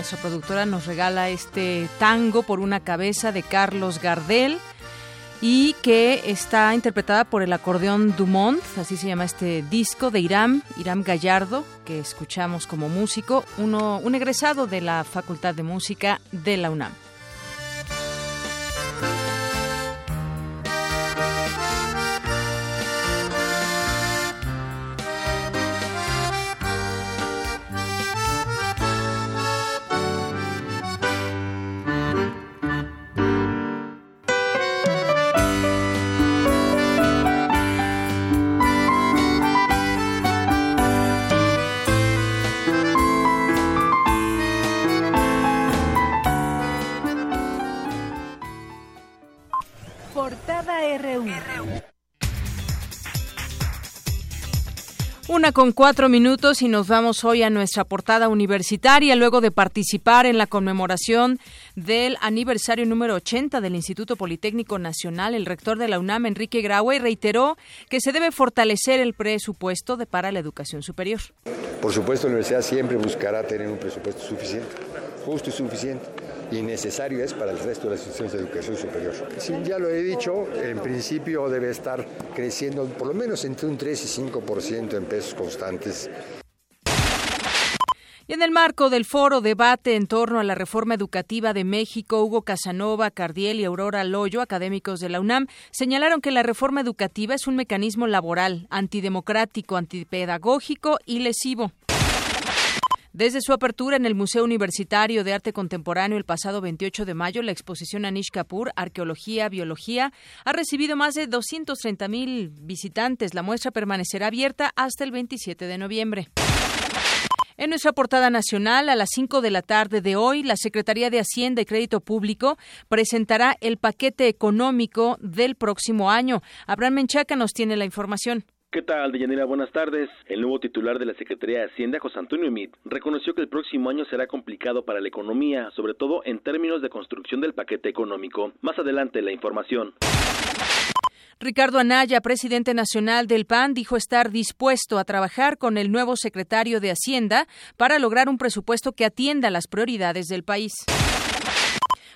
Nuestra productora nos regala este tango por una cabeza de Carlos Gardel y que está interpretada por el acordeón Dumont, así se llama este disco de Iram, Iram Gallardo, que escuchamos como músico, uno, un egresado de la Facultad de Música de la UNAM. Con cuatro minutos y nos vamos hoy a nuestra portada universitaria luego de participar en la conmemoración del aniversario número 80 del Instituto Politécnico Nacional. El rector de la UNAM, Enrique Graue, reiteró que se debe fortalecer el presupuesto para la educación superior. Por supuesto, la universidad siempre buscará tener un presupuesto suficiente, justo y suficiente y necesario es para el resto de las instituciones de educación superior. Sí, ya lo he dicho, en principio debe estar creciendo por lo menos entre un 3 y 5% en pesos constantes. Y en el marco del foro debate en torno a la reforma educativa de México, Hugo Casanova, Cardiel y Aurora Loyo, académicos de la UNAM, señalaron que la reforma educativa es un mecanismo laboral, antidemocrático, antipedagógico y lesivo. Desde su apertura en el Museo Universitario de Arte Contemporáneo el pasado 28 de mayo, la exposición Anish Kapoor, Arqueología, Biología, ha recibido más de 230 mil visitantes. La muestra permanecerá abierta hasta el 27 de noviembre. En nuestra portada nacional, a las 5 de la tarde de hoy, la Secretaría de Hacienda y Crédito Público presentará el paquete económico del próximo año. Abraham Menchaca nos tiene la información. ¿Qué tal, Deyanira? Buenas tardes. El nuevo titular de la Secretaría de Hacienda, José Antonio Mit, reconoció que el próximo año será complicado para la economía, sobre todo en términos de construcción del paquete económico. Más adelante, la información. Ricardo Anaya, presidente nacional del PAN, dijo estar dispuesto a trabajar con el nuevo secretario de Hacienda para lograr un presupuesto que atienda las prioridades del país.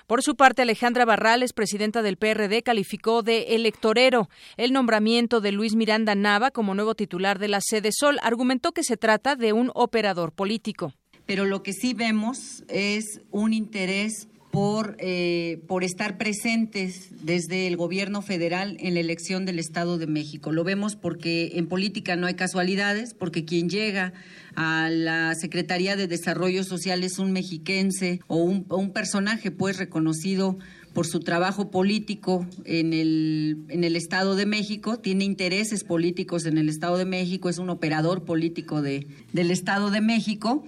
Por su parte, Alejandra Barrales, presidenta del PRD, calificó de electorero el nombramiento de Luis Miranda Nava como nuevo titular de la sede Sol. Argumentó que se trata de un operador político. Pero lo que sí vemos es un interés por, eh, por estar presentes desde el gobierno federal en la elección del Estado de México. Lo vemos porque en política no hay casualidades, porque quien llega a la Secretaría de Desarrollo Social es un mexiquense o un, un personaje pues reconocido por su trabajo político en el, en el Estado de México, tiene intereses políticos en el Estado de México, es un operador político de, del Estado de México.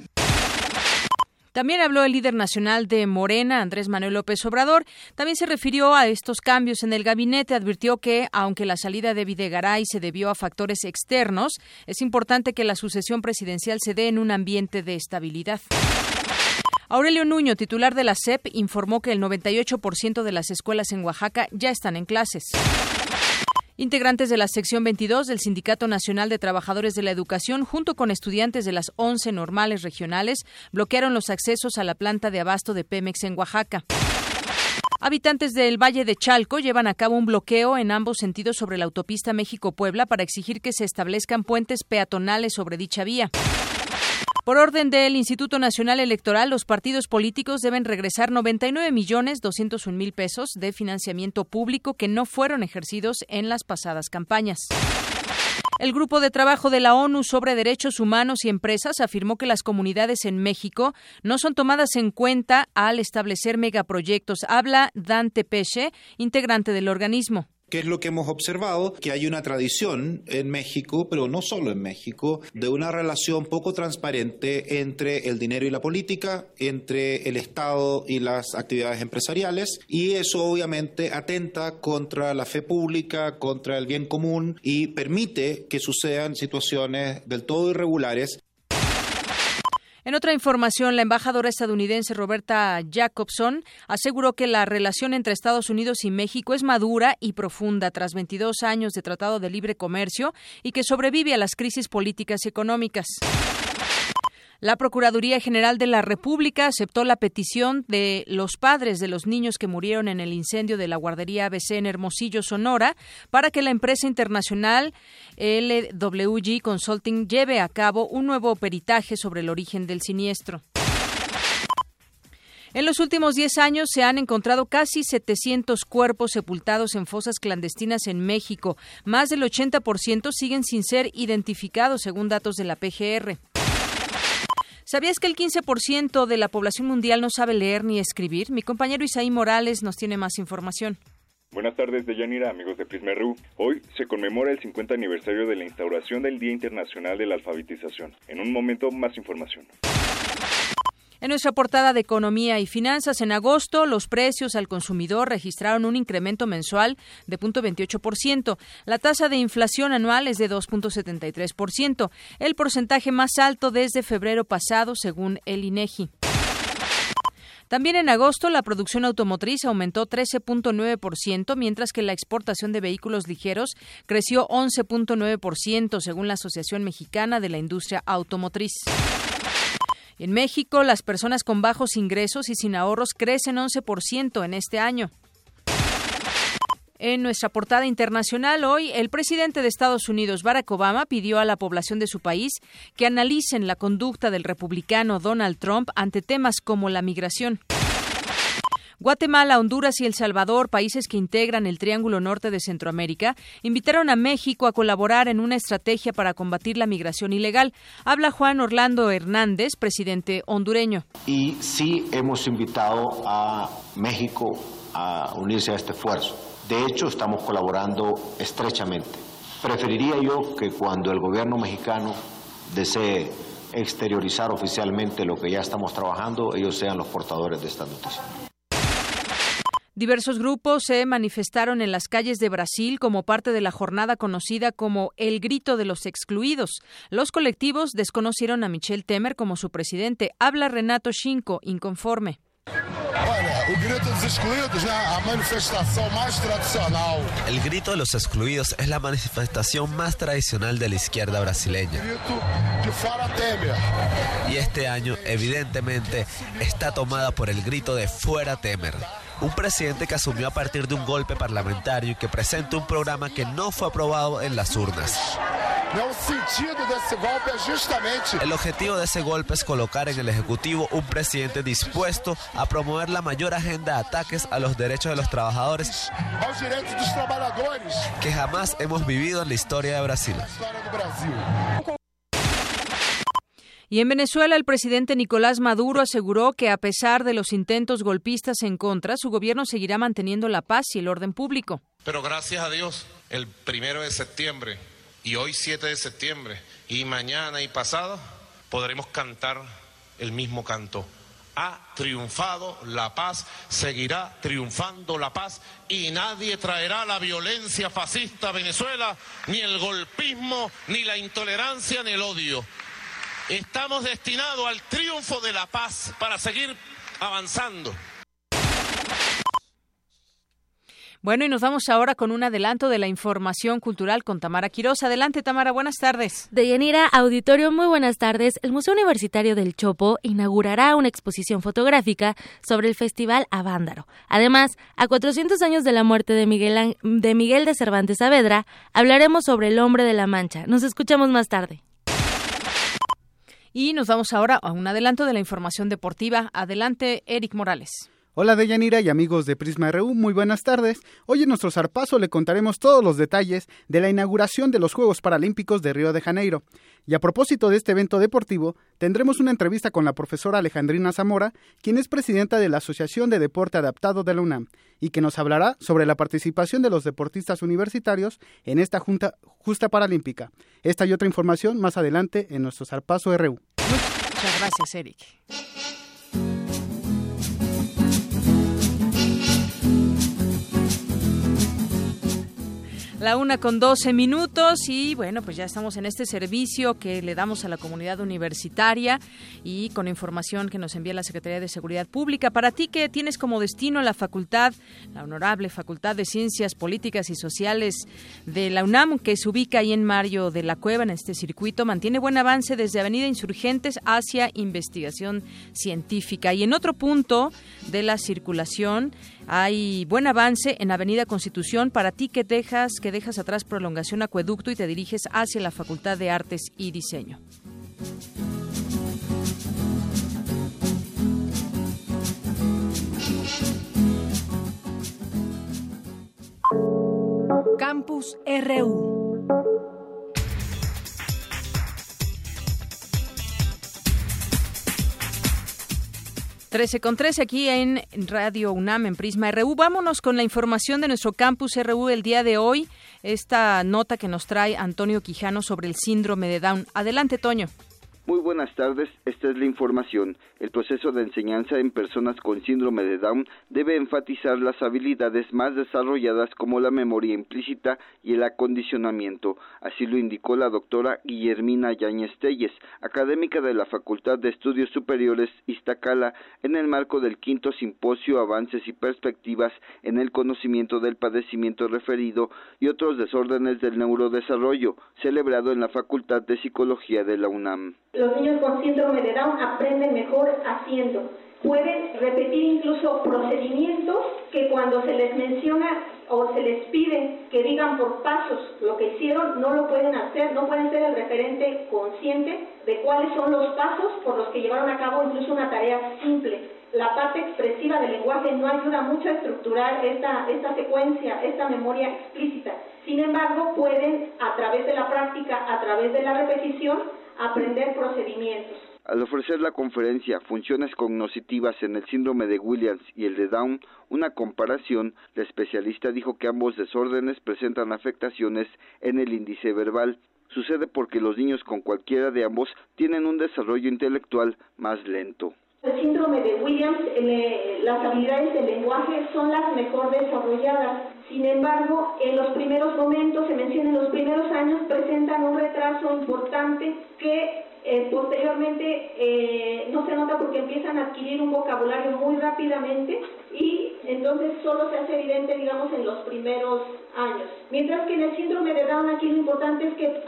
También habló el líder nacional de Morena, Andrés Manuel López Obrador. También se refirió a estos cambios en el gabinete. Advirtió que, aunque la salida de Videgaray se debió a factores externos, es importante que la sucesión presidencial se dé en un ambiente de estabilidad. Aurelio Nuño, titular de la SEP, informó que el 98% de las escuelas en Oaxaca ya están en clases. Integrantes de la sección 22 del Sindicato Nacional de Trabajadores de la Educación, junto con estudiantes de las 11 normales regionales, bloquearon los accesos a la planta de abasto de Pemex en Oaxaca. Habitantes del Valle de Chalco llevan a cabo un bloqueo en ambos sentidos sobre la autopista México-Puebla para exigir que se establezcan puentes peatonales sobre dicha vía. Por orden del Instituto Nacional Electoral, los partidos políticos deben regresar 99 millones 201 mil pesos de financiamiento público que no fueron ejercidos en las pasadas campañas. El Grupo de Trabajo de la ONU sobre Derechos Humanos y Empresas afirmó que las comunidades en México no son tomadas en cuenta al establecer megaproyectos. Habla Dante Peche, integrante del organismo. ¿Qué es lo que hemos observado? Que hay una tradición en México, pero no solo en México, de una relación poco transparente entre el dinero y la política, entre el Estado y las actividades empresariales, y eso obviamente atenta contra la fe pública, contra el bien común y permite que sucedan situaciones del todo irregulares en otra información, la embajadora estadounidense Roberta Jacobson aseguró que la relación entre Estados Unidos y México es madura y profunda tras 22 años de Tratado de Libre Comercio y que sobrevive a las crisis políticas y económicas. La Procuraduría General de la República aceptó la petición de los padres de los niños que murieron en el incendio de la guardería ABC en Hermosillo, Sonora, para que la empresa internacional LWG Consulting lleve a cabo un nuevo peritaje sobre el origen del siniestro. En los últimos 10 años se han encontrado casi 700 cuerpos sepultados en fosas clandestinas en México. Más del 80% siguen sin ser identificados, según datos de la PGR. ¿Sabías que el 15% de la población mundial no sabe leer ni escribir? Mi compañero Isaí Morales nos tiene más información. Buenas tardes, Deyanira, amigos de Prisma. Hoy se conmemora el 50 aniversario de la instauración del Día Internacional de la Alfabetización. En un momento, más información. En nuestra portada de Economía y Finanzas, en agosto, los precios al consumidor registraron un incremento mensual de 0.28%. La tasa de inflación anual es de 2.73%, el porcentaje más alto desde febrero pasado, según el INEGI. También en agosto la producción automotriz aumentó 13.9%, mientras que la exportación de vehículos ligeros creció 11.9%, según la Asociación Mexicana de la Industria Automotriz. En México, las personas con bajos ingresos y sin ahorros crecen 11% en este año. En nuestra portada internacional hoy, el presidente de Estados Unidos, Barack Obama, pidió a la población de su país que analicen la conducta del republicano Donald Trump ante temas como la migración. Guatemala, Honduras y El Salvador, países que integran el Triángulo Norte de Centroamérica, invitaron a México a colaborar en una estrategia para combatir la migración ilegal. Habla Juan Orlando Hernández, presidente hondureño. Y sí hemos invitado a México a unirse a este esfuerzo. De hecho, estamos colaborando estrechamente. Preferiría yo que cuando el gobierno mexicano desee exteriorizar oficialmente lo que ya estamos trabajando, ellos sean los portadores de esta noticia. Diversos grupos se manifestaron en las calles de Brasil como parte de la jornada conocida como El Grito de los Excluidos. Los colectivos desconocieron a Michel Temer como su presidente. Habla Renato Chinco, inconforme. El grito de los excluidos es la manifestación más tradicional de la izquierda brasileña. Y este año, evidentemente, está tomada por el grito de Fuera Temer un presidente que asumió a partir de un golpe parlamentario y que presenta un programa que no fue aprobado en las urnas. El objetivo de ese golpe es colocar en el Ejecutivo un presidente dispuesto a promover la mayor agenda de ataques a los derechos de los trabajadores que jamás hemos vivido en la historia de Brasil. Y en Venezuela, el presidente Nicolás Maduro aseguró que, a pesar de los intentos golpistas en contra, su gobierno seguirá manteniendo la paz y el orden público. Pero gracias a Dios, el primero de septiembre y hoy 7 de septiembre y mañana y pasado podremos cantar el mismo canto. Ha triunfado la paz, seguirá triunfando la paz y nadie traerá la violencia fascista a Venezuela, ni el golpismo, ni la intolerancia, ni el odio. Estamos destinados al triunfo de la paz para seguir avanzando. Bueno, y nos vamos ahora con un adelanto de la información cultural con Tamara Quiroz. Adelante, Tamara, buenas tardes. Deyanira Auditorio, muy buenas tardes. El Museo Universitario del Chopo inaugurará una exposición fotográfica sobre el Festival Avándaro. Además, a 400 años de la muerte de Miguel de, Miguel de Cervantes Saavedra, hablaremos sobre el hombre de la Mancha. Nos escuchamos más tarde. Y nos vamos ahora a un adelanto de la información deportiva. Adelante, Eric Morales. Hola Deyanira y amigos de Prisma RU, muy buenas tardes. Hoy en nuestro zarpazo le contaremos todos los detalles de la inauguración de los Juegos Paralímpicos de Río de Janeiro. Y a propósito de este evento deportivo, tendremos una entrevista con la profesora Alejandrina Zamora, quien es presidenta de la Asociación de Deporte Adaptado de la UNAM, y que nos hablará sobre la participación de los deportistas universitarios en esta junta, justa paralímpica. Esta y otra información más adelante en nuestro zarpazo RU. Muchas gracias, Eric. La una con doce minutos y bueno, pues ya estamos en este servicio que le damos a la comunidad universitaria y con información que nos envía la Secretaría de Seguridad Pública. Para ti que tienes como destino la facultad, la honorable Facultad de Ciencias Políticas y Sociales de la UNAM, que se ubica ahí en Mario de la Cueva, en este circuito, mantiene buen avance desde Avenida Insurgentes hacia investigación científica. Y en otro punto de la circulación, hay buen avance en Avenida Constitución para ti que dejas que dejas atrás prolongación acueducto y te diriges hacia la Facultad de Artes y Diseño. Campus RU 13 con 13 aquí en Radio UNAM en Prisma RU. Vámonos con la información de nuestro campus RU el día de hoy. Esta nota que nos trae Antonio Quijano sobre el síndrome de Down. Adelante, Toño. Muy buenas tardes, esta es la información. El proceso de enseñanza en personas con síndrome de Down debe enfatizar las habilidades más desarrolladas como la memoria implícita y el acondicionamiento. Así lo indicó la doctora Guillermina Yáñez Telles, académica de la Facultad de Estudios Superiores Iztacala, en el marco del quinto simposio Avances y Perspectivas en el conocimiento del padecimiento referido y otros desórdenes del neurodesarrollo, celebrado en la Facultad de Psicología de la UNAM. Los niños con síndrome de Down aprenden mejor haciendo. Pueden repetir incluso procedimientos que cuando se les menciona o se les pide que digan por pasos lo que hicieron, no lo pueden hacer, no pueden ser el referente consciente de cuáles son los pasos por los que llevaron a cabo incluso una tarea simple. La parte expresiva del lenguaje no ayuda mucho a estructurar esta, esta secuencia, esta memoria explícita. Sin embargo, pueden, a través de la práctica, a través de la repetición, aprender procedimientos. Al ofrecer la conferencia Funciones cognitivas en el síndrome de Williams y el de Down, una comparación, la especialista dijo que ambos desórdenes presentan afectaciones en el índice verbal. Sucede porque los niños con cualquiera de ambos tienen un desarrollo intelectual más lento. El síndrome de Williams, eh, las habilidades del lenguaje son las mejor desarrolladas. Sin embargo, en los primeros momentos, se menciona en los primeros años, presentan un retraso importante que eh, posteriormente eh, no se nota porque empiezan a adquirir un vocabulario muy rápidamente y entonces solo se hace evidente, digamos, en los primeros años. Mientras que en el síndrome de Down aquí lo importante es que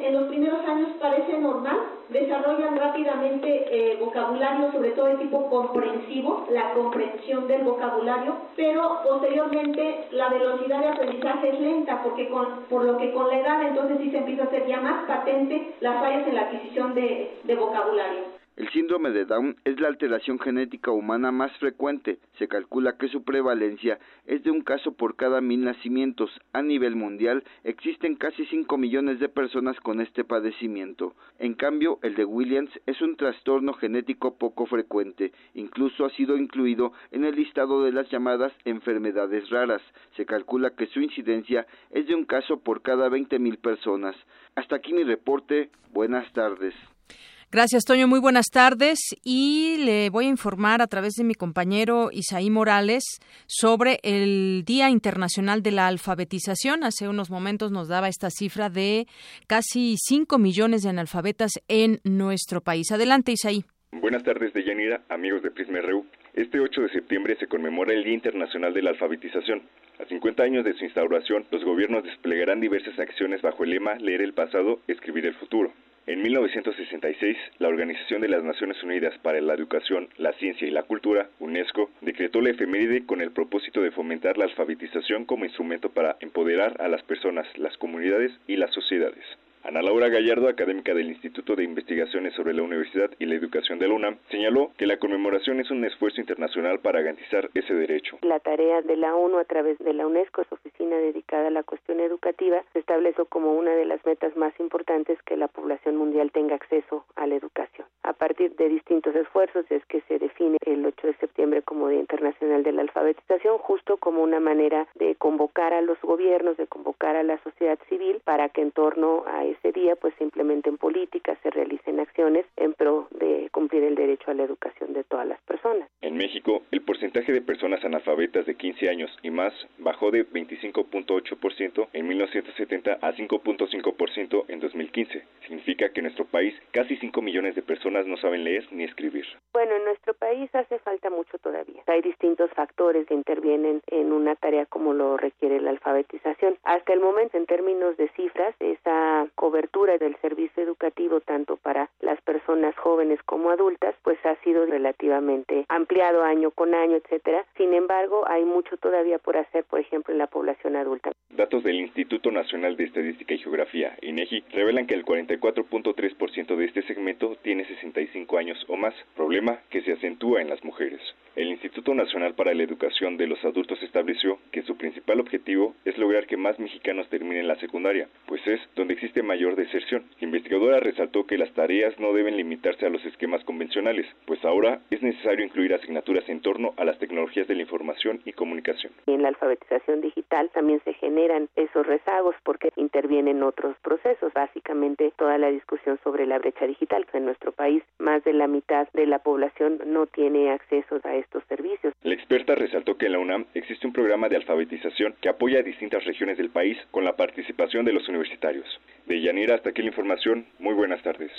en los primeros años parece normal, desarrollan rápidamente eh, vocabulario, sobre todo de tipo comprensivo, la comprensión del vocabulario, pero posteriormente la velocidad de aprendizaje es lenta, porque con, por lo que con la edad entonces sí se empieza a hacer ya más patente las fallas en la adquisición de vocabulario. El síndrome de Down es la alteración genética humana más frecuente. Se calcula que su prevalencia es de un caso por cada mil nacimientos. A nivel mundial existen casi 5 millones de personas con este padecimiento. En cambio, el de Williams es un trastorno genético poco frecuente. Incluso ha sido incluido en el listado de las llamadas enfermedades raras. Se calcula que su incidencia es de un caso por cada 20 mil personas. Hasta aquí mi reporte. Buenas tardes. Gracias, Toño. Muy buenas tardes. Y le voy a informar a través de mi compañero Isaí Morales sobre el Día Internacional de la Alfabetización. Hace unos momentos nos daba esta cifra de casi 5 millones de analfabetas en nuestro país. Adelante, Isaí. Buenas tardes, Deyanira, amigos de Prisma RU. Este 8 de septiembre se conmemora el Día Internacional de la Alfabetización. A 50 años de su instauración, los gobiernos desplegarán diversas acciones bajo el lema Leer el pasado, escribir el futuro. En 1966, la Organización de las Naciones Unidas para la Educación, la Ciencia y la Cultura, UNESCO, decretó la efeméride con el propósito de fomentar la alfabetización como instrumento para empoderar a las personas, las comunidades y las sociedades. Ana Laura Gallardo, académica del Instituto de Investigaciones sobre la Universidad y la Educación de la UNAM, señaló que la conmemoración es un esfuerzo internacional para garantizar ese derecho. La tarea de la ONU a través de la UNESCO, dedicada a la cuestión educativa, se estableció como una de las metas más importantes que la población mundial tenga acceso a la educación. A partir de distintos esfuerzos es que se define el 8 de septiembre como Día Internacional de la Alfabetización, justo como una manera de convocar a los gobiernos, de convocar a la sociedad civil para que en torno a ese día pues se implementen políticas, se realicen acciones en pro de cumplir el derecho a la educación de todas las personas. En México, el porcentaje de personas analfabetas de 15 años y más bajó de 25.8% en 1970 a 5.5% en 2015. Significa que en nuestro país casi 5 millones de personas no saben leer ni escribir. Bueno, en nuestro país hace falta mucho todavía. Hay distintos factores que intervienen en una tarea como lo requiere la alfabetización. Hasta el momento, en términos de cifras, esa cobertura del servicio educativo tanto para las personas jóvenes como adultas, pues ha sido relativamente ampliado año con año, etcétera. Sin embargo, hay mucho todavía por hacer, por ejemplo, en la población adulta. Datos del Instituto Nacional de Estadística y Geografía, INEGI, revelan que el 44.3% de este segmento tiene 65 años o más, problema que se acentúa en las mujeres. El Instituto Nacional para la Educación de los Adultos estableció que su principal objetivo es lograr que más mexicanos terminen la secundaria, pues es donde existe mayor deserción. La investigadora resaltó que las tareas no deben limitarse a los esquemas convencionales, pues ahora es necesario incluir asignaturas en torno a las tecnologías de la información y comunicación. En la alfabetización digital también se generan esos rezagos porque intervienen otros procesos, básicamente toda la discusión sobre la brecha digital, en nuestro país más de la mitad de la población no tiene acceso a La experta resaltó que en la UNAM existe un programa de alfabetización que apoya a distintas regiones del país con la participación de los universitarios. De Yanira, hasta aquí la información. Muy buenas tardes.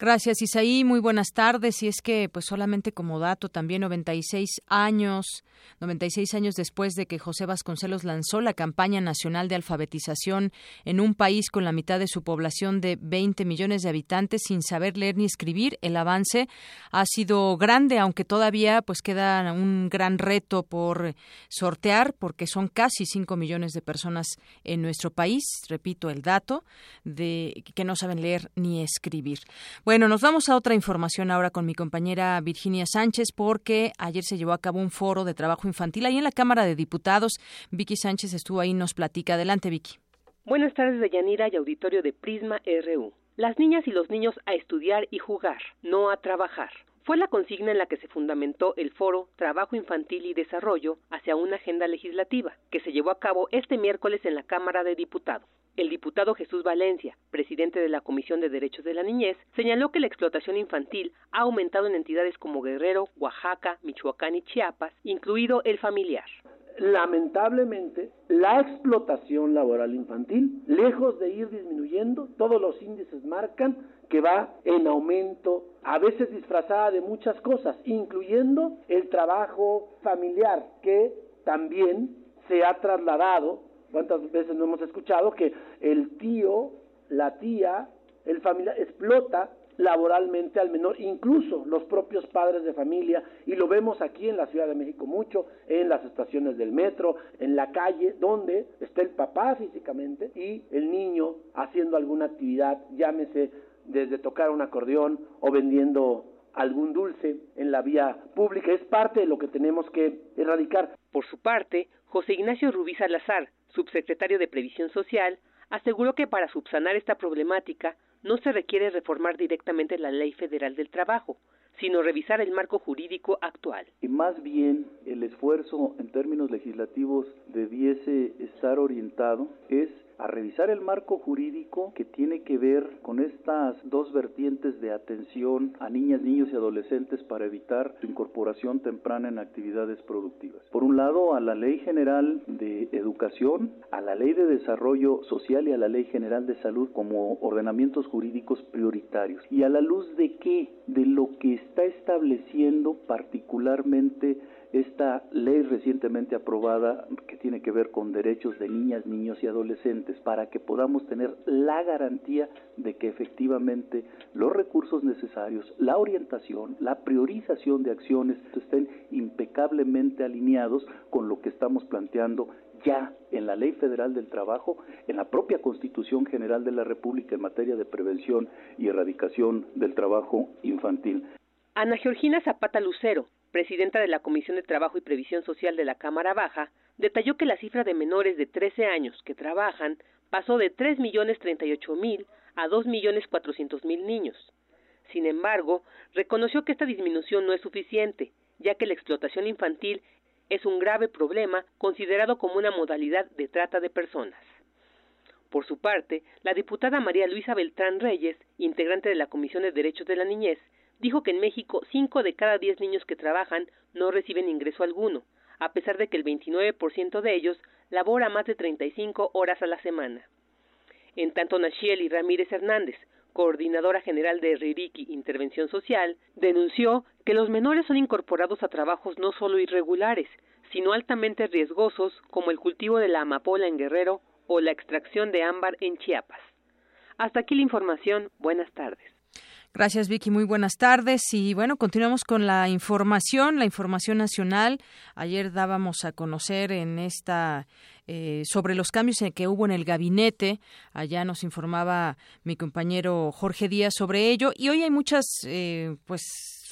Gracias, Isaí. Muy buenas tardes. Y es que, pues solamente como dato, también 96 años, 96 años después de que José Vasconcelos lanzó la campaña nacional de alfabetización en un país con la mitad de su población de 20 millones de habitantes sin saber leer ni escribir, el avance ha sido grande, aunque todavía pues queda un gran reto por sortear, porque son casi 5 millones de personas en nuestro país, repito el dato, de que no saben leer ni escribir. Bueno, nos vamos a otra información ahora con mi compañera Virginia Sánchez, porque ayer se llevó a cabo un foro de trabajo infantil ahí en la Cámara de Diputados. Vicky Sánchez estuvo ahí y nos platica. Adelante, Vicky. Buenas tardes, Deyanira y auditorio de Prisma RU. Las niñas y los niños a estudiar y jugar, no a trabajar. Fue la consigna en la que se fundamentó el foro Trabajo Infantil y Desarrollo hacia una agenda legislativa, que se llevó a cabo este miércoles en la Cámara de Diputados. El diputado Jesús Valencia, presidente de la Comisión de Derechos de la Niñez, señaló que la explotación infantil ha aumentado en entidades como Guerrero, Oaxaca, Michoacán y Chiapas, incluido el familiar lamentablemente, la explotación laboral infantil, lejos de ir disminuyendo, todos los índices marcan que va en aumento, a veces disfrazada de muchas cosas, incluyendo el trabajo familiar, que también se ha trasladado, cuántas veces no hemos escuchado que el tío, la tía, el familiar explota laboralmente al menor, incluso los propios padres de familia, y lo vemos aquí en la Ciudad de México mucho, en las estaciones del metro, en la calle, donde está el papá físicamente y el niño haciendo alguna actividad, llámese desde tocar un acordeón o vendiendo algún dulce en la vía pública. Es parte de lo que tenemos que erradicar. Por su parte, José Ignacio Rubí Salazar, subsecretario de Previsión Social, aseguró que para subsanar esta problemática no se requiere reformar directamente la Ley Federal del Trabajo, sino revisar el marco jurídico actual. Y más bien el esfuerzo en términos legislativos debiese estar orientado es a revisar el marco jurídico que tiene que ver con estas dos vertientes de atención a niñas, niños y adolescentes para evitar su incorporación temprana en actividades productivas. Por un lado, a la Ley General de Educación, a la Ley de Desarrollo Social y a la Ley General de Salud como ordenamientos jurídicos prioritarios. ¿Y a la luz de qué? De lo que está estableciendo particularmente esta ley recientemente aprobada que tiene que ver con derechos de niñas, niños y adolescentes para que podamos tener la garantía de que efectivamente los recursos necesarios, la orientación, la priorización de acciones estén impecablemente alineados con lo que estamos planteando ya en la Ley Federal del Trabajo, en la propia Constitución General de la República en materia de prevención y erradicación del trabajo infantil. Ana Georgina Zapata Lucero, presidenta de la Comisión de Trabajo y Previsión Social de la Cámara Baja, detalló que la cifra de menores de 13 años que trabajan pasó de 3.038.000 a 2.400.000 niños. Sin embargo, reconoció que esta disminución no es suficiente, ya que la explotación infantil es un grave problema considerado como una modalidad de trata de personas. Por su parte, la diputada María Luisa Beltrán Reyes, integrante de la Comisión de Derechos de la Niñez, dijo que en México 5 de cada 10 niños que trabajan no reciben ingreso alguno, a pesar de que el 29% de ellos labora más de 35 horas a la semana. En tanto, Nachieli Ramírez Hernández, coordinadora general de Ririki Intervención Social, denunció que los menores son incorporados a trabajos no solo irregulares, sino altamente riesgosos como el cultivo de la amapola en Guerrero o la extracción de ámbar en Chiapas. Hasta aquí la información. Buenas tardes. Gracias, Vicky. Muy buenas tardes. Y bueno, continuamos con la información, la información nacional. Ayer dábamos a conocer en esta eh, sobre los cambios que hubo en el gabinete. Allá nos informaba mi compañero Jorge Díaz sobre ello. Y hoy hay muchas, eh, pues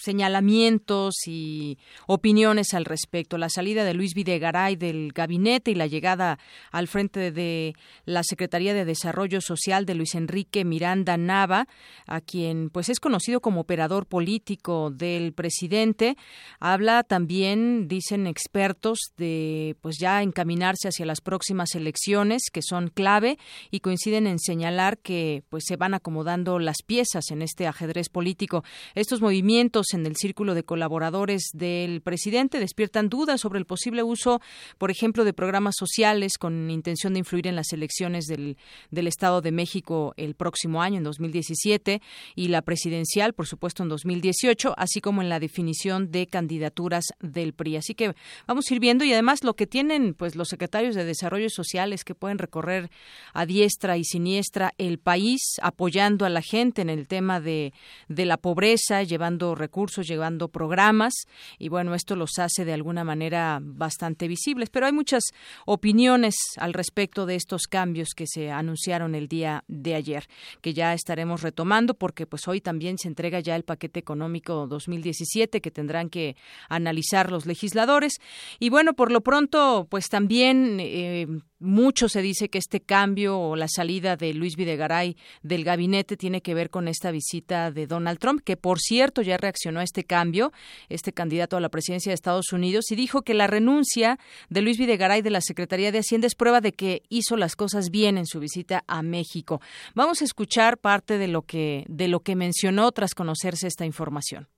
señalamientos y opiniones al respecto. La salida de Luis Videgaray del gabinete y la llegada al frente de la Secretaría de Desarrollo Social de Luis Enrique Miranda Nava, a quien pues es conocido como operador político del presidente, habla también, dicen expertos, de pues ya encaminarse hacia las próximas elecciones que son clave y coinciden en señalar que pues se van acomodando las piezas en este ajedrez político. Estos movimientos en el círculo de colaboradores del presidente despiertan dudas sobre el posible uso, por ejemplo, de programas sociales con intención de influir en las elecciones del, del Estado de México el próximo año, en 2017, y la presidencial, por supuesto, en 2018, así como en la definición de candidaturas del PRI. Así que vamos a ir viendo y además lo que tienen pues los secretarios de Desarrollo Social es que pueden recorrer a diestra y siniestra el país apoyando a la gente en el tema de, de la pobreza, llevando recursos llevando programas y bueno, esto los hace de alguna manera bastante visibles. Pero hay muchas opiniones al respecto de estos cambios que se anunciaron el día de ayer, que ya estaremos retomando porque pues hoy también se entrega ya el paquete económico 2017 que tendrán que analizar los legisladores. Y bueno, por lo pronto, pues también eh, mucho se dice que este cambio o la salida de Luis Videgaray del gabinete tiene que ver con esta visita de Donald Trump, que por cierto ya reaccionó a este cambio, este candidato a la presidencia de Estados Unidos, y dijo que la renuncia de Luis Videgaray de la Secretaría de Hacienda es prueba de que hizo las cosas bien en su visita a México. Vamos a escuchar parte de lo que, de lo que mencionó tras conocerse esta información.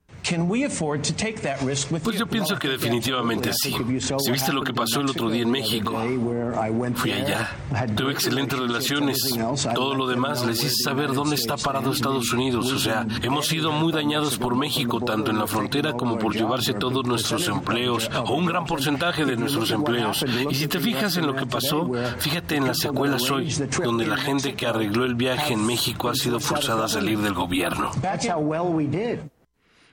Pues yo pienso que definitivamente sí. Si viste lo que pasó el otro día en México, fui allá, tuve excelentes relaciones. Todo lo demás les hice saber dónde está parado Estados Unidos. O sea, hemos sido muy dañados por México, tanto en la frontera como por llevarse todos nuestros empleos, o un gran porcentaje de nuestros empleos. Y si te fijas en lo que pasó, fíjate en las secuelas hoy, donde la gente que arregló el viaje en México ha sido forzada a salir del gobierno.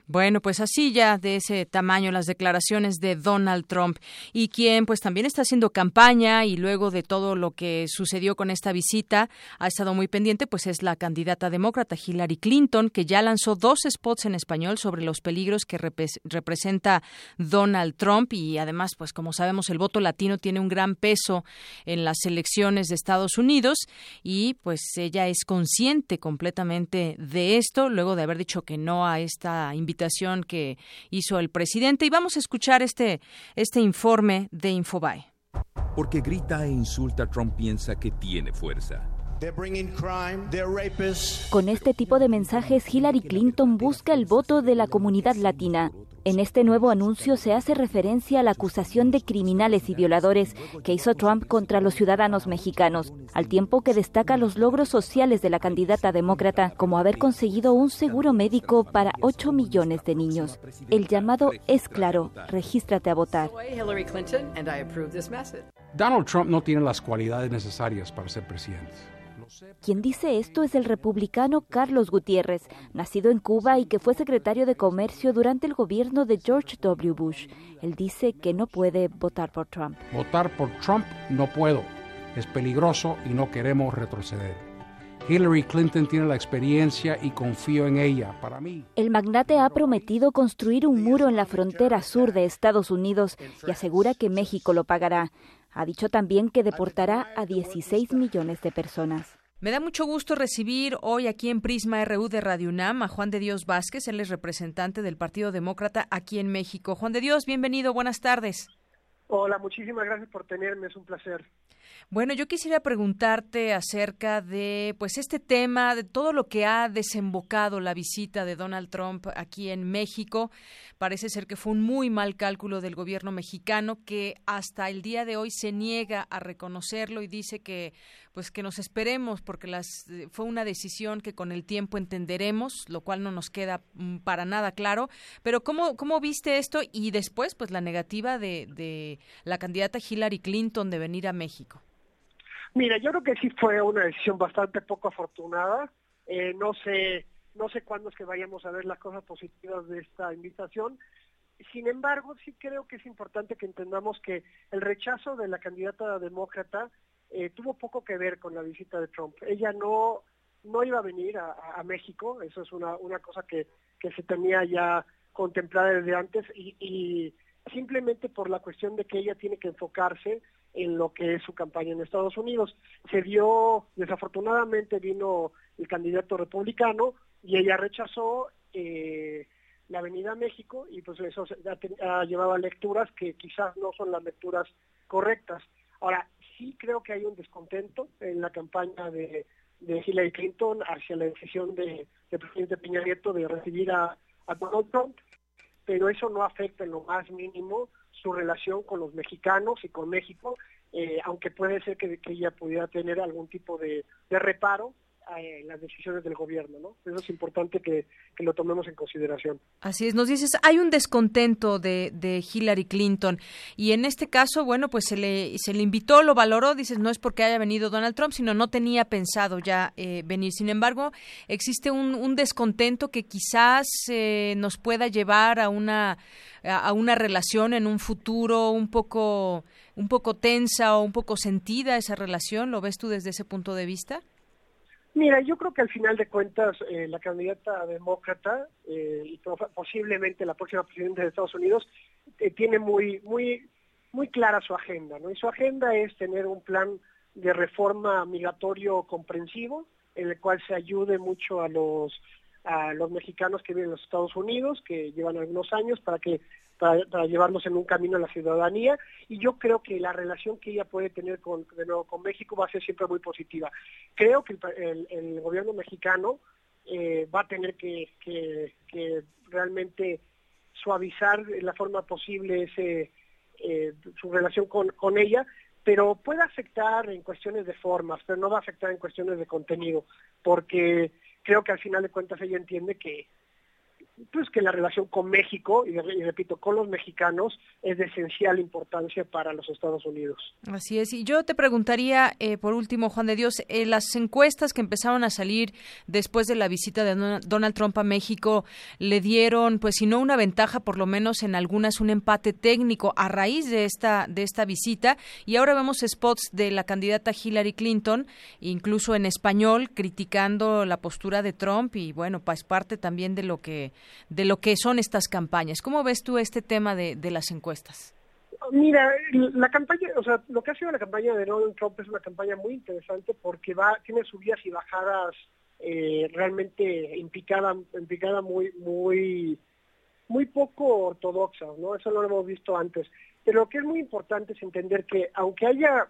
Bueno, pues así ya de ese tamaño las declaraciones de Donald Trump. Y quien pues también está haciendo campaña y luego de todo lo que sucedió con esta visita ha estado muy pendiente pues es la candidata demócrata Hillary Clinton que ya lanzó dos spots en español sobre los peligros que representa Donald Trump. Y además pues como sabemos el voto latino tiene un gran peso en las elecciones de Estados Unidos. Y pues ella es consciente completamente de esto luego de haber dicho que no a esta invitación invitación que hizo el presidente y vamos a escuchar este, este informe de Infobae. Porque grita e insulta, Trump piensa que tiene fuerza. Con este tipo de mensajes, Hillary Clinton busca el voto de la comunidad latina. En este nuevo anuncio se hace referencia a la acusación de criminales y violadores que hizo Trump contra los ciudadanos mexicanos, al tiempo que destaca los logros sociales de la candidata demócrata, como haber conseguido un seguro médico para 8 millones de niños. El llamado es claro, regístrate a votar. Donald Trump no tiene las cualidades necesarias para ser presidente. Quien dice esto es el republicano Carlos Gutiérrez, nacido en Cuba y que fue secretario de Comercio durante el gobierno de George W. Bush. Él dice que no puede votar por Trump. Votar por Trump no puedo. Es peligroso y no queremos retroceder. Hillary Clinton tiene la experiencia y confío en ella. Para mí. El magnate ha prometido construir un muro en la frontera sur de Estados Unidos y asegura que México lo pagará. Ha dicho también que deportará a 16 millones de personas. Me da mucho gusto recibir hoy aquí en Prisma RU de Radio UNAM a Juan de Dios Vázquez, él es representante del Partido Demócrata aquí en México. Juan de Dios, bienvenido, buenas tardes. Hola, muchísimas gracias por tenerme, es un placer. Bueno, yo quisiera preguntarte acerca de pues este tema, de todo lo que ha desembocado la visita de Donald Trump aquí en México. Parece ser que fue un muy mal cálculo del gobierno mexicano que hasta el día de hoy se niega a reconocerlo y dice que pues que nos esperemos porque las fue una decisión que con el tiempo entenderemos, lo cual no nos queda mm, para nada claro, pero cómo cómo viste esto y después pues la negativa de, de la candidata Hillary Clinton de venir a México. Mira, yo creo que sí fue una decisión bastante poco afortunada. Eh, no sé, no sé cuándo es que vayamos a ver las cosas positivas de esta invitación. Sin embargo, sí creo que es importante que entendamos que el rechazo de la candidata demócrata eh, tuvo poco que ver con la visita de Trump. Ella no no iba a venir a, México, eso es una, una cosa que, que se tenía ya contemplada desde antes y, y simplemente por la cuestión de que ella tiene que enfocarse en lo que es su campaña en Estados Unidos. Se dio, desafortunadamente vino el candidato republicano y ella rechazó eh, la Avenida México y pues eso ha, ha llevado a lecturas que quizás no son las lecturas correctas. Ahora, sí creo que hay un descontento en la campaña de, de Hillary Clinton hacia la decisión de, del presidente Peña Nieto de recibir a, a Donald Trump, pero eso no afecta en lo más mínimo su relación con los mexicanos y con México, eh, aunque puede ser que, ella pudiera tener algún tipo de reparo eh, las decisiones del gobierno, ¿no? Eso es importante que, que, lo tomemos en consideración. Así es, nos dices, hay un descontento de, de, Hillary Clinton y en este caso, bueno, pues se le, se le invitó, lo valoró, dices, no es porque haya venido Donald Trump, sino no tenía pensado ya eh, venir. Sin embargo, existe un, un descontento que quizás eh, nos pueda llevar a una, a una relación en un futuro un poco, un poco tensa o un poco sentida esa relación, ¿lo ves tú desde ese punto de vista? Mira, yo creo que al final de cuentas eh, la candidata demócrata eh, y posiblemente la próxima presidenta de Estados Unidos eh, tiene muy muy muy clara su agenda, ¿no? Y su agenda es tener un plan de reforma migratorio comprensivo en el cual se ayude mucho a los a los mexicanos que viven en los Estados Unidos, que llevan algunos años, para que para, llevarnos en un camino a la ciudadanía y yo creo que la relación que ella puede tener con, de nuevo, con México va a ser siempre muy positiva. Creo que el, el, gobierno mexicano eh, va a tener que, realmente suavizar de la forma posible ese, eh, su relación con ella, pero puede afectar en cuestiones de formas, pero no va a afectar en cuestiones de contenido, porque creo que al final de cuentas ella entiende que pues que la relación con México, y, repito, con los mexicanos, es de esencial importancia para los Estados Unidos. Así es. Y yo te preguntaría, eh, por último, Juan de Dios, eh, las encuestas que empezaron a salir después de la visita de Donald Trump a México le dieron, pues, si no una ventaja, por lo menos en algunas un empate técnico a raíz de esta, de esta visita. Y ahora vemos spots de la candidata Hillary Clinton, incluso en español, criticando la postura de Trump y, bueno, pues parte también de lo que de lo que son estas campañas. ¿Cómo ves tú este tema de, de las encuestas? Mira, la campaña, o sea, lo que ha sido la campaña de Donald Trump es una campaña muy interesante porque va, tiene subidas y bajadas eh, realmente implicada, implicada muy, muy, muy poco ortodoxas, ¿no? Eso no lo hemos visto antes. Pero lo que es muy importante es entender que aunque haya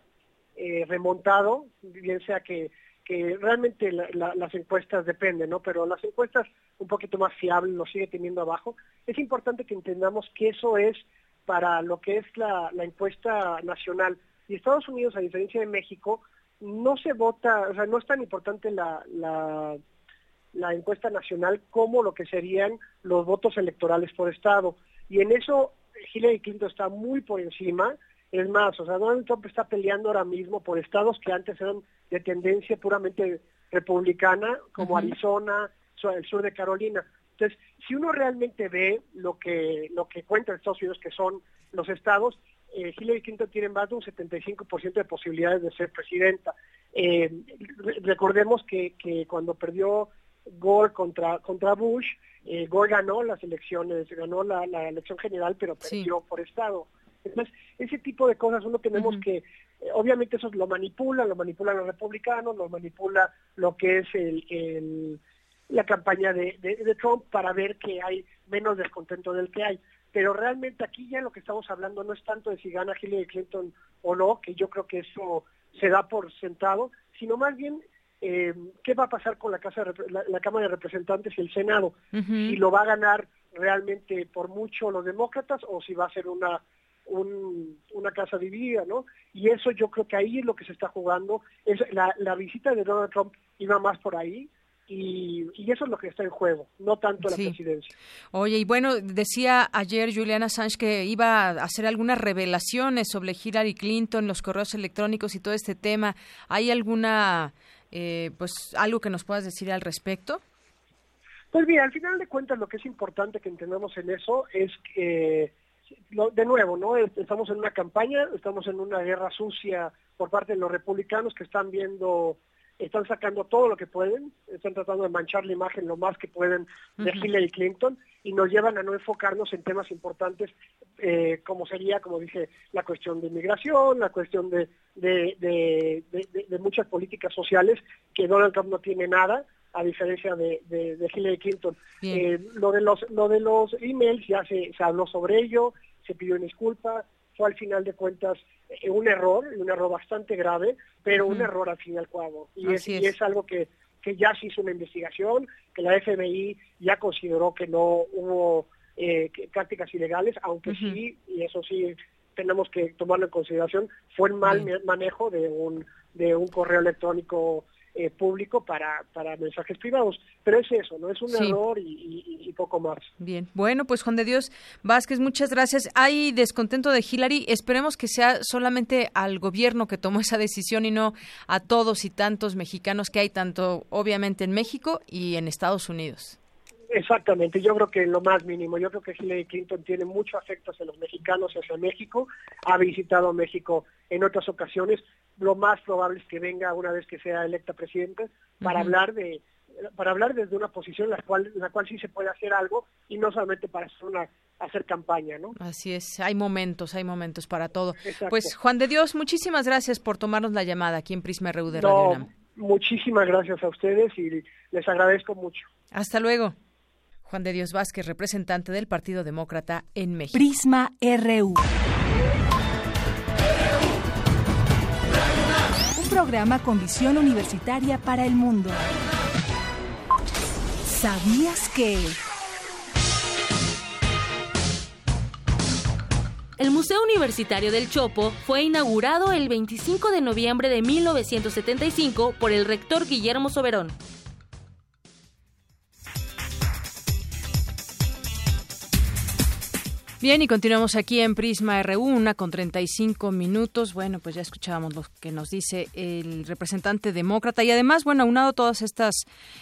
eh, remontado, bien sea que que realmente la, la, las encuestas dependen, ¿no? Pero las encuestas un poquito más fiables lo sigue teniendo abajo. Es importante que entendamos que eso es para lo que es la, encuesta nacional. Y Estados Unidos, a diferencia de México, no se vota, o sea, no es tan importante la, la encuesta nacional como lo que serían los votos electorales por estado. Y en eso Hillary Clinton está muy por encima Es más, o sea, Donald Trump está peleando ahora mismo por estados que antes eran de tendencia puramente republicana, como Arizona, el sur de Carolina. Entonces, si uno realmente ve lo que lo que cuenta Estados Unidos, que son los estados, eh, Hillary Clinton tiene más de un 75% de posibilidades de ser presidenta. Eh, recordemos que, que cuando perdió Gore contra, contra Bush, eh, Gore ganó las elecciones, ganó la, elección general, pero perdió por estado. Entonces, ese tipo de cosas uno tenemos que, obviamente eso lo manipula, lo manipulan los republicanos, lo manipula lo que es el, la campaña de, de, Trump para ver que hay menos descontento del que hay. Pero realmente aquí ya lo que estamos hablando no es tanto de si gana Hillary Clinton o no, que yo creo que eso se da por sentado, sino más bien eh, qué va a pasar con la, casa la, Cámara de Representantes y el Senado, si lo va a ganar realmente por mucho los demócratas o si va a ser una una casa dividida, ¿no? Y eso yo creo que ahí es lo que se está jugando. Es la, la visita de Donald Trump iba más por ahí, y, eso es lo que está en juego, no tanto la presidencia. Oye, y bueno, decía ayer Julian Assange que iba a hacer algunas revelaciones sobre Hillary Clinton, los correos electrónicos y todo este tema. ¿Hay alguna, eh, pues, algo que nos puedas decir al respecto? Pues mira, al final de cuentas lo que es importante que entendamos en eso es que, de nuevo, ¿no? Estamos en una campaña, estamos en una guerra sucia por parte de los republicanos que están viendo están sacando todo lo que pueden, están tratando de manchar la imagen lo más que pueden de Hillary Clinton y nos llevan a no enfocarnos en temas importantes eh, como sería, como dije, la cuestión de inmigración, la cuestión de, de, muchas políticas sociales que Donald Trump no tiene nada a diferencia de, Hillary Clinton. Eh, lo de los lo de los emails ya se, se habló sobre ello, se pidió una disculpa, fue al final de cuentas eh, un error, un error bastante grave, pero un error al fin y al cabo. Y es, algo que, que ya se hizo una investigación, que la FBI ya consideró que no hubo eh, prácticas ilegales, aunque sí, y eso sí tenemos que tomarlo en consideración, fue un mal manejo de un, de un correo electrónico eh, público para, para mensajes privados. Pero es eso, ¿no? Es un error y, poco más. Bien, bueno, pues Juan de Dios Vázquez, muchas gracias. Hay descontento de Hillary. Esperemos que sea solamente al gobierno que tomó esa decisión y no a todos y tantos mexicanos que hay, tanto obviamente en México y en Estados Unidos. Exactamente, yo creo que lo más mínimo, yo creo que Hillary Clinton tiene mucho afecto hacia los mexicanos, hacia México, ha visitado México en otras ocasiones, lo más probable es que venga una vez que sea electa presidenta para hablar de para hablar desde una posición en la cual la cual sí se puede hacer algo y no solamente para hacer una hacer campaña, ¿no? Así es, hay momentos, hay momentos para todo. Pues Juan de Dios, muchísimas gracias por tomarnos la llamada aquí en Prisma RU de Radio Muchísimas gracias a ustedes y les agradezco mucho. Hasta luego. Juan de Dios Vázquez, representante del Partido Demócrata en México. Prisma RU. programa con visión universitaria para el mundo. ¿Sabías que... El Museo Universitario del Chopo fue inaugurado el 25 de noviembre de 1975 por el rector Guillermo Soberón. Bien, y continuamos aquí en Prisma RU, una con 35 minutos. Bueno, pues ya escuchábamos lo que nos dice el representante demócrata. Y además, bueno, aunado todas estas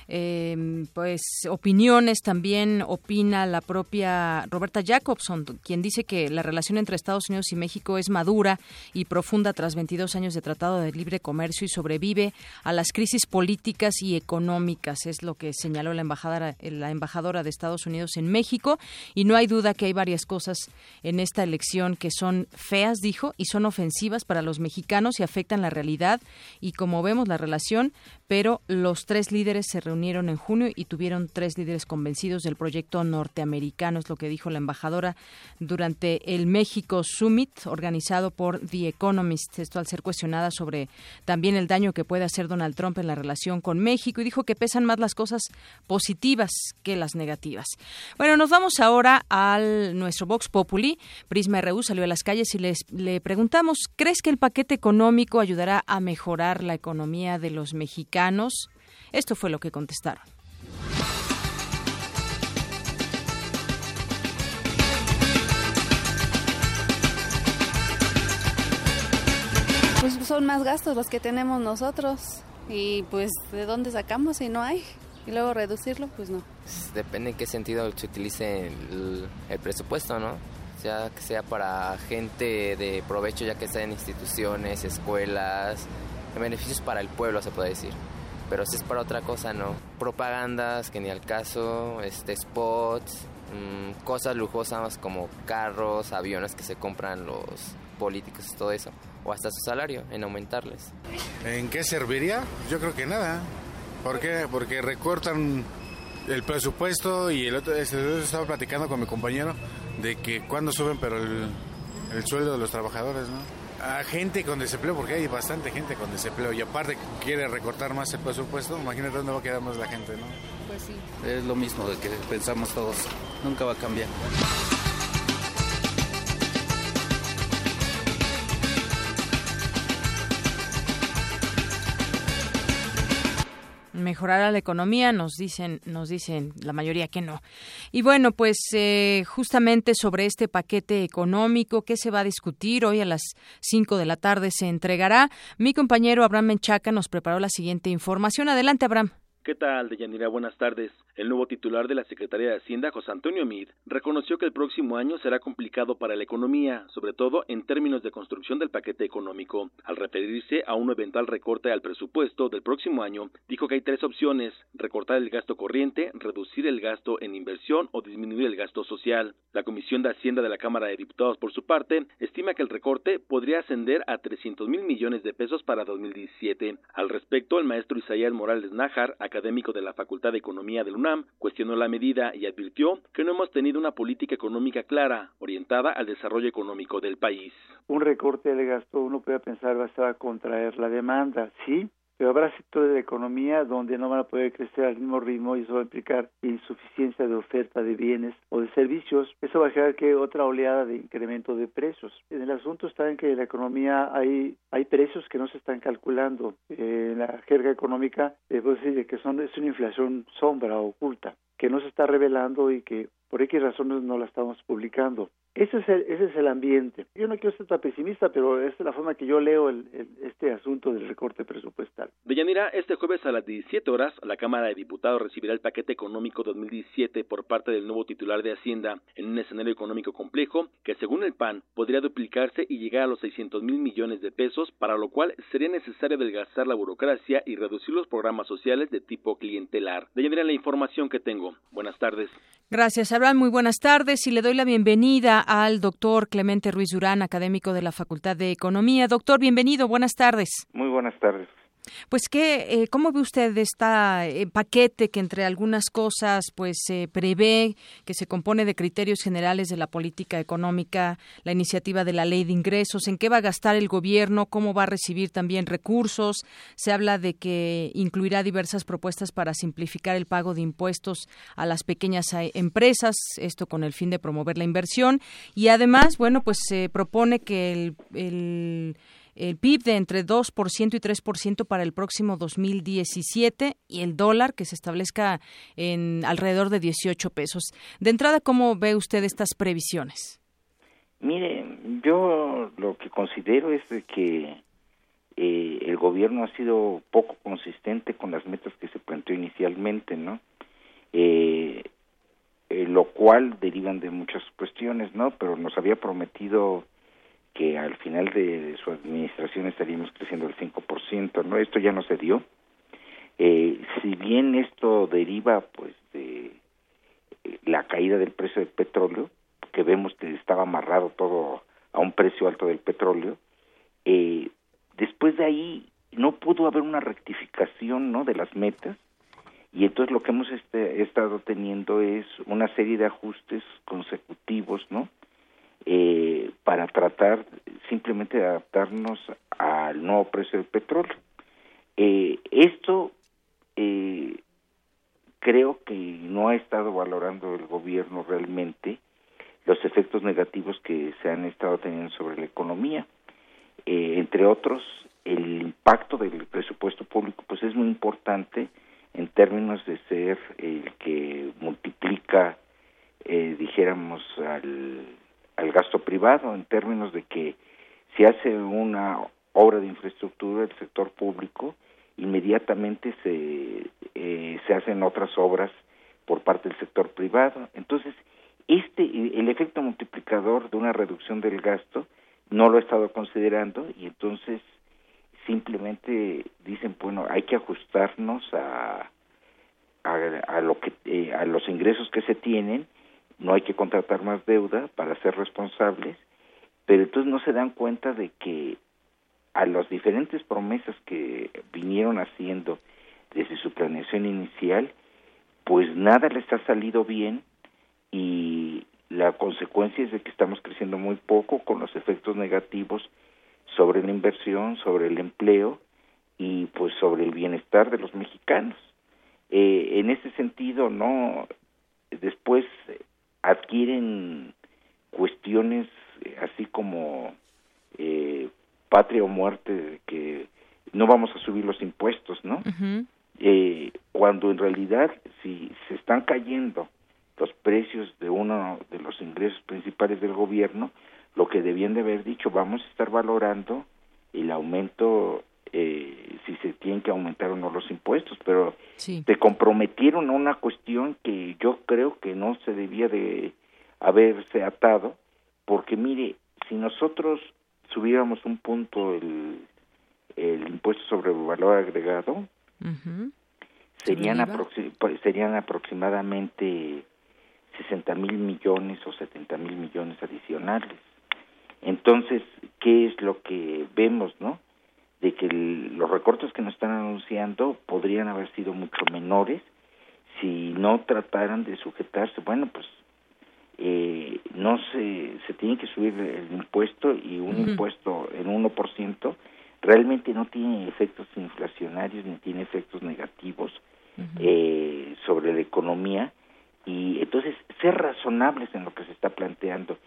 eh, pues opiniones, también opina la propia Roberta Jacobson, quien dice que la relación entre Estados Unidos y México es madura y profunda tras 22 años de tratado de libre comercio y sobrevive a las crisis políticas y económicas, es lo que señaló la embajadora, la embajadora de Estados Unidos en México. Y no hay duda que hay varias cosas en esta elección que son feas, dijo, y son ofensivas para los mexicanos y afectan la realidad y como vemos la relación, pero los tres líderes se reunieron en junio y tuvieron tres líderes convencidos del proyecto norteamericano, es lo que dijo la embajadora durante el México Summit organizado por The Economist, esto al ser cuestionada sobre también el daño que puede hacer Donald Trump en la relación con México y dijo que pesan más las cosas positivas que las negativas. Bueno, nos vamos ahora al nuestro Vox Populi, Prisma RU salió a las calles y les, le preguntamos, ¿crees que el paquete económico ayudará a mejorar la economía de los mexicanos? Esto fue lo que contestaron. Pues son más gastos los que tenemos nosotros y pues de dónde sacamos si no hay y luego reducirlo, pues no. Depende en qué sentido se utilice el, el presupuesto, ¿no? Ya que sea para gente de provecho, ya que sea en instituciones, escuelas, en beneficios para el pueblo, se puede decir. Pero si es para otra cosa, no. Propagandas, que ni al caso, este, spots, mmm, cosas lujosas como carros, aviones que se compran los políticos, todo eso. O hasta su salario, en aumentarles. ¿En qué serviría? Yo creo que nada. ¿Por qué? Porque recortan el presupuesto y el otro, este, estaba platicando con mi compañero de que cuando suben pero el, el sueldo de los trabajadores, ¿no? A gente con desempleo, porque hay bastante gente con desempleo y aparte quiere recortar más el presupuesto, imagínate dónde va a quedar más la gente, ¿no? Pues sí. Es lo mismo de que pensamos todos, nunca va a cambiar. Mejorará la economía, nos dicen, nos dicen la mayoría que no. Y bueno, pues eh, justamente sobre este paquete económico que se va a discutir hoy a las 5 de la tarde se entregará. Mi compañero Abraham Menchaca nos preparó la siguiente información. Adelante, Abraham. ¿Qué tal, Deyanira? Buenas tardes. El nuevo titular de la Secretaría de Hacienda, José Antonio Mid, reconoció que el próximo año será complicado para la economía, sobre todo en términos de construcción del paquete económico. Al referirse a un eventual recorte al presupuesto del próximo año, dijo que hay tres opciones, recortar el gasto corriente, reducir el gasto en inversión o disminuir el gasto social. La Comisión de Hacienda de la Cámara de Diputados, por su parte, estima que el recorte podría ascender a 300 mil millones de pesos para 2017. Al respecto, el maestro Isaías Morales Nájar, académico de la Facultad de Economía del UNAM, cuestionó la medida y advirtió que no hemos tenido una política económica clara, orientada al desarrollo económico del país. Un recorte del gasto, uno puede pensar, va a contraer la demanda, sí, pero habrá sectores de la economía donde no van a poder crecer al mismo ritmo y eso va a implicar insuficiencia de oferta de bienes o de servicios. Eso va a generar que otra oleada de incremento de precios. En el asunto está en que en la economía hay, hay precios que no se están calculando. Eh, en la jerga económica, debo decir que son, es una inflación sombra, oculta, que no se está revelando y que por X razones no la estamos publicando. Ese es, el, ese es el ambiente. Yo no quiero ser tan pesimista, pero esta es la forma que yo leo el, el, este asunto del recorte presupuestal. Deyanira, este jueves a las 17 horas, la Cámara de Diputados recibirá el paquete económico 2017 por parte del nuevo titular de Hacienda en un escenario económico complejo que, según el PAN, podría duplicarse y llegar a los 600 mil millones de pesos, para lo cual sería necesario adelgazar la burocracia y reducir los programas sociales de tipo clientelar. Deyanira, la información que tengo. Buenas tardes. Gracias, Abraham. Muy buenas tardes y le doy la bienvenida al doctor Clemente Ruiz Durán, académico de la Facultad de Economía. Doctor, bienvenido. Buenas tardes. Muy buenas tardes. Pues que, eh, ¿cómo ve usted este paquete que entre algunas cosas pues se prevé que se compone de criterios generales de la política económica, la iniciativa de la ley de ingresos, en qué va a gastar el gobierno, cómo va a recibir también recursos? Se habla de que incluirá diversas propuestas para simplificar el pago de impuestos a las pequeñas eh, empresas, esto con el fin de promover la inversión. Y además, bueno, pues se propone que el PIB de entre 2% y 3% para el próximo 2017 y el dólar que se establezca en alrededor de 18 pesos. De entrada, ¿cómo ve usted estas previsiones? Mire, yo lo que considero es que eh, el gobierno ha sido poco consistente con las metas que se planteó inicialmente, ¿no? Eh, eh, lo cual derivan de muchas cuestiones, ¿no? Pero nos había prometido que al final de su administración estaríamos creciendo el 5%, ¿no? Esto ya no se dio. Eh, si bien esto deriva, pues, de eh, la caída del precio del petróleo, que vemos que estaba amarrado todo a un precio alto del petróleo, eh, después de ahí no pudo haber una rectificación, ¿no? De las metas, y entonces lo que hemos este, estado teniendo es una serie de ajustes consecutivos, ¿no? Eh, para tratar simplemente de adaptarnos al nuevo precio del petróleo. Eh, esto eh, creo que no ha estado valorando el gobierno realmente los efectos negativos que se han estado teniendo sobre la economía. Eh, entre otros, el impacto del presupuesto público pues es muy importante en términos de ser el que multiplica, eh, dijéramos, al al gasto privado en términos de que si hace una obra de infraestructura del sector público, inmediatamente se, eh, se hacen otras obras por parte del sector privado. Entonces, este, el efecto multiplicador de una reducción del gasto no lo he estado considerando y entonces simplemente dicen, bueno, hay que ajustarnos a, a, lo que, eh, a los ingresos que se tienen, no hay que contratar más deuda para ser responsables, pero entonces no se dan cuenta de que a las diferentes promesas que vinieron haciendo desde su planeación inicial, pues nada les ha salido bien y la consecuencia es de que estamos creciendo muy poco con los efectos negativos sobre la inversión, sobre el empleo y pues sobre el bienestar de los mexicanos. Eh, en ese sentido, no, después adquieren cuestiones eh, así como eh, patria o muerte, que no vamos a subir los impuestos, ¿no? eh, cuando en realidad si se están cayendo los precios de uno de los ingresos principales del gobierno, lo que debían de haber dicho, vamos a estar valorando el aumento, eh, si se tienen que aumentar o no los impuestos, pero se comprometieron a una cuestión que yo creo que no se debía de haberse atado, porque mire, si nosotros subiéramos un punto el, el impuesto sobre el valor agregado, serían, pues, serían aproximadamente 60 mil millones o 70 mil millones adicionales. Entonces, ¿qué es lo que vemos, no? De que los recortes que nos están anunciando podrían haber sido mucho menores si no trataran de sujetarse. Bueno, pues eh, no se, se tiene que subir el impuesto y un impuesto en 1% realmente no tiene efectos inflacionarios ni tiene efectos negativos eh, sobre la economía. Y entonces ser razonables en lo que se está planteando.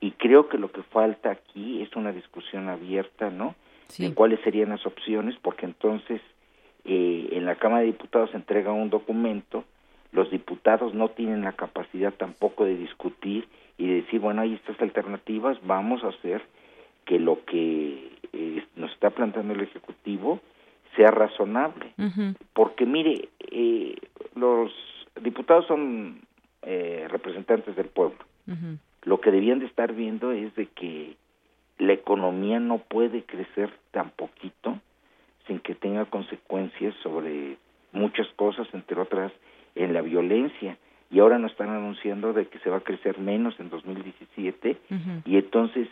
Y creo que lo que falta aquí es una discusión abierta no en cuáles serían las opciones porque entonces eh, en la Cámara de Diputados se entrega un documento los diputados no tienen la capacidad tampoco de discutir y de decir bueno hay estas alternativas vamos a hacer que lo que eh, nos está planteando el Ejecutivo sea razonable. Porque mire, eh, los diputados son eh, representantes del pueblo. Lo que debían de estar viendo es de que la economía no puede crecer tan poquito sin que tenga consecuencias sobre muchas cosas, entre otras en la violencia. Y ahora nos están anunciando de que se va a crecer menos en 2017 y entonces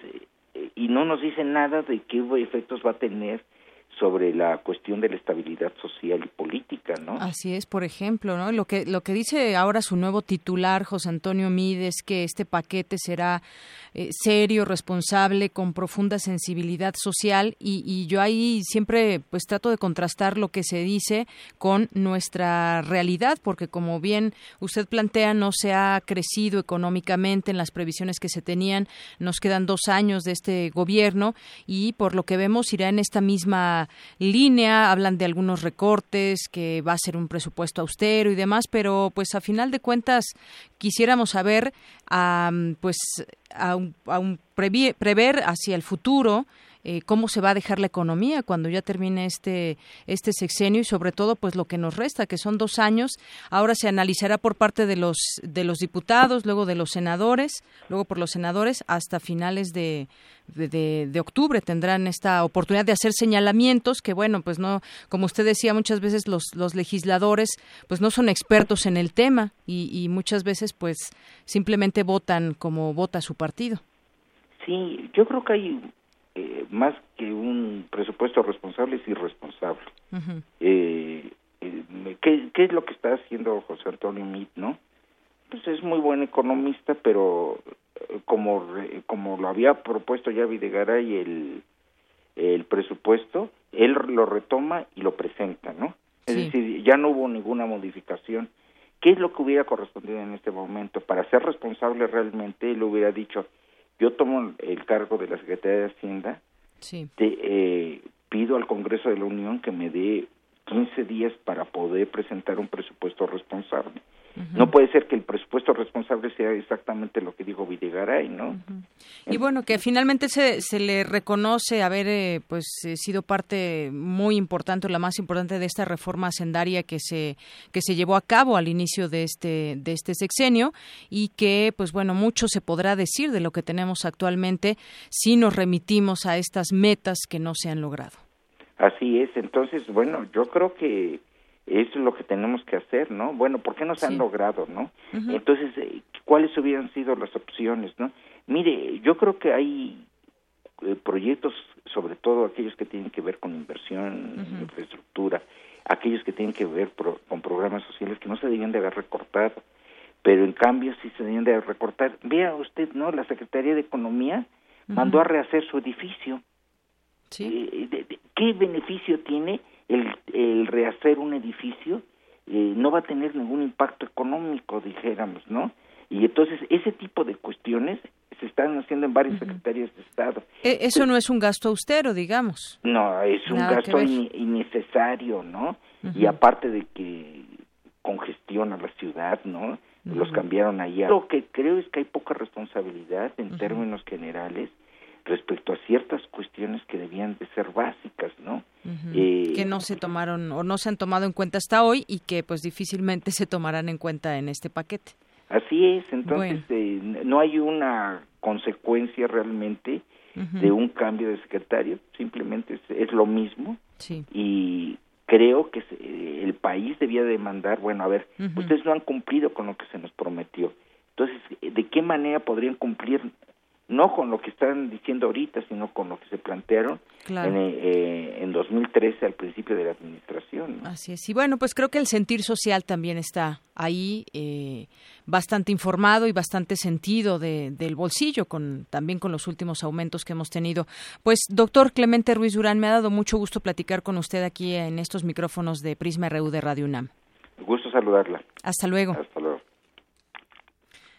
y no nos dice nada de qué efectos va a tener sobre la cuestión de la estabilidad social y política, ¿no? Así es, por ejemplo, ¿no? Lo que lo que dice ahora su nuevo titular, José Antonio Mides, que este paquete será eh, serio, responsable, con profunda sensibilidad social y, yo ahí siempre pues trato de contrastar lo que se dice con nuestra realidad, porque como bien usted plantea, no se ha crecido económicamente en las previsiones que se tenían, nos quedan dos años de este gobierno y por lo que vemos irá en esta misma línea, hablan de algunos recortes, que va a ser un presupuesto austero y demás, pero pues a final de cuentas quisiéramos saber, pues a un, prever hacia el futuro eh, cómo se va a dejar la economía cuando ya termine este este sexenio y sobre todo pues lo que nos resta que son dos años. Ahora se analizará por parte de los de los diputados luego de los senadores luego por los senadores hasta finales de de, octubre tendrán esta oportunidad de hacer señalamientos que bueno pues no como usted decía muchas veces los, los legisladores pues no son expertos en el tema y, y muchas veces pues simplemente votan como vota su partido. Sí yo creo que hay eh, más que un presupuesto responsable es irresponsable. Eh, eh, ¿qué, es lo que está haciendo José Antonio Mit, no? Pues es muy buen economista, pero como como lo había propuesto ya Videgaray el el presupuesto, él lo retoma y lo presenta, ¿no? Es decir, ya no hubo ninguna modificación. ¿Qué es lo que hubiera correspondido en este momento? Para ser responsable realmente, él hubiera dicho, yo tomo el cargo de la Secretaría de Hacienda, sí. eh, pido al Congreso de la Unión que me dé 15 días para poder presentar un presupuesto responsable. No puede ser que el presupuesto responsable sea exactamente lo que dijo Videgaray, ¿no? Y bueno, que finalmente se, se le reconoce haber eh, pues eh, sido parte muy importante, la más importante de esta reforma hacendaria que se que se llevó a cabo al inicio de este de este sexenio y que pues bueno, mucho se podrá decir de lo que tenemos actualmente si nos remitimos a estas metas que no se han logrado. Así es, entonces, bueno, yo creo que es lo que tenemos que hacer, ¿no? Bueno, ¿por qué no se han logrado, no? Entonces, eh, ¿cuáles hubieran sido las opciones, no? Mire, yo creo que hay eh, proyectos, sobre todo aquellos que tienen que ver con inversión, infraestructura, aquellos que tienen que ver con programas sociales que no se debían de haber recortado, pero en cambio sí se debían de haber recortado. Vea usted, ¿no? La Secretaría de Economía mandó a rehacer su edificio. Sí. Eh, ¿Qué beneficio tiene el, rehacer un edificio? Eh, no va a tener ningún impacto económico, dijéramos, ¿no? Y entonces ese tipo de cuestiones se están haciendo en varias secretarías de Estado. E, eso no es un gasto austero, digamos. No, es un gasto innecesario, ¿no? Y aparte de que congestiona la ciudad, ¿no? Los cambiaron allá. Lo que creo es que hay poca responsabilidad en términos generales respecto a ciertas cuestiones que debían de ser básicas, ¿no? Eh, que no se tomaron o no se han tomado en cuenta hasta hoy y que pues difícilmente se tomarán en cuenta en este paquete. Así es, entonces eh, no hay una consecuencia realmente de un cambio de secretario, simplemente es, lo mismo. Y creo que el país debía demandar, bueno, a ver, ustedes no han cumplido con lo que se nos prometió, entonces, ¿de qué manera podrían cumplir no con lo que están diciendo ahorita, sino con lo que se plantearon en, eh, en 2013 al principio de la administración. Así es. Y bueno, pues creo que el sentir social también está ahí, eh, bastante informado y bastante sentido de, del bolsillo, con también con los últimos aumentos que hemos tenido. Pues, doctor Clemente Ruiz Durán, me ha dado mucho gusto platicar con usted aquí en estos micrófonos de Prisma RU de Radio UNAM. Gusto saludarla. Hasta luego. Hasta luego.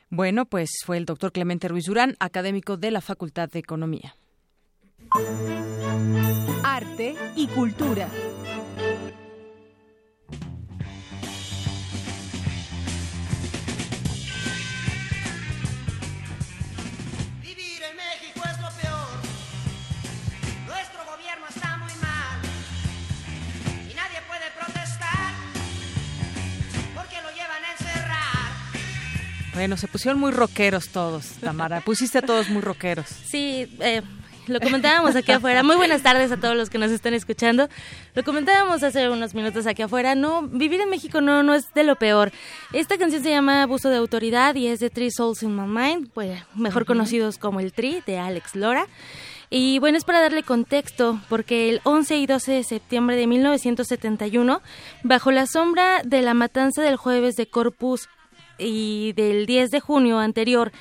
Bueno, pues fue el doctor Clemente Ruiz Durán, académico de la Facultad de Economía. Arte y cultura. Bueno, se pusieron muy rockeros todos, Tamara. Pusiste a todos muy rockeros. Sí, eh, lo comentábamos aquí afuera. Muy buenas tardes a todos los que nos están escuchando. Lo comentábamos hace unos minutos aquí afuera. No, vivir en México no, no es de lo peor. Esta canción se llama Abuso de Autoridad y es de Three Souls in My Mind, pues, mejor conocidos como el Tri de Alex Lora. Y bueno, es para darle contexto, porque el 11 y 12 de septiembre de 1971, bajo la sombra de la matanza del jueves de Corpus y del 10 de junio anterior.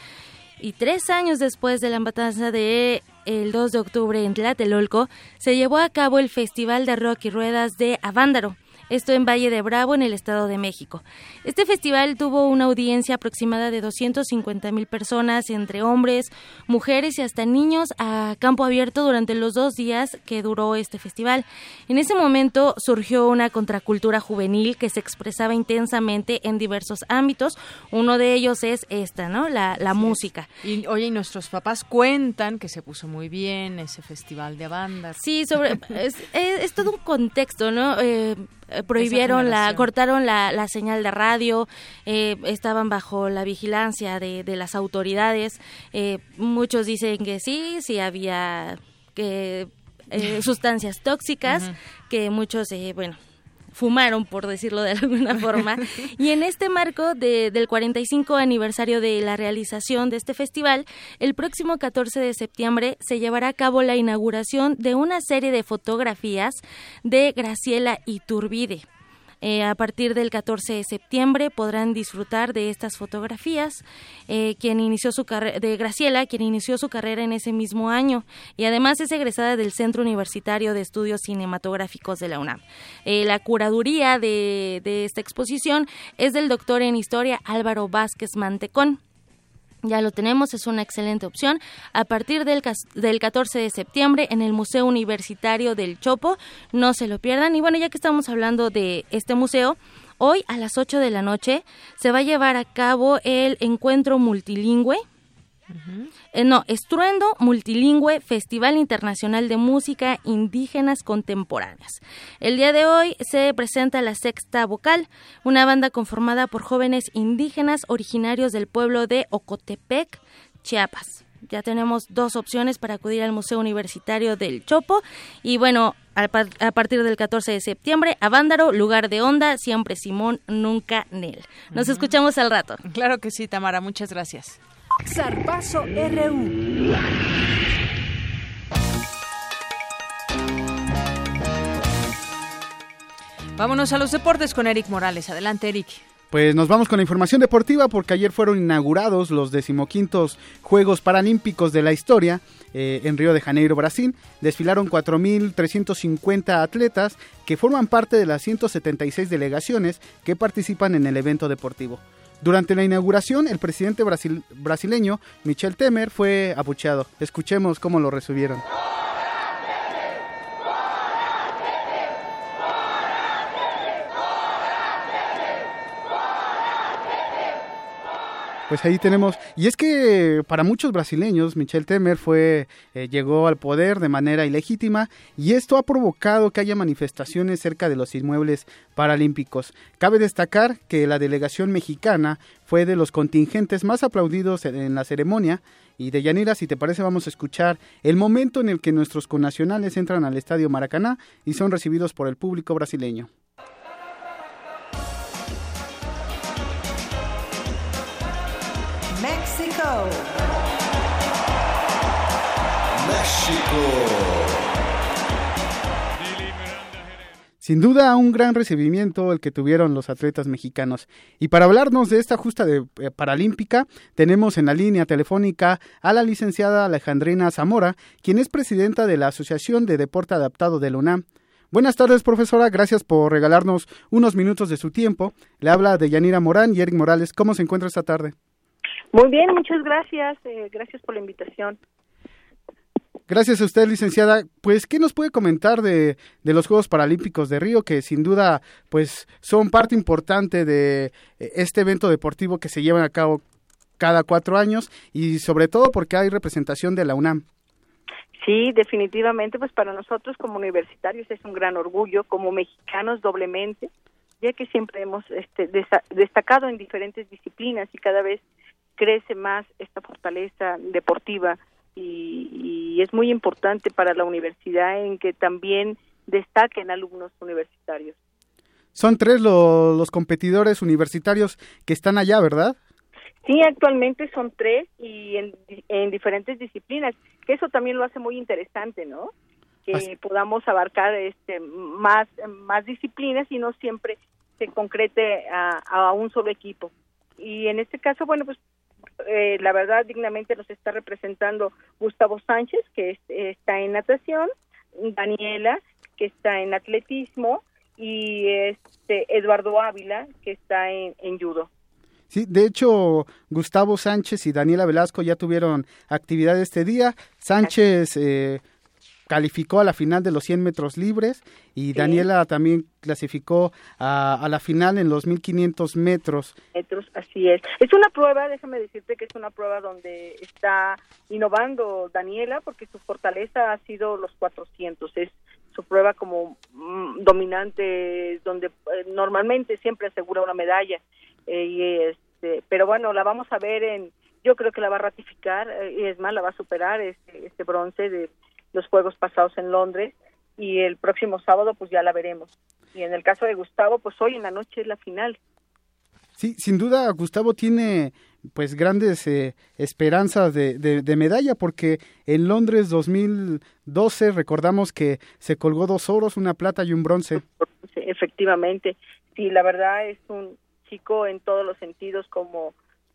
Y tres años después de la matanza de el 2 de octubre en Tlatelolco, se llevó a cabo el Festival de Rock y Ruedas de Avándaro, esto en Valle de Bravo, en el Estado de México. Este festival tuvo una audiencia aproximada de 250 mil personas, entre hombres, mujeres y hasta niños, a campo abierto durante los dos días que duró este festival. En ese momento surgió una contracultura juvenil que se expresaba intensamente en diversos ámbitos. Uno de ellos es esta, ¿no? La, la música. Y oye, y nuestros papás cuentan que se puso muy bien ese festival de bandas. Sí, sobre es, es, todo un contexto, ¿no? Eh, prohibieron la cortaron la, la, señal de radio eh, estaban bajo la vigilancia de, de las autoridades. Eh, muchos dicen que sí sí había que sustancias tóxicas que muchos bueno fumaron, por decirlo de alguna forma. Y en este marco de, del 45 aniversario de la realización de este festival, el próximo 14 de septiembre se llevará a cabo la inauguración de una serie de fotografías de Graciela Iturbide. Eh, a partir del 14 de septiembre podrán disfrutar de estas fotografías. Eh, quien inició su de Graciela, quien inició su carrera en ese mismo año y además es egresada del Centro Universitario de Estudios Cinematográficos de la UNAM. Eh, la curaduría de, de esta exposición es del doctor en historia Álvaro Vázquez Mantecón. Ya lo tenemos, es una excelente opción. A partir del, del 14 de septiembre en el Museo Universitario del Chopo, no se lo pierdan. Y bueno, ya que estamos hablando de este museo, Hoy a las 8 de la noche se va a llevar a cabo el encuentro multilingüe eh, no, Estruendo Multilingüe, Festival Internacional de Música Indígenas Contemporáneas. El día de hoy se presenta la Sexta Vocal, una banda conformada por jóvenes indígenas originarios del pueblo de Ocotepec, Chiapas. Ya tenemos dos opciones para acudir al Museo Universitario del Chopo. Y bueno, a, partir del 14 de septiembre, a Vándaro, lugar de onda, siempre Simón, nunca Nel. Nos escuchamos al rato. Claro que sí, Tamara, muchas gracias. Zarpazo RU. Vámonos a los deportes con Eric Morales. Adelante, Eric. Pues nos vamos con la información deportiva porque ayer fueron inaugurados los decimoquintos Juegos Paralímpicos de la historia eh, en Río de Janeiro, Brasil. Desfilaron 4.350 atletas que forman parte de las 176 delegaciones que participan en el evento deportivo. Durante la inauguración, el presidente brasileño Michel Temer fue abucheado. Escuchemos cómo lo recibieron. Pues ahí tenemos, y es que para muchos brasileños Michel Temer fue eh, llegó al poder de manera ilegítima y esto ha provocado que haya manifestaciones cerca de los inmuebles paralímpicos. Cabe destacar que la delegación mexicana fue de los contingentes más aplaudidos en la ceremonia y de Yanira, si te parece, vamos a escuchar el momento en el que nuestros connacionales entran al estadio Maracaná y son recibidos por el público brasileño. México. Sin duda, un gran recibimiento el que tuvieron los atletas mexicanos. Y para hablarnos de esta justa de, eh, paralímpica, tenemos en la línea telefónica a la licenciada Alejandrina Zamora, quien es presidenta de la Asociación de Deporte Adaptado de la UNAM. Buenas tardes, profesora. Gracias por regalarnos unos minutos de su tiempo. Le habla de Yanira Morán y Eric Morales. ¿Cómo se encuentra esta tarde? Muy bien, muchas gracias. Eh, gracias por la invitación. Gracias a usted, licenciada. Pues, ¿qué nos puede comentar de, de, los Juegos Paralímpicos de Río, que sin duda, pues, son parte importante de eh, este evento deportivo que se lleva a cabo cada cuatro años y sobre todo porque hay representación de la UNAM? Sí, definitivamente, pues para nosotros como universitarios es un gran orgullo, como mexicanos doblemente, ya que siempre hemos este, destacado en diferentes disciplinas y cada vez crece más esta fortaleza deportiva y, es muy importante para la universidad en que también destaquen alumnos universitarios. Son tres los competidores universitarios que están allá, ¿verdad? Sí, actualmente son tres y en, diferentes disciplinas, que eso también lo hace muy interesante, ¿no? Que podamos abarcar este más más disciplinas y no siempre se concrete a, a un solo equipo. Y en este caso, bueno, pues eh, la verdad dignamente nos está representando Gustavo Sánchez, que está en natación, Daniela, que está en atletismo, y este Eduardo Ávila, que está en, judo. Sí, de hecho, Gustavo Sánchez y Daniela Velasco ya tuvieron actividad este día. Sánchez eh, calificó a la final de los 100 metros libres y Daniela también clasificó a, la final en los 1500 metros. Metros, así es. Es una prueba, déjame decirte que es una prueba donde está innovando Daniela porque su fortaleza ha sido los 400. Es su prueba como mm, dominante donde eh, normalmente siempre asegura una medalla. Eh, y este, pero bueno, la vamos a ver en yo creo que la va a ratificar eh, y es más la va a superar este, este bronce de los juegos pasados en Londres y el próximo sábado pues ya la veremos. Y en el caso de Gustavo, pues hoy en la noche es la final. Sí, sin duda Gustavo tiene pues grandes eh, esperanzas de, de, medalla porque en Londres 2012 recordamos que se colgó dos oros, una plata y un bronce. efectivamente, sí, la verdad es un chico en todos los sentidos como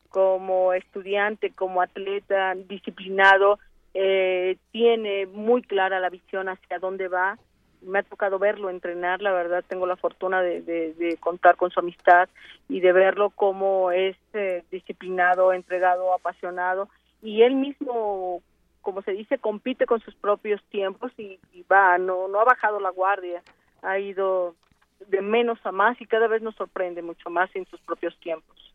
como estudiante, como atleta, disciplinado, eh, tiene muy clara la visión hacia dónde va. Me ha tocado verlo entrenar, la verdad tengo la fortuna de, contar con su amistad y de verlo como es eh, disciplinado, entregado, apasionado y él mismo, como se dice, compite con sus propios tiempos y, va, no, no ha bajado la guardia, ha ido de menos a más y cada vez nos sorprende mucho más en sus propios tiempos.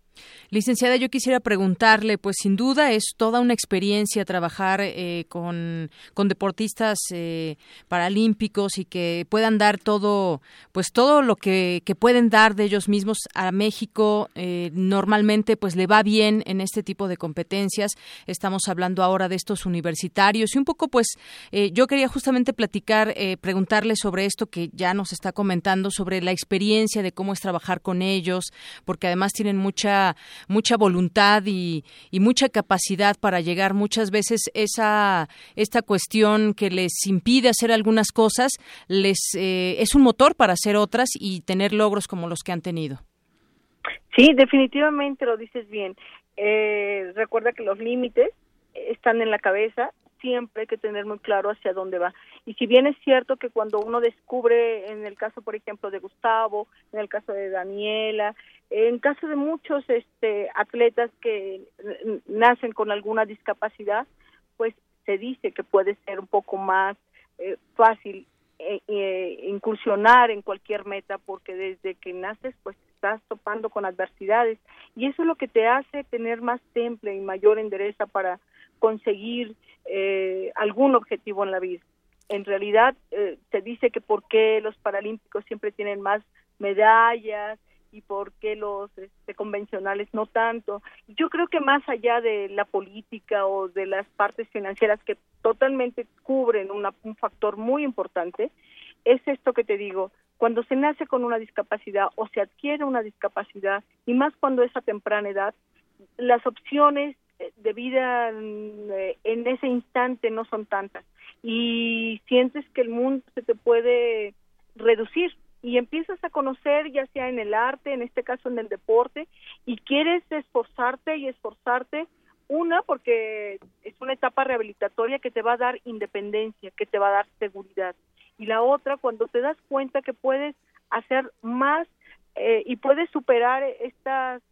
Licenciada, yo quisiera preguntarle, pues sin duda es toda una experiencia trabajar eh, con, con, deportistas eh, paralímpicos y que puedan dar todo, pues todo lo que, pueden dar de ellos mismos a México. Eh, normalmente, pues le va bien en este tipo de competencias. Estamos hablando ahora de estos universitarios y un poco, pues yo quería justamente platicar, preguntarle sobre esto que ya nos está comentando sobre la experiencia de cómo es trabajar con ellos, porque además tienen mucha mucha, voluntad y, mucha capacidad para llegar. Muchas veces esa esta cuestión que les impide hacer algunas cosas les eh, es un motor para hacer otras y tener logros como los que han tenido. Sí, definitivamente lo dices bien. Eh, recuerda que los límites están en la cabeza siempre hay que tener muy claro hacia dónde va. Y si bien es cierto que cuando uno descubre, en el caso, por ejemplo, de Gustavo, en el caso de Daniela, en caso de muchos este, atletas que nacen con alguna discapacidad, pues se dice que puede ser un poco más eh, fácil eh, eh, incursionar en cualquier meta porque desde que naces pues estás topando con adversidades y eso es lo que te hace tener más temple y mayor endereza para conseguir eh, algún objetivo en la vida. En realidad eh, se dice que por qué los paralímpicos siempre tienen más medallas y por qué los este, convencionales no tanto. Yo creo que más allá de la política o de las partes financieras que totalmente cubren un factor muy importante, es esto que te digo, cuando se nace con una discapacidad o se adquiere una discapacidad, y más cuando es a temprana edad, las opciones de vida eh, en ese instante no son tantas. Y sientes que el mundo se te puede reducir y empiezas a conocer ya sea en el arte, en este caso en el deporte y quieres esforzarte y esforzarte una porque es una etapa rehabilitatoria que te va a dar independencia, que te va a dar seguridad. Y la otra cuando te das cuenta que puedes hacer más eh, y puedes superar estas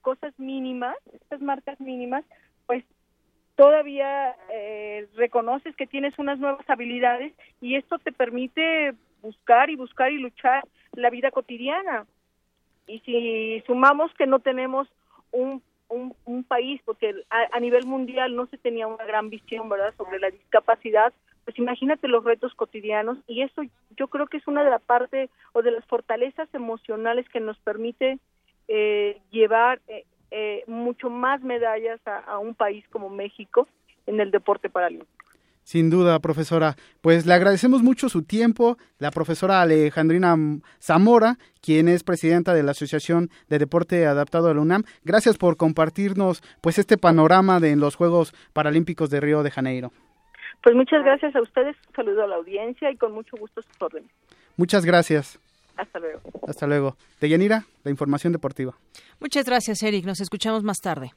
cosas mínimas, estas marcas mínimas, pues todavía eh, reconoces que tienes unas nuevas habilidades y esto te permite buscar y buscar y luchar la vida cotidiana. Y si sumamos que no tenemos un, un, país, porque a, a, nivel mundial no se tenía una gran visión, ¿verdad?, sobre la discapacidad, pues imagínate los retos cotidianos y eso yo creo que es una de las partes o de las fortalezas emocionales que nos permite eh, llevar eh, eh, mucho más medallas a, un país como México en el deporte paralímpico. Sin duda, profesora. Pues le agradecemos mucho su tiempo, la profesora Alejandrina Zamora, quien es presidenta de la Asociación de Deporte Adaptado de la UNAM. Gracias por compartirnos pues este panorama de los Juegos Paralímpicos de Río de Janeiro. Pues muchas gracias a ustedes, un saludo a la audiencia y con mucho gusto sus órdenes. Muchas gracias. Hasta luego. Hasta luego. De Yanira, la información deportiva. Muchas gracias, Eric. Nos escuchamos más tarde.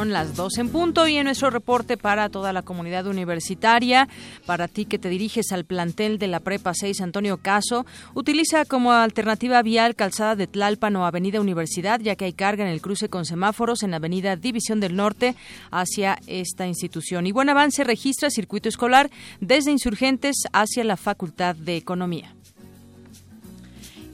Son las dos en punto y en nuestro reporte para toda la comunidad universitaria, para ti que te diriges al plantel de la Prepa 6 Antonio Caso, utiliza como alternativa vial calzada de Tlalpan o Avenida Universidad, ya que hay carga en el cruce con semáforos en Avenida División del Norte hacia esta institución. Y buen avance registra circuito escolar desde Insurgentes hacia la Facultad de Economía.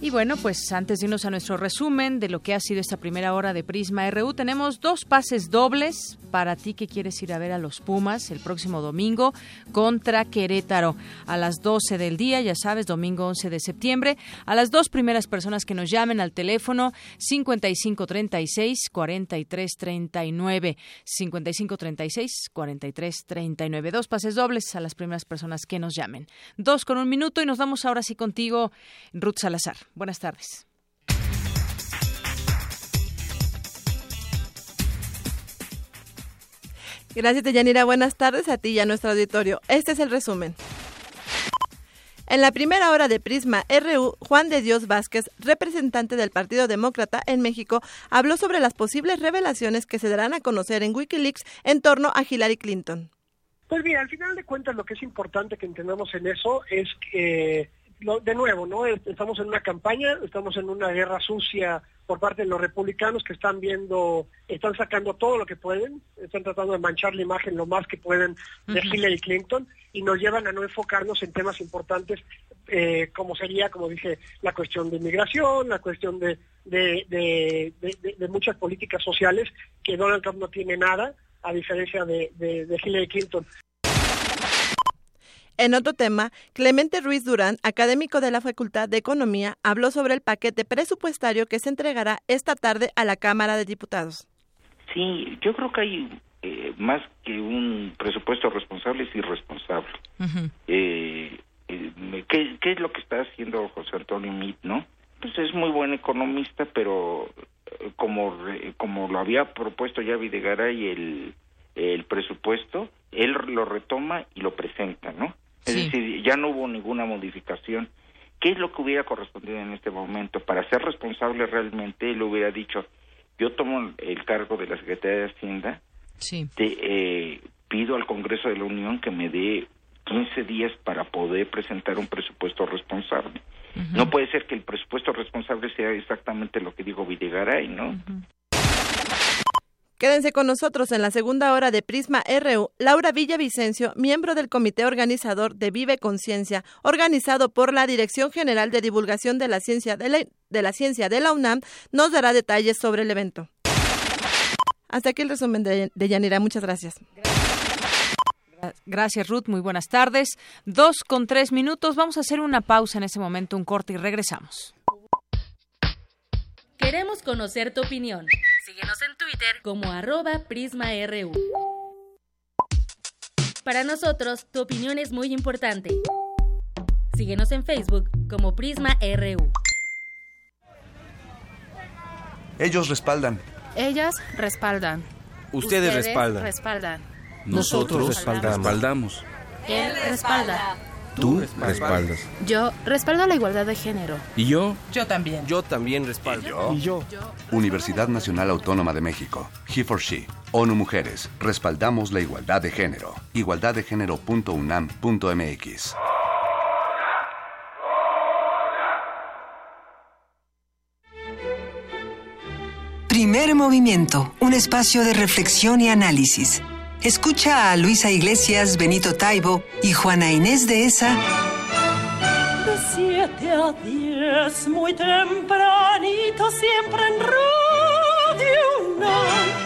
Y bueno, pues antes de irnos a nuestro resumen de lo que ha sido esta primera hora de Prisma RU, tenemos dos pases dobles para ti que quieres ir a ver a los Pumas el próximo domingo contra Querétaro a las 12 del día, ya sabes, domingo 11 de septiembre. A las dos primeras personas que nos llamen al teléfono 5536 4339 5536 4339. Dos pases dobles a las primeras personas que nos llamen. Dos con un minuto y nos vamos ahora sí contigo, Ruth Salazar. Buenas tardes. Gracias, Deyanira. Buenas tardes a ti y a nuestro auditorio. Este es el resumen. En la primera hora de Prisma RU, Juan de Dios Vázquez, representante del Partido Demócrata en México, habló sobre las posibles revelaciones que se darán a conocer en Wikileaks en torno a Hillary Clinton. Pues mira, al final de cuentas lo que es importante que entendamos en eso es que de nuevo, ¿no? Estamos en una campaña, estamos en una guerra sucia por parte de los republicanos que están viendo, están sacando todo lo que pueden, están tratando de manchar la imagen lo más que pueden de Hillary Clinton y nos llevan a no enfocarnos en temas importantes eh, como sería, como dije, la cuestión de inmigración, la cuestión de, de, de, muchas políticas sociales que Donald Trump no tiene nada, a diferencia de, de Hillary Clinton. En otro tema, Clemente Ruiz Durán, académico de la Facultad de Economía, habló sobre el paquete presupuestario que se entregará esta tarde a la Cámara de Diputados. Sí, yo creo que hay eh, más que un presupuesto responsable, es irresponsable. Eh, eh, ¿qué, es lo que está haciendo José Antonio Mit, no? Pues es muy buen economista, pero como, como lo había propuesto ya Videgaray el, el presupuesto, él lo retoma y lo presenta, ¿no? Es decir, ya no hubo ninguna modificación. ¿Qué es lo que hubiera correspondido en este momento? Para ser responsable realmente, él hubiera dicho, yo tomo el cargo de la Secretaría de Hacienda, eh, pido al Congreso de la Unión que me dé 15 días para poder presentar un presupuesto responsable. No puede ser que el presupuesto responsable sea exactamente lo que dijo Videgaray, ¿no? Quédense con nosotros en la segunda hora de Prisma RU. Laura Villavicencio, miembro del comité organizador de Vive Conciencia, organizado por la Dirección General de Divulgación de la Ciencia de la, Ciencia de la UNAM, nos dará detalles sobre el evento. Hasta aquí el resumen de, de Yanira. Muchas gracias. Gracias, Ruth. Muy buenas tardes. Dos con tres minutos. Vamos a hacer una pausa en ese momento, un corte y regresamos. Queremos conocer tu opinión. Síguenos en Twitter como arroba PrismaRU. Para nosotros, tu opinión es muy importante. Síguenos en Facebook como PrismaRU. Ellos respaldan. Ellas respaldan. Ustedes, respaldan. respaldan. Nosotros, respaldamos. respaldamos. Él respalda. Tú respaldas. Yo respaldo la igualdad de género. ¿Y yo? Yo también. Yo también respaldo. ¿Y yo? Universidad Nacional Autónoma de México. He for She. ONU Mujeres. Respaldamos la igualdad de género. Igualdaddegénero.unam.mx. Primer movimiento. Un espacio de reflexión y análisis Escucha a Luisa Iglesias, Benito Taibo y Juana Inés de esa. De 7 a 10, muy tempranito, siempre en Radio Te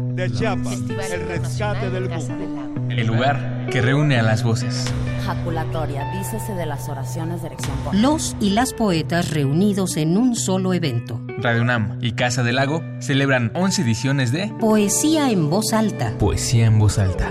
de Chiapas, el rescate del mundo. El lugar que reúne a las voces. Jaculatoria, dícese de las oraciones de. Los y las poetas reunidos en un solo evento. Radio UNAM y Casa del Lago celebran 11 ediciones de Poesía en voz alta. Poesía en voz alta.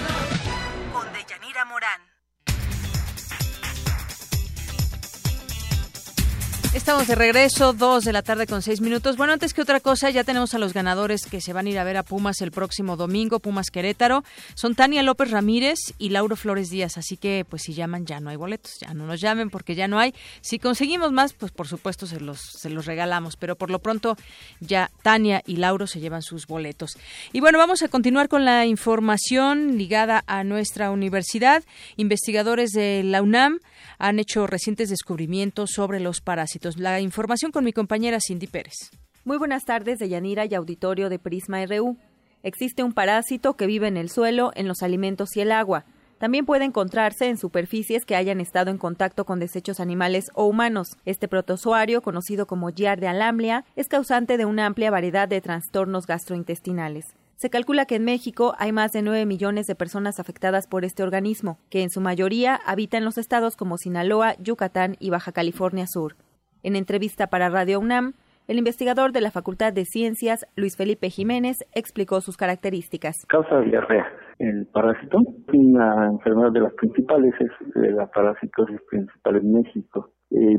Estamos de regreso, dos de la tarde con seis minutos. Bueno, antes que otra cosa, ya tenemos a los ganadores que se van a ir a ver a Pumas el próximo domingo, Pumas Querétaro. Son Tania López Ramírez y Lauro Flores Díaz, así que pues si llaman ya no hay boletos, ya no nos llamen porque ya no hay. Si conseguimos más, pues por supuesto se los, se los regalamos, pero por lo pronto ya Tania y Lauro se llevan sus boletos. Y bueno, vamos a continuar con la información ligada a nuestra universidad. Investigadores de la UNAM han hecho recientes descubrimientos sobre los parásitos. La información con mi compañera Cindy Pérez. Muy buenas tardes de Yanira y auditorio de Prisma RU. Existe un parásito que vive en el suelo, en los alimentos y el agua. También puede encontrarse en superficies que hayan estado en contacto con desechos animales o humanos. Este protozoario, conocido como Giardia lamblia, es causante de una amplia variedad de trastornos gastrointestinales. Se calcula que en México hay más de 9 millones de personas afectadas por este organismo, que en su mayoría habita en los estados como Sinaloa, Yucatán y Baja California Sur. En entrevista para Radio UNAM, el investigador de la Facultad de Ciencias, Luis Felipe Jiménez, explicó sus características. Causa diarrea. El parásito, una enfermedad de las principales, es la parasitosis principal en México.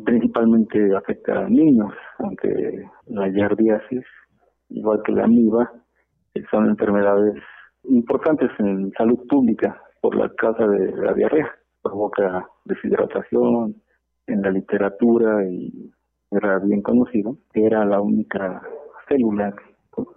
principalmente afecta a niños, aunque la yardiasis, igual que la amiba, son enfermedades importantes en salud pública por la causa de la diarrea. Provoca deshidratación en la literatura y era bien conocido que era la única célula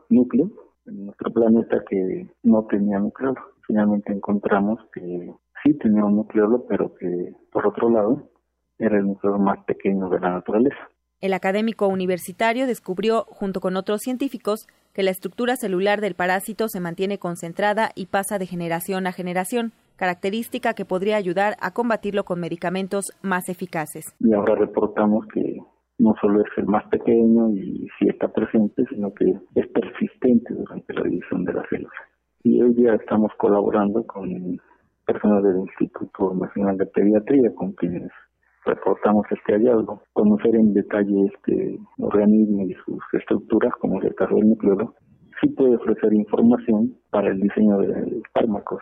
núcleo en nuestro planeta que no tenía nucleolo. Finalmente encontramos que sí tenía un nucleolo, pero que por otro lado era el núcleo más pequeño de la naturaleza. El académico universitario descubrió, junto con otros científicos, que la estructura celular del parásito se mantiene concentrada y pasa de generación a generación, característica que podría ayudar a combatirlo con medicamentos más eficaces. Y ahora reportamos que no solo es el más pequeño y si está presente, sino que es persistente durante la división de las células. Y hoy día estamos colaborando con personas del Instituto Nacional de Pediatría, con quienes reportamos este hallazgo, conocer en detalle este organismo y sus estructuras, como es el caso del nucleolo, sí puede ofrecer información para el diseño de fármacos.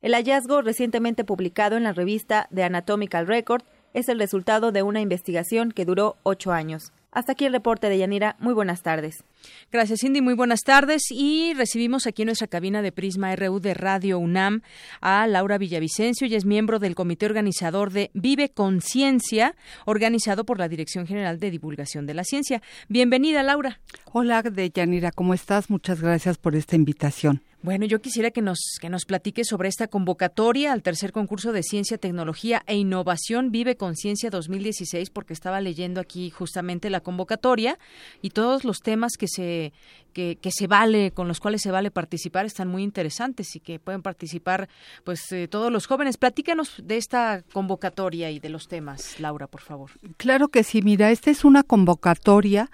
El hallazgo recientemente publicado en la revista The Anatomical Record es el resultado de una investigación que duró ocho años. Hasta aquí el reporte de Yanira. Muy buenas tardes. Gracias, Cindy. Muy buenas tardes. Y recibimos aquí en nuestra cabina de Prisma RU de Radio UNAM a Laura Villavicencio. y es miembro del comité organizador de Vive Conciencia, organizado por la Dirección General de Divulgación de la Ciencia. Bienvenida, Laura. Hola, de Yanira. ¿Cómo estás? Muchas gracias por esta invitación. Bueno, yo quisiera que nos, que nos platique sobre esta convocatoria al tercer concurso de Ciencia, Tecnología e Innovación Vive Conciencia 2016, porque estaba leyendo aquí justamente la convocatoria y todos los temas que se, que, se vale, con los cuales se vale participar, están muy interesantes y que pueden participar pues eh, todos los jóvenes. Platícanos de esta convocatoria y de los temas, Laura, por favor. Claro que sí, mira, esta es una convocatoria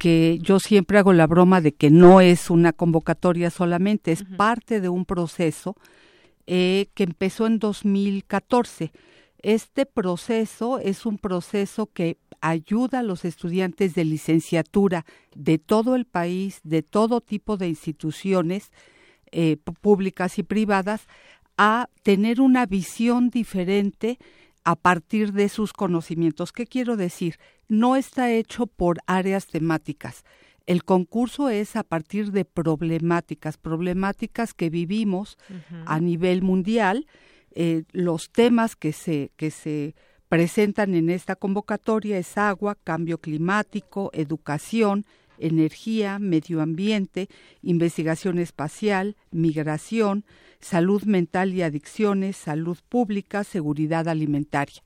que yo siempre hago la broma de que no es una convocatoria solamente, es parte de un proceso eh, que empezó en 2014. Este proceso es un proceso que ayuda a los estudiantes de licenciatura de todo el país, de todo tipo de instituciones eh, públicas y privadas, a tener una visión diferente a partir de sus conocimientos. ¿Qué quiero decir? No está hecho por áreas temáticas. El concurso es a partir de problemáticas, problemáticas que vivimos a nivel mundial. Eh, los temas que se, que se presentan en esta convocatoria es agua, cambio climático, educación, energía, medio ambiente, investigación espacial, migración, salud mental y adicciones, salud pública, seguridad alimentaria.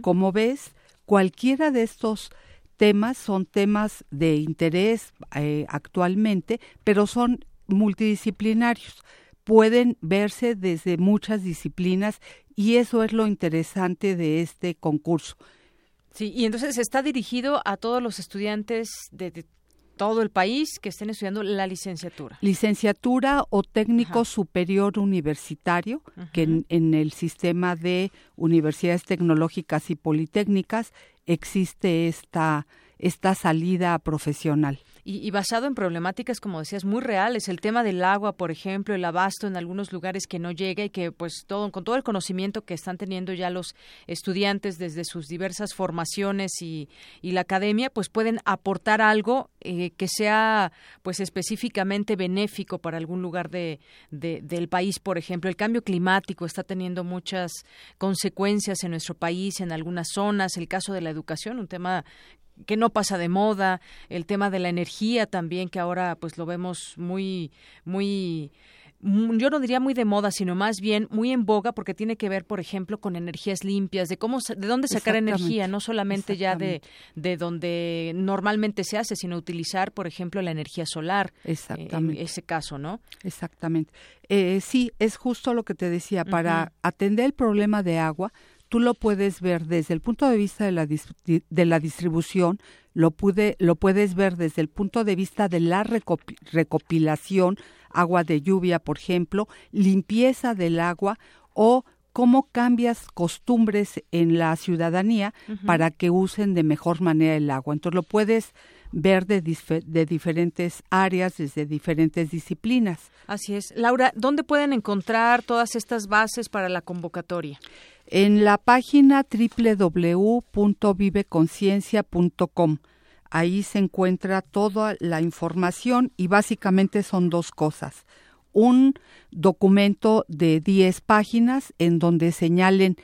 Como ves, cualquiera de estos temas son temas de interés eh, actualmente, pero son multidisciplinarios. Pueden verse desde muchas disciplinas y eso es lo interesante de este concurso. Sí, y entonces está dirigido a todos los estudiantes de todo el país que estén estudiando la licenciatura. Licenciatura o técnico superior universitario, que en, el sistema de universidades tecnológicas y politécnicas existe esta, esta salida profesional. Y, basado en problemáticas, como decías, muy reales. El tema del agua, por ejemplo, el abasto en algunos lugares que no llega y que, pues, todo, con todo el conocimiento que están teniendo ya los estudiantes desde sus diversas formaciones y, la academia, pues pueden aportar algo eh, que sea, pues, específicamente benéfico para algún lugar de, del país, por ejemplo. El cambio climático está teniendo muchas consecuencias en nuestro país, en algunas zonas. El caso de la educación, un tema que no pasa de moda, el tema de la energía también que ahora pues lo vemos muy muy yo no diría muy de moda, sino más bien muy en boga porque tiene que ver, por ejemplo, con energías limpias, de cómo de dónde sacar energía, no solamente ya de, de donde normalmente se hace, sino utilizar, por ejemplo, la energía solar. Exactamente. en ese caso, ¿no? Exactamente. Eh, sí, es justo lo que te decía, para atender el problema de agua, tú lo puedes ver desde el punto de vista de la, de la distribución, lo, pude, lo puedes ver desde el punto de vista de la recopilación, agua de lluvia, por ejemplo, limpieza del agua o cómo cambias costumbres en la ciudadanía para que usen de mejor manera el agua. Entonces lo puedes ver de, de, diferentes áreas, desde diferentes disciplinas. Así es. Laura, ¿dónde pueden encontrar todas estas bases para la convocatoria? En la página www.viveconciencia.com. Ahí se encuentra toda la información y básicamente son dos cosas. Un documento de 10 páginas en donde señalen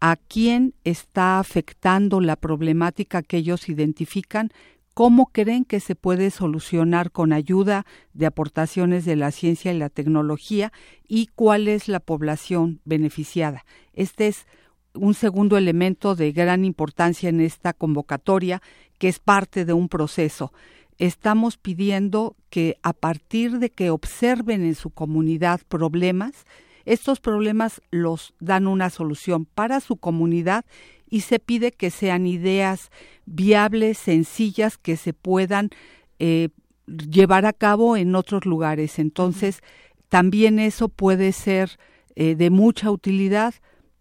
a quién está afectando la problemática que ellos identifican, cómo creen que se puede solucionar con ayuda de aportaciones de la ciencia y la tecnología y cuál es la población beneficiada. Este es un segundo elemento de gran importancia en esta convocatoria que es parte de un proceso. Estamos pidiendo que a partir de que observen en su comunidad problemas, estos problemas los dan una solución para su comunidad y se pide que sean ideas viables, sencillas, que se puedan eh, llevar a cabo en otros lugares. Entonces, también eso puede ser eh, de mucha utilidad.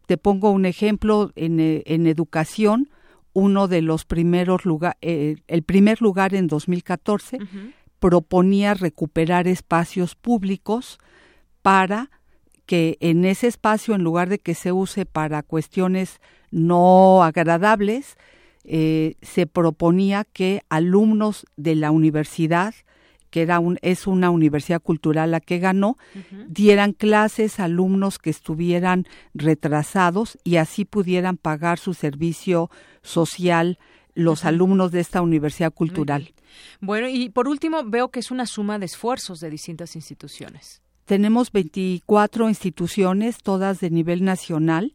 Te pongo un ejemplo en, eh, en educación uno de los primeros lugares, eh, el primer lugar en 2014 proponía recuperar espacios públicos para que en ese espacio, en lugar de que se use para cuestiones no agradables, eh, se proponía que alumnos de la universidad que era un, es una universidad cultural la que ganó, dieran clases a alumnos que estuvieran retrasados y así pudieran pagar su servicio social los alumnos de esta universidad cultural. Bueno, y por último, veo que es una suma de esfuerzos de distintas instituciones. Tenemos 24 instituciones, todas de nivel nacional,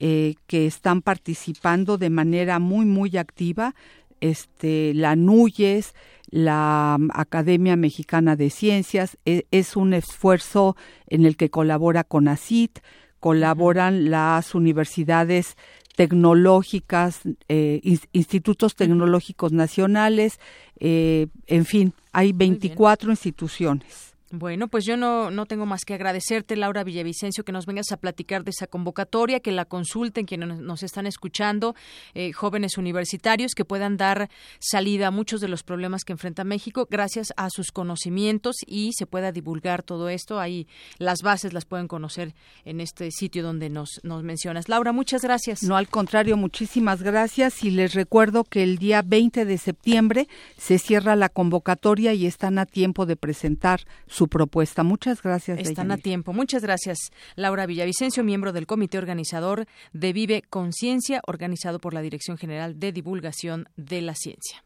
eh, que están participando de manera muy, muy activa. Este, la NUYES, la Academia Mexicana de Ciencias. E, es un esfuerzo en el que colabora CONACIT, colaboran las universidades tecnológicas, eh, institutos tecnológicos nacionales, eh, en fin, hay 24 instituciones. Bueno, pues yo no, no tengo más que agradecerte, Laura Villavicencio, que nos vengas a platicar de esa convocatoria, que la consulten quienes nos están escuchando, eh, jóvenes universitarios, que puedan dar salida a muchos de los problemas que enfrenta México gracias a sus conocimientos y se pueda divulgar todo esto. Ahí las bases las pueden conocer en este sitio donde nos, nos mencionas. Laura, muchas gracias. No, al contrario, muchísimas gracias y les recuerdo que el día 20 de septiembre se cierra la convocatoria y están a tiempo de presentar su propuesta. Muchas gracias. Están a tiempo. Muchas gracias, Laura Villavicencio, miembro del comité organizador de Vive Conciencia, organizado por la Dirección General de Divulgación de la Ciencia.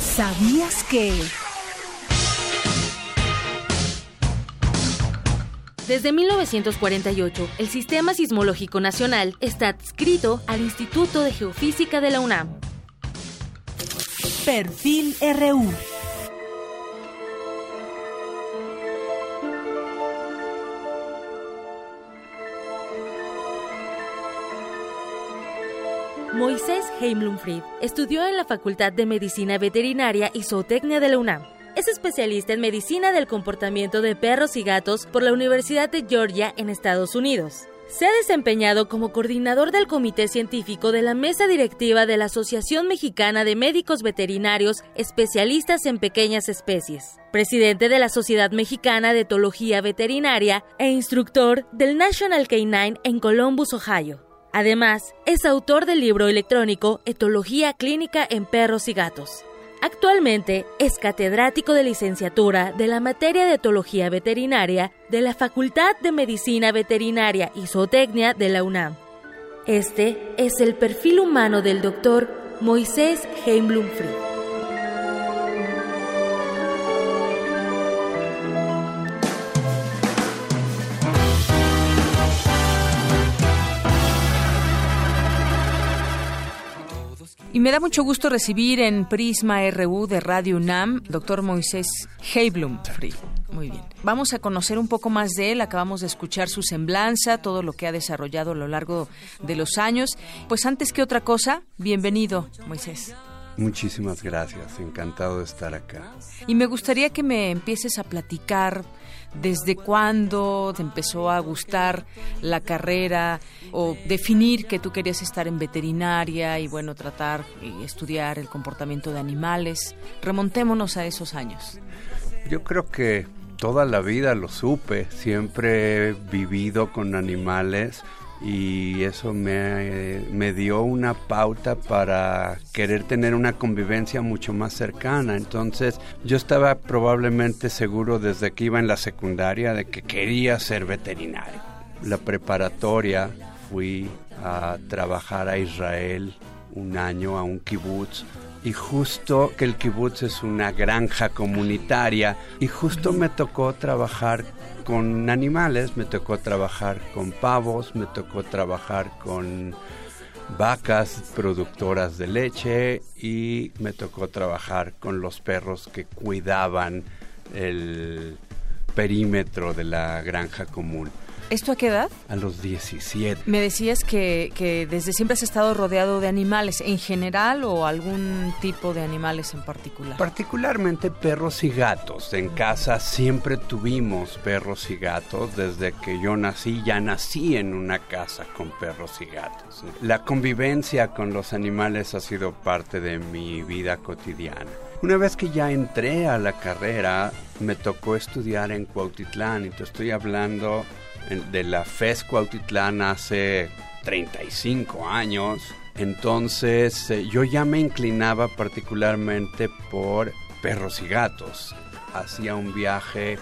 ¿Sabías que... Desde 1948, el Sistema Sismológico Nacional está adscrito al Instituto de Geofísica de la UNAM. Perfil RU. Moisés Heimlumfried estudió en la Facultad de Medicina Veterinaria y Zootecnia de la UNAM. Es especialista en medicina del comportamiento de perros y gatos por la Universidad de Georgia en Estados Unidos. Se ha desempeñado como coordinador del comité científico de la mesa directiva de la Asociación Mexicana de Médicos Veterinarios Especialistas en Pequeñas Especies, presidente de la Sociedad Mexicana de Etología Veterinaria e instructor del National Canine en Columbus, Ohio. Además, es autor del libro electrónico Etología Clínica en Perros y Gatos. Actualmente es catedrático de licenciatura de la materia de etología veterinaria de la Facultad de Medicina Veterinaria y Zootecnia de la UNAM. Este es el perfil humano del doctor Moisés Heimblum-Fried. Y me da mucho gusto recibir en Prisma RU de Radio UNAM, doctor Moisés Heiblum. Muy bien. Vamos a conocer un poco más de él. Acabamos de escuchar su semblanza, todo lo que ha desarrollado a lo largo de los años. Pues antes que otra cosa, bienvenido, Moisés. Muchísimas gracias, encantado de estar acá. Y me gustaría que me empieces a platicar desde cuándo te empezó a gustar la carrera o definir que tú querías estar en veterinaria y bueno, tratar y estudiar el comportamiento de animales. Remontémonos a esos años. Yo creo que toda la vida lo supe, siempre he vivido con animales y eso me, me, dio una pauta para querer tener una convivencia mucho más cercana. Entonces yo estaba probablemente seguro desde que iba en la secundaria de que quería ser veterinario. La preparatoria fui a trabajar a Israel un año a un kibutz y justo que el kibutz es una granja comunitaria y justo me tocó trabajar con animales, me tocó trabajar con pavos, me tocó trabajar con vacas productoras de leche y me tocó trabajar con los perros que cuidaban el perímetro de la granja común. ¿Esto a qué edad? A los 17. Me decías que, que, desde siempre has estado rodeado de animales, ¿en general o algún tipo de animales en particular? Particularmente perros y gatos. En casa siempre tuvimos perros y gatos. Desde que yo nací, ya nací en una casa con perros y gatos. La convivencia con los animales ha sido parte de mi vida cotidiana. Una vez que ya entré a la carrera, me tocó estudiar en Cuautitlán y te estoy hablando de la FES Cuautitlán hace 35 años. Entonces eh, yo ya me inclinaba particularmente por perros y gatos. Hacía un viaje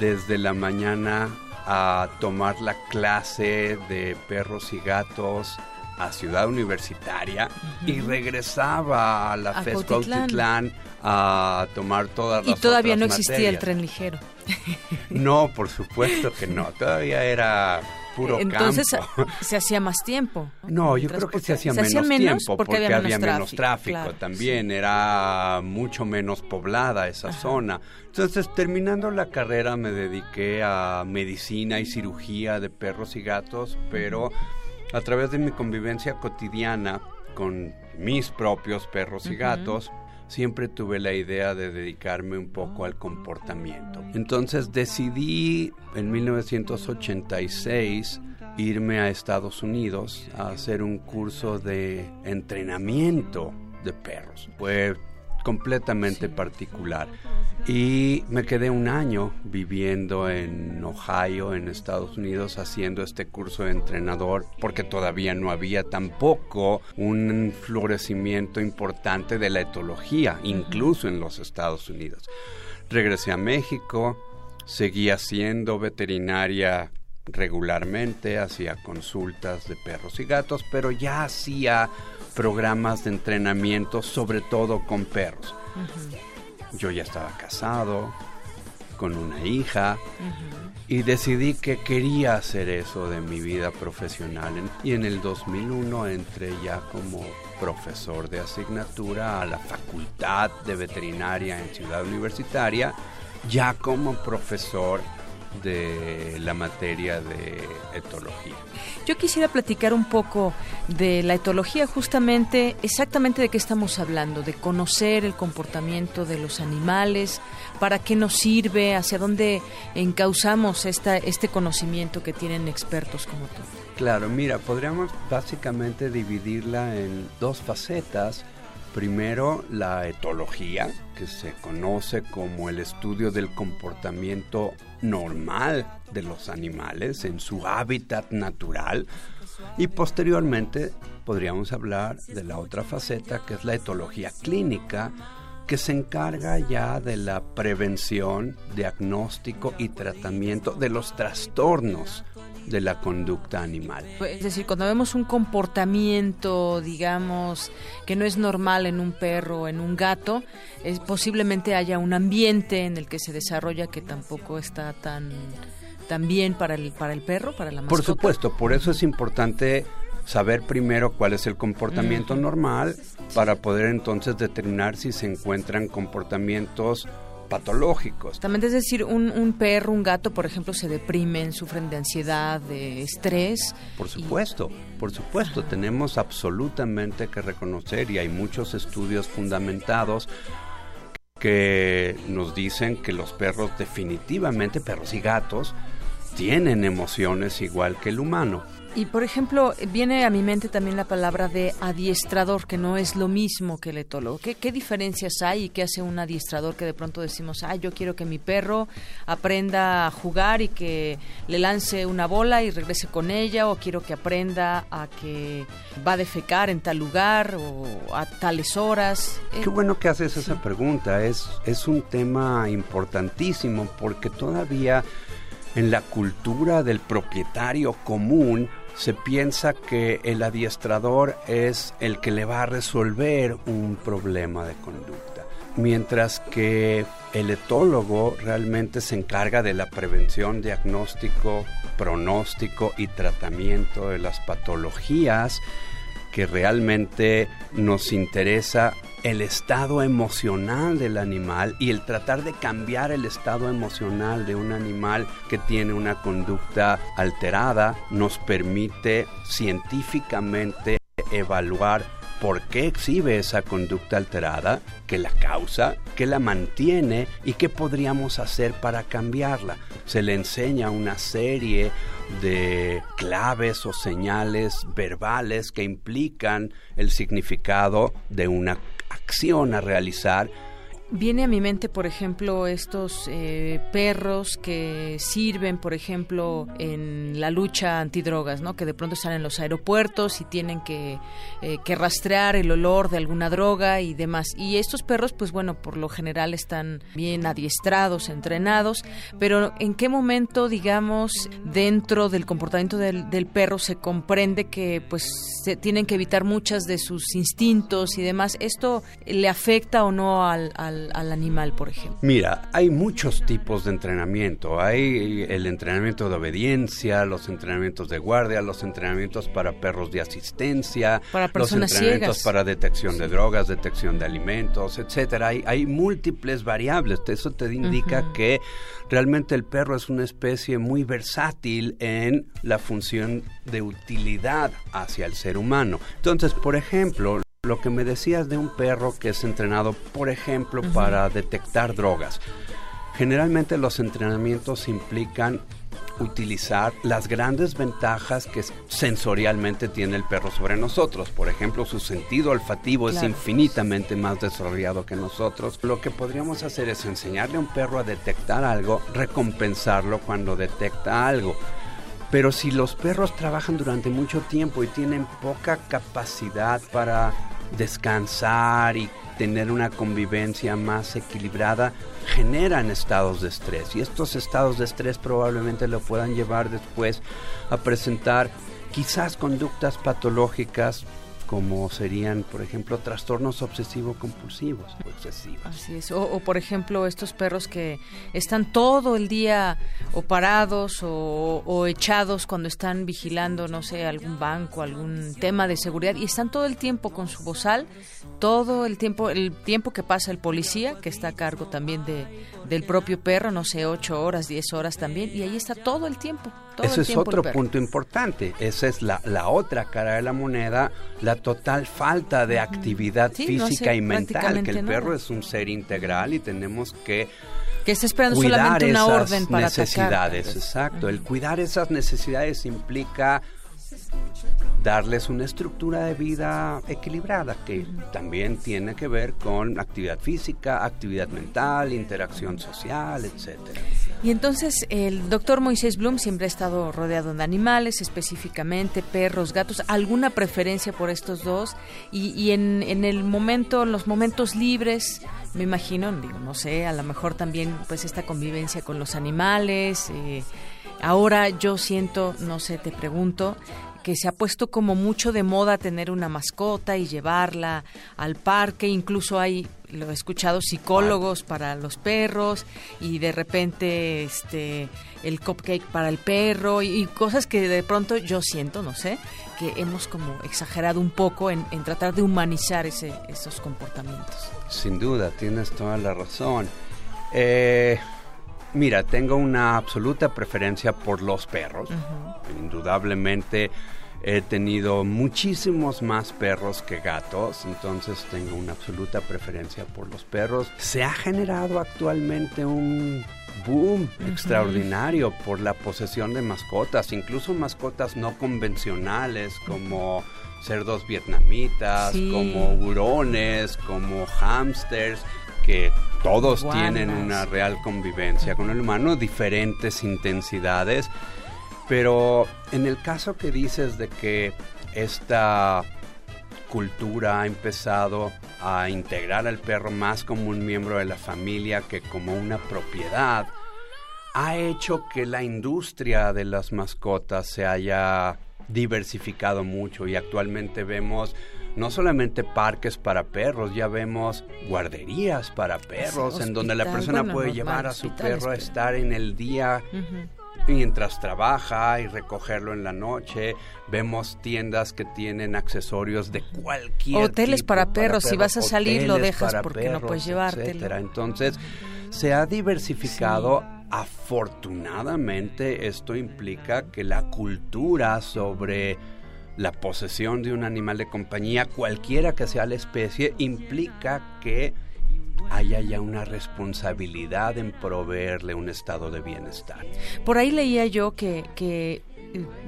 desde la mañana a tomar la clase de perros y gatos a Ciudad Universitaria y regresaba a la FES Cuautitlán a tomar todas las Y todavía no existía el tren ligero. No, por supuesto que no. Todavía era puro Entonces campo. se hacía más tiempo. No, yo creo que se hacía menos, tiempo porque, había, menos tráfico, también. Era mucho menos poblada esa zona. Entonces, terminando la carrera, me dediqué a medicina y cirugía de perros y gatos, pero a través de mi convivencia cotidiana con mis propios perros y gatos, siempre tuve la idea de dedicarme un poco al comportamiento. Entonces decidí en 1986 irme a Estados Unidos a hacer un curso de entrenamiento de perros. Fue completamente particular. Y me quedé un año viviendo en Ohio, en Estados Unidos, haciendo este curso de entrenador, porque todavía no había tampoco un florecimiento importante de la etología, incluso en los Estados Unidos. Regresé a México, seguí haciendo veterinaria regularmente, hacía consultas de perros y gatos, pero ya hacía programas de entrenamiento, sobre todo con perros. Yo ya estaba casado, con una hija, y decidí que quería hacer eso de mi vida profesional. Y en el 2001 entré ya como profesor de asignatura a la Facultad de Veterinaria en Ciudad Universitaria, ya como profesor de la materia de etología. Yo quisiera platicar un poco de la etología, justamente, exactamente de qué estamos hablando, de conocer el comportamiento de los animales, para qué nos sirve, hacia dónde encauzamos esta, este conocimiento que tienen expertos como tú. Claro, mira, podríamos básicamente dividirla en dos facetas. Primero, la etología, que se conoce como el estudio del comportamiento normal de los animales en su hábitat natural. Y posteriormente podríamos hablar de la otra faceta, que es la etología clínica, que se encarga ya de la prevención, diagnóstico y tratamiento de los trastornos de la conducta animal. Es decir, cuando vemos un comportamiento, digamos, que no es normal en un perro o en un gato, es, posiblemente haya un ambiente en el que se desarrolla que tampoco está tan, tan bien para el, para el perro, para la mascota. Por supuesto, por eso es importante saber primero cuál es el comportamiento normal para poder entonces determinar si se encuentran comportamientos patológicos. También es decir, un, un, perro, un gato, por ejemplo, se deprimen, sufren de ansiedad, de estrés. Por supuesto, por supuesto, tenemos absolutamente que reconocer y hay muchos estudios fundamentados que nos dicen que los perros definitivamente, perros y gatos, tienen emociones igual que el humano. Y por ejemplo, viene a mi mente también la palabra de adiestrador, que no es lo mismo que el etólogo. ¿Qué, ¿Qué, diferencias hay y qué hace un adiestrador que de pronto decimos, ah, yo quiero que mi perro aprenda a jugar y que le lance una bola y regrese con ella, o quiero que aprenda a que va a defecar en tal lugar o a tales horas? Qué bueno que haces esa pregunta, es, es un tema importantísimo porque todavía en la cultura del propietario común, se piensa que el adiestrador es el que le va a resolver un problema de conducta, mientras que el etólogo realmente se encarga de la prevención, diagnóstico, pronóstico y tratamiento de las patologías que realmente nos interesa el estado emocional del animal y el tratar de cambiar el estado emocional de un animal que tiene una conducta alterada nos permite científicamente evaluar por qué exhibe esa conducta alterada, qué la causa, qué la mantiene y qué podríamos hacer para cambiarla. Se le enseña una serie de claves o señales verbales que implican el significado de una acción a realizar Viene a mi mente, por ejemplo, estos eh, perros que sirven, por ejemplo, en la lucha antidrogas, ¿no? Que de pronto están en los aeropuertos y tienen que, eh, que, rastrear el olor de alguna droga y demás. Y estos perros, pues bueno, por lo general están bien adiestrados, entrenados, pero ¿en qué momento, digamos, dentro del comportamiento del, del perro se comprende que, pues, se tienen que evitar muchas de sus instintos y demás? ¿Esto le afecta o no al, al al, animal, por ejemplo? Mira, hay muchos tipos de entrenamiento. Hay el entrenamiento de obediencia, los entrenamientos de guardia, los entrenamientos para perros de asistencia, para los entrenamientos para detección de drogas, detección de alimentos, etcétera. Hay, hay múltiples variables. Eso te indica que realmente el perro es una especie muy versátil en la función de utilidad hacia el ser humano. Entonces, por ejemplo, lo que me decías de un perro que es entrenado, por ejemplo, para detectar drogas. Generalmente los entrenamientos implican utilizar las grandes ventajas que sensorialmente tiene el perro sobre nosotros. Por ejemplo, su sentido olfativo es infinitamente más desarrollado que nosotros. Lo que podríamos hacer es enseñarle a un perro a detectar algo, recompensarlo cuando detecta algo. Pero si los perros trabajan durante mucho tiempo y tienen poca capacidad para descansar y tener una convivencia más equilibrada, generan estados de estrés. Y estos estados de estrés probablemente lo puedan llevar después a presentar quizás conductas patológicas como serían, por ejemplo, trastornos obsesivo-compulsivos o excesivos. Así es, o, por ejemplo estos perros que están todo el día o parados o, echados cuando están vigilando, no sé, algún banco, algún tema de seguridad y están todo el tiempo con su bozal, todo el tiempo, el tiempo que pasa el policía, que está a cargo también de, del propio perro, no sé, ocho horas, diez horas también, y ahí está todo el tiempo. Ese es otro punto importante. Esa es la, la, otra cara de la moneda, la total falta de actividad física y mental, que el perro es un ser integral y tenemos que que está esperando solamente una orden para necesidades, exacto. El cuidar esas necesidades implica darles una estructura de vida equilibrada que también tiene que ver con actividad física, actividad mental, interacción social, etcétera. Y entonces el doctor Moisés Blum siempre ha estado rodeado de animales, específicamente perros, gatos. ¿Alguna preferencia por estos dos? Y, en, en, el momento, los momentos libres, me imagino, digo, no sé, a lo mejor también pues esta convivencia con los animales. Eh, ahora yo siento, no sé, te pregunto, que se ha puesto como mucho de moda tener una mascota y llevarla al parque, incluso hay lo he escuchado psicólogos para los perros y de repente este el cupcake para el perro y, cosas que de pronto yo siento, no sé, que hemos como exagerado un poco en, tratar de humanizar ese, esos comportamientos. Sin duda, tienes toda la razón. Eh, mira, tengo una absoluta preferencia por los perros. Indudablemente He tenido muchísimos más perros que gatos, entonces tengo una absoluta preferencia por los perros. Se ha generado actualmente un boom extraordinario por la posesión de mascotas, incluso mascotas no convencionales como cerdos vietnamitas, como hurones, como hamsters, que todos tienen una real convivencia con el humano, diferentes intensidades pero en el caso que dices de que esta cultura ha empezado a integrar al perro más como un miembro de la familia que como una propiedad, ha hecho que la industria de las mascotas se haya diversificado mucho y actualmente vemos no solamente parques para perros, ya vemos guarderías para perros en donde la persona puede llevar a su perro a estar en el día mientras trabaja y recogerlo en la noche. Vemos tiendas que tienen accesorios de cualquier Hoteles para perros, si vas a salir lo dejas porque no puedes llevártelo. Entonces, se ha diversificado. Afortunadamente, esto implica que la cultura sobre la posesión de un animal de compañía, cualquiera que sea la especie, implica que haya ya una responsabilidad en proveerle un estado de bienestar. Por ahí leía yo que, que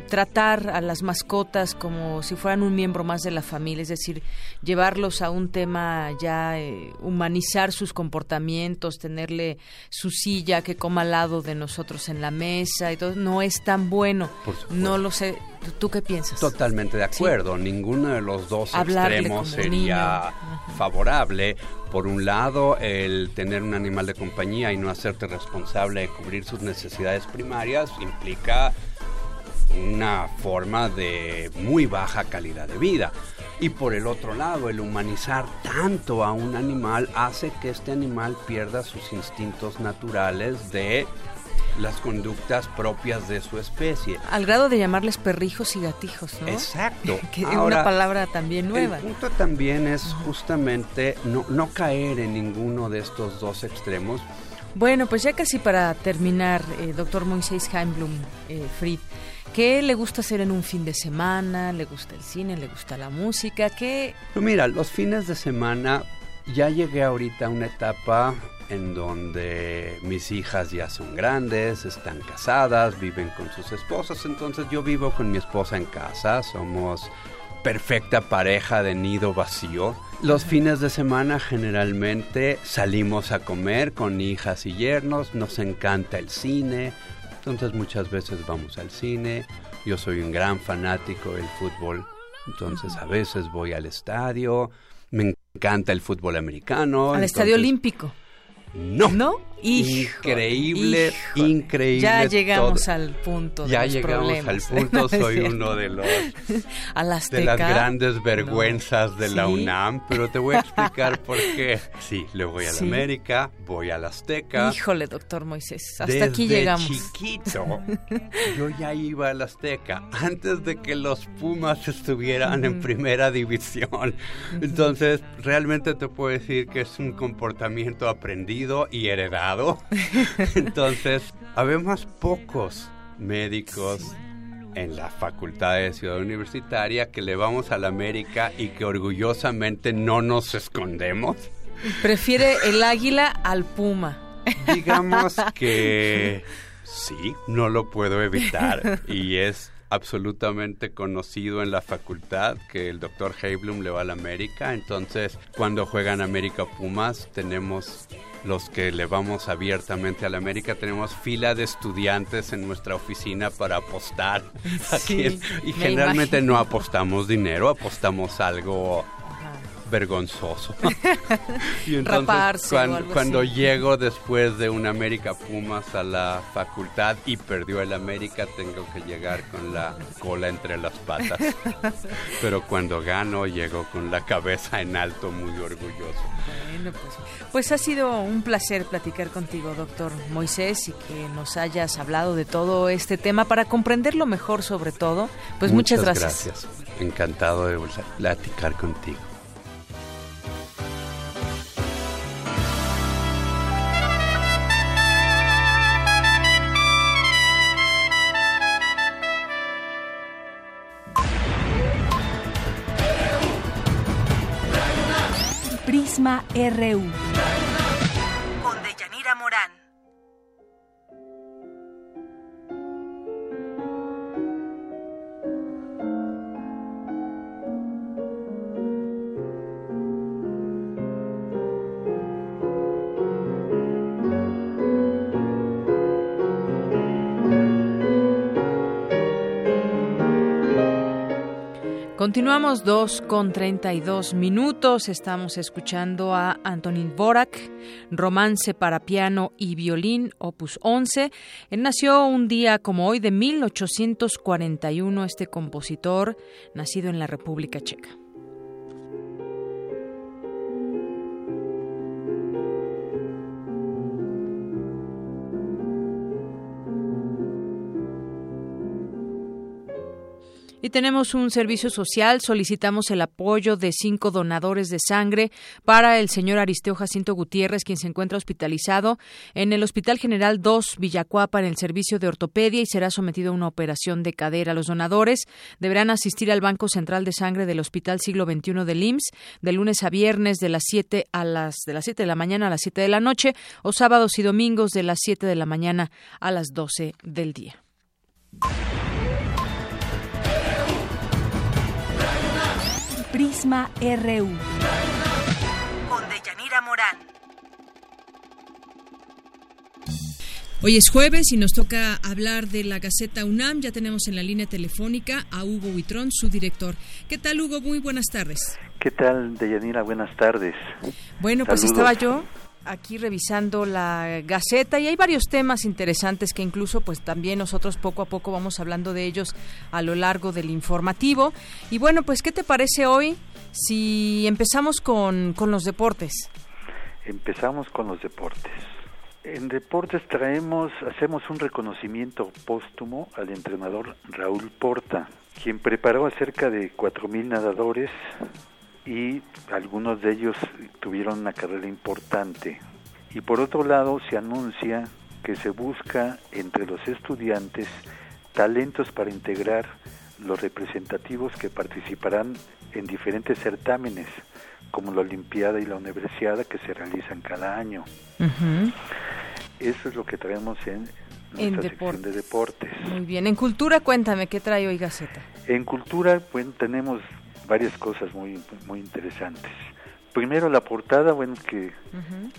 tratar a las mascotas como si fueran un miembro más de la familia, es decir, llevarlos a un tema ya, eh, humanizar sus comportamientos, tenerle su silla que coma al lado de nosotros en la mesa y todo, no es tan bueno. No lo sé. ¿Tú qué piensas? Totalmente de acuerdo. Ninguno de los dos extremos sería favorable. Por un lado, el tener un animal de compañía y no hacerte responsable de cubrir sus necesidades primarias implica una forma de muy baja calidad de vida. Y por el otro lado, el humanizar tanto a un animal hace que este animal pierda sus instintos naturales de las conductas propias de su especie. Al grado de llamarles perrijos y gatijos, ¿no? Exacto. que es una palabra también nueva. El punto también es justamente no, no caer en ninguno de estos dos extremos. Bueno, pues ya casi para terminar, eh, doctor Moisés Heimblum, eh, Fried, ¿Qué le gusta hacer en un fin de semana? ¿Le gusta el cine? ¿Le gusta la música? ¿Qué? Mira, los fines de semana ya llegué ahorita a una etapa en donde mis hijas ya son grandes, están casadas, viven con sus esposos, entonces yo vivo con mi esposa en casa, somos perfecta pareja de nido vacío. Los fines de semana generalmente salimos a comer con hijas y yernos, nos encanta el cine, entonces muchas veces vamos al cine, yo soy un gran fanático del fútbol, entonces a veces voy al estadio, me encanta el fútbol americano. Al estadio olímpico. No. ¿No? Increíble, increíble. Ya llegamos al punto. De ya llegamos al punto. Soy uno de los de las grandes vergüenzas de la UNAM, pero te voy a explicar por qué. Sí, le voy a la América, voy a la Azteca. Híjole, doctor Moisés, hasta aquí llegamos. chiquito, yo ya iba a la Azteca antes de que los Pumas estuvieran en primera división. Entonces, realmente te puedo decir que es un comportamiento aprendido y heredado Entonces, habemos pocos médicos en la Facultad de Ciudad Universitaria que le vamos a la América y que orgullosamente no nos escondemos. Prefiere el águila al puma. Digamos que sí, no lo puedo evitar y es absolutamente conocido en la facultad que el doctor Heiblum le va a la América. Entonces, cuando juegan América Pumas, tenemos los que le vamos abiertamente a la América, tenemos fila de estudiantes en nuestra oficina para apostar. y generalmente no apostamos dinero, apostamos algo vergonzoso. y entonces cuando, cuando llego después de un América Pumas a la facultad y perdió el América, tengo que llegar con la cola entre las patas. Pero cuando gano, llego con la cabeza en alto, muy orgulloso. Bueno, pues, pues ha sido un placer platicar contigo, doctor Moisés, y que nos hayas hablado de todo este tema para comprenderlo mejor sobre todo. Pues muchas, muchas gracias. gracias. Encantado de platicar contigo. RU. Con Deyanira Morán. Continuamos dos con 32 minutos. Estamos escuchando a Antonin Borak, Romance para piano y violín, opus 11. Él nació un día como hoy de 1841, este compositor, nacido en la República Checa. Y tenemos un servicio social. Solicitamos el apoyo de cinco donadores de sangre para el señor Aristeo Jacinto Gutiérrez, quien se encuentra hospitalizado en el Hospital General 2 Villacuapa en el servicio de ortopedia y será sometido a una operación de cadera. Los donadores deberán asistir al Banco Central de Sangre del Hospital Siglo XXI del IMSS de lunes a viernes de las 7 a las de las 7 de la mañana a las 7 de la noche o sábados y domingos de las 7 de la mañana a las 12 del día. Prisma RU. Con Deyanira Morán. Hoy es jueves y nos toca hablar de la Gaceta UNAM. Ya tenemos en la línea telefónica a Hugo Huitrón, su director. ¿Qué tal, Hugo? Muy buenas tardes. ¿Qué tal, Deyanira? Buenas tardes. Bueno, pues estaba yo aquí revisando la Gaceta y hay varios temas interesantes que incluso pues también nosotros poco a poco vamos hablando de ellos a lo largo del informativo. Y bueno, pues ¿qué te parece hoy si empezamos con, con los deportes? Empezamos con los deportes. En deportes traemos, hacemos un reconocimiento póstumo al entrenador Raúl Porta, quien preparó a cerca de 4.000 nadadores y algunos de ellos tuvieron una carrera importante. Y por otro lado se anuncia que se busca entre los estudiantes talentos para integrar los representativos que participarán en diferentes certámenes, como la Olimpiada y la Universidad que se realizan cada año. Eso es lo que traemos en nuestra sección de deportes. Muy bien. En cultura, cuéntame, ¿qué trae hoy Gaceta? En cultura, bueno, tenemos varias cosas muy, muy interesantes. Primero la portada, bueno, que,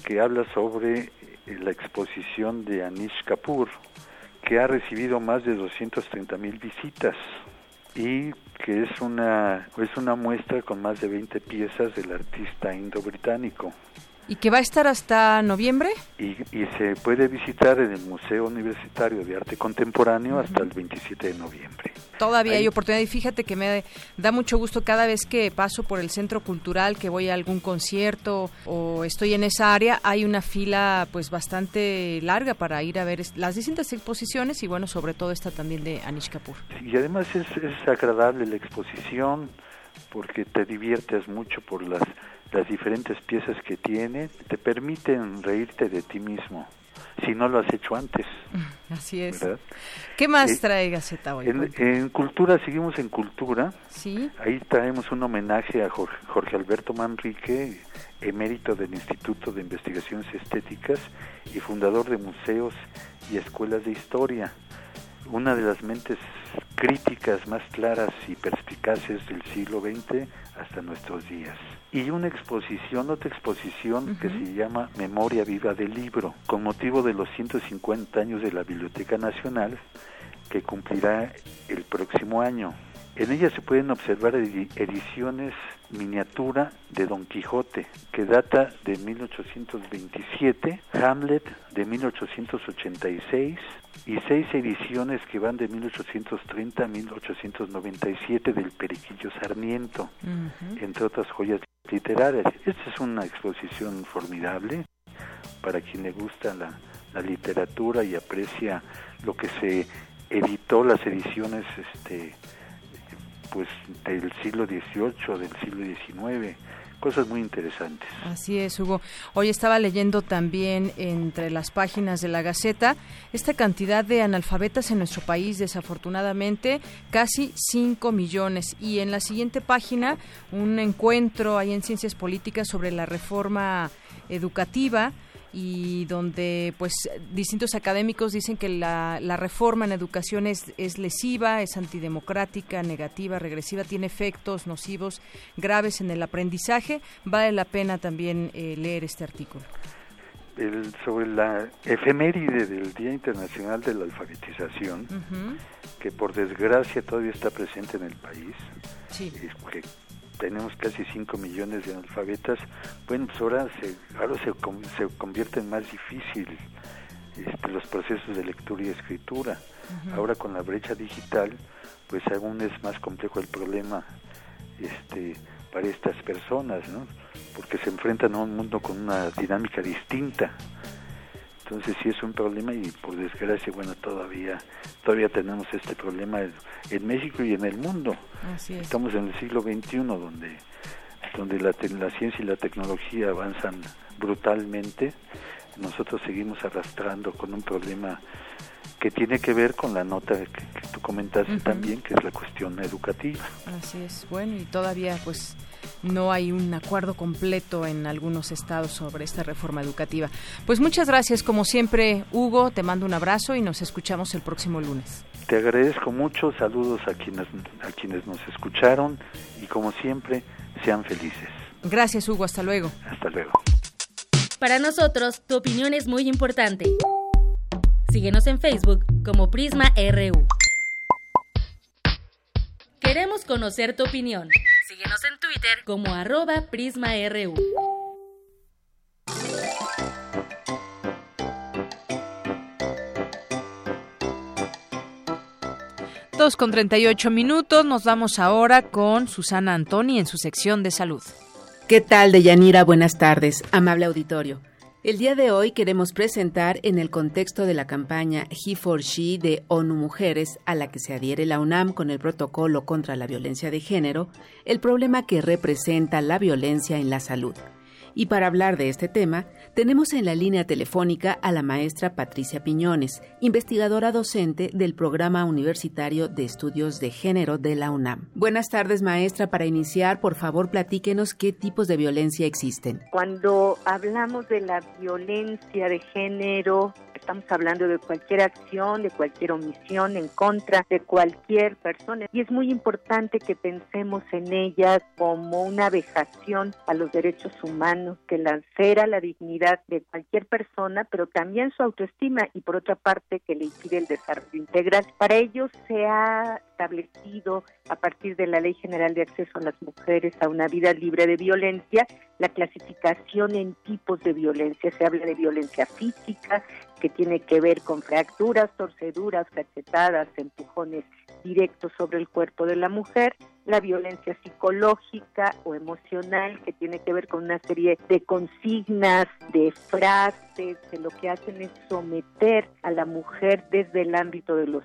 que habla sobre eh, la exposición de Anish Kapoor, que ha recibido más de 230 mil visitas y que es una, es una muestra con más de 20 piezas del artista indo-británico. ¿Y que va a estar hasta noviembre? Y, y, se puede visitar en el Museo Universitario de Arte Contemporáneo hasta el 27 de noviembre. Todavía hay oportunidad y fíjate que me da mucho gusto cada vez que paso por el centro cultural, que voy a algún concierto o estoy en esa área, hay una fila pues bastante larga para ir a ver las distintas exposiciones y bueno, sobre todo esta también de Anish Kapoor. Y además es, es agradable la exposición porque te diviertes mucho por las las diferentes piezas que tiene, te permiten reírte de ti mismo si no lo has hecho antes. Así es. ¿Qué más eh, trae Gaceta hoy? En, cultura, seguimos en cultura. Sí. Ahí traemos un homenaje a Jorge, Jorge, Alberto Manrique, emérito del Instituto de Investigaciones Estéticas y fundador de museos y escuelas de historia. Una de las mentes críticas más claras y perspicaces del siglo XX hasta nuestros días y una exposición, otra exposición que se llama Memoria Viva del Libro, con motivo de los 150 años de la Biblioteca Nacional, que cumplirá el próximo año. En ella se pueden observar ediciones miniatura de Don Quijote, que data de 1827, Hamlet de 1886 y seis ediciones que van de 1830 a 1897 del Periquillo Sarmiento, entre otras joyas literarias. Esta es una exposición formidable para quien le gusta la, la literatura y aprecia lo que se editó, las ediciones este, pues del siglo XVIII, del siglo XIX, cosas muy interesantes. Así es, Hugo. Hoy estaba leyendo también entre las páginas de la Gaceta esta cantidad de analfabetas en nuestro país, desafortunadamente, casi 5 millones. Y en la siguiente página, un encuentro ahí en Ciencias Políticas sobre la reforma educativa y donde pues distintos académicos dicen que la, la reforma en educación es, es, lesiva, es antidemocrática, negativa, regresiva, tiene efectos nocivos graves en el aprendizaje. Vale la pena también eh, leer este artículo. El, sobre la efeméride del Día Internacional de la Alfabetización, uh -huh. que por desgracia todavía está presente en el país, sí. que tenemos casi 5 millones de analfabetas, bueno, pues ahora se, ahora se, se convierte en más difícil este, los procesos de lectura y escritura. Uh -huh. Ahora con la brecha digital, pues aún es más complejo el problema este, para estas personas, ¿no? Porque se enfrentan a un mundo con una dinámica distinta. Entonces sí es un problema y por desgracia, bueno, todavía todavía tenemos este problema en México y en el mundo. Estamos en el siglo XXI donde donde la, la ciencia y la tecnología avanzan brutalmente. Nosotros seguimos arrastrando con un problema que tiene que ver con la nota que, que tú comentaste uh -huh. también, que es la cuestión educativa. Así es, bueno, y todavía pues no hay un acuerdo completo en algunos estados sobre esta reforma educativa. Pues muchas gracias, como siempre, Hugo, te mando un abrazo y nos escuchamos el próximo lunes. Te agradezco mucho, saludos a quienes, a quienes nos escucharon y como siempre, sean felices. Gracias, Hugo, hasta luego. Hasta luego. Para nosotros, tu opinión es muy importante. Síguenos en Facebook como Prisma RU. Queremos conocer tu opinión. Síguenos en Twitter como arroba PrismaRU. Dos con 38 minutos, nos vamos ahora con Susana Antoni en su sección de salud. ¿Qué tal, Deyanira? Buenas tardes, amable auditorio. El día de hoy queremos presentar en el contexto de la campaña He for She de ONU Mujeres, a la que se adhiere la UNAM con el protocolo contra la violencia de género, el problema que representa la violencia en la salud. Y para hablar de este tema, tenemos en la línea telefónica a la maestra Patricia Piñones, investigadora docente del Programa Universitario de Estudios de Género de la UNAM. Buenas tardes, maestra. Para iniciar, por favor, platíquenos qué tipos de violencia existen. Cuando hablamos de la violencia de género, estamos hablando de cualquier acción, de cualquier omisión en contra de cualquier persona. Y es muy importante que pensemos en ella como una vejación a los derechos humanos que lancera la dignidad de cualquier persona, pero también su autoestima y por otra parte que le impide el desarrollo integral. Para ello se ha establecido a partir de la Ley General de Acceso a las Mujeres a una vida libre de violencia la clasificación en tipos de violencia. Se habla de violencia física, que tiene que ver con fracturas, torceduras, cachetadas, empujones directos sobre el cuerpo de la mujer, la violencia psicológica o emocional, que tiene que ver con una serie de consignas, de frases, que lo que hacen es someter a la mujer desde el ámbito de lo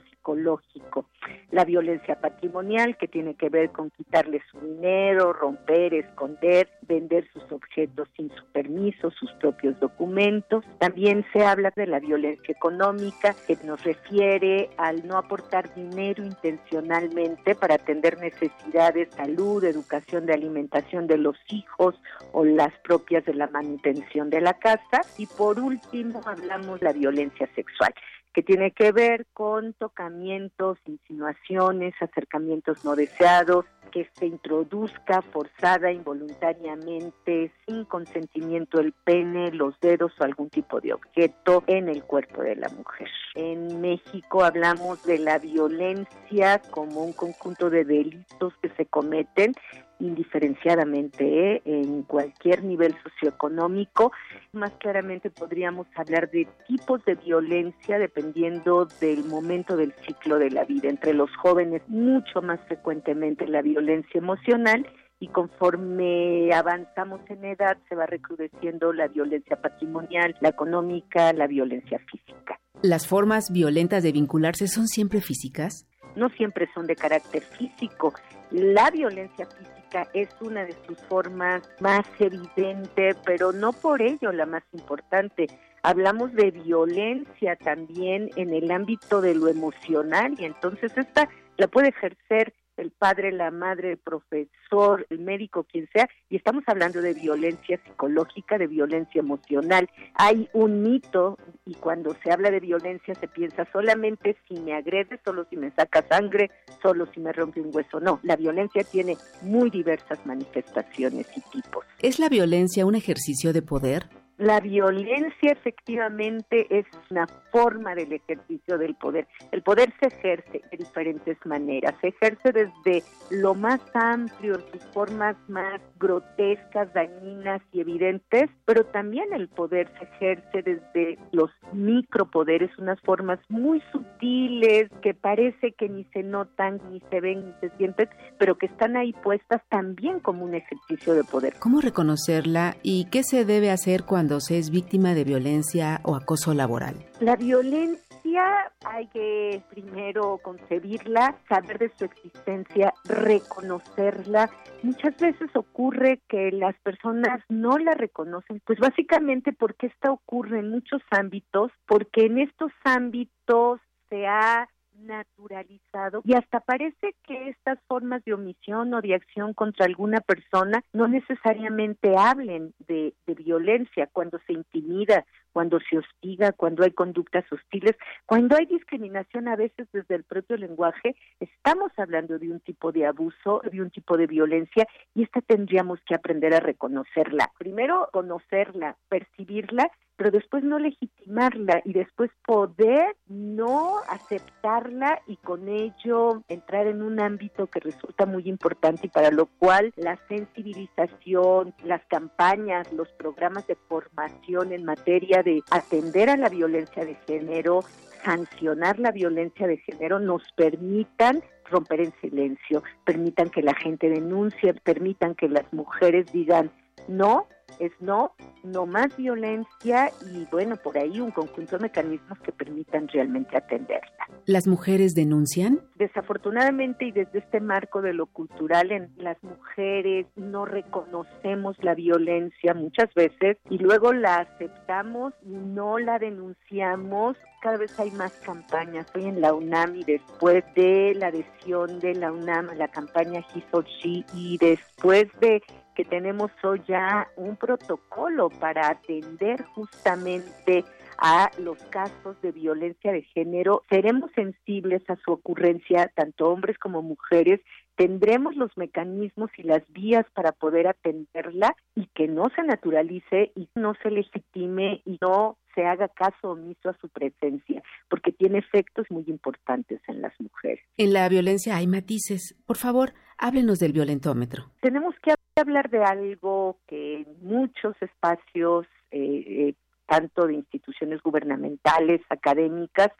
La violencia patrimonial, que tiene que ver con quitarle su dinero, romper, esconder, vender sus objetos sin su permiso, sus propios documentos. También se habla de la violencia económica, que nos refiere al no aportar dinero intencionalmente para atender necesidades, salud, educación de alimentación de los hijos o las propias de la manutención de la casa. Y por último, hablamos de la violencia sexual que tiene que ver con tocamientos, insinuaciones, acercamientos no deseados, que se introduzca forzada, involuntariamente, sin consentimiento el pene, los dedos o algún tipo de objeto en el cuerpo de la mujer. En México hablamos de la violencia como un conjunto de delitos que se cometen indiferenciadamente ¿eh? en cualquier nivel socioeconómico. Más claramente podríamos hablar de tipos de violencia dependiendo del momento del ciclo de la vida. Entre los jóvenes mucho más frecuentemente la violencia emocional y conforme avanzamos en edad se va recrudeciendo la violencia patrimonial, la económica, la violencia física. ¿Las formas violentas de vincularse son siempre físicas? No siempre son de carácter físico. La violencia física es una de sus formas más evidente, pero no por ello la más importante. Hablamos de violencia también en el ámbito de lo emocional y entonces esta la puede ejercer el padre, la madre, el profesor, el médico, quien sea, y estamos hablando de violencia psicológica, de violencia emocional. Hay un mito y cuando se habla de violencia se piensa solamente si me agrede, solo si me saca sangre, solo si me rompe un hueso. No, la violencia tiene muy diversas manifestaciones y tipos. ¿Es la violencia un ejercicio de poder? La violencia efectivamente es una forma del ejercicio del poder. El poder se ejerce de diferentes maneras. Se ejerce desde lo más amplio, sus formas más grotescas, dañinas y evidentes, pero también el poder se ejerce desde los micropoderes, unas formas muy sutiles que parece que ni se notan, ni se ven, ni se sienten, pero que están ahí puestas también como un ejercicio de poder. ¿Cómo reconocerla y qué se debe hacer cuando se es víctima de violencia o acoso laboral? La violencia hay que primero concebirla, saber de su existencia, reconocerla. Muchas veces ocurre que las personas no la reconocen, pues básicamente porque esta ocurre en muchos ámbitos, porque en estos ámbitos se ha naturalizado y hasta parece que estas formas de omisión o de acción contra alguna persona no necesariamente hablen de, violencia cuando se intimida, cuando se hostiga, cuando hay conductas hostiles, cuando hay discriminación a veces desde el propio lenguaje, estamos hablando de un tipo de abuso, de un tipo de violencia y esta tendríamos que aprender a reconocerla. Primero conocerla, percibirla pero después no legitimarla y después poder no aceptarla y con ello entrar en un ámbito que resulta muy importante y para lo cual la sensibilización, las campañas, los programas de formación en materia de atender a la violencia de género, sancionar la violencia de género nos permitan romper en silencio, permitan que la gente denuncie, permitan que las mujeres digan no, es no, no más violencia y bueno, por ahí un conjunto de mecanismos que permitan realmente atenderla. ¿Las mujeres denuncian? Desafortunadamente y desde este marco de lo cultural en las mujeres no reconocemos la violencia muchas veces y luego la aceptamos, no la denunciamos. Cada vez hay más campañas. Hoy en la UNAM y después de la adhesión de la UNAM a la campaña He y después de que tenemos hoy ya un protocolo para atender justamente a los casos de violencia de género, seremos sensibles a su ocurrencia, tanto hombres como mujeres, tendremos los mecanismos y las vías para poder atenderla y que no se naturalice y no se legitime y no se haga caso omiso a su presencia, porque tiene efectos muy importantes en las mujeres. En la violencia hay matices. Por favor, háblenos del violentómetro. Tenemos que hablar de algo que en muchos espacios, eh, eh, tanto de instituciones gubernamentales, académicas,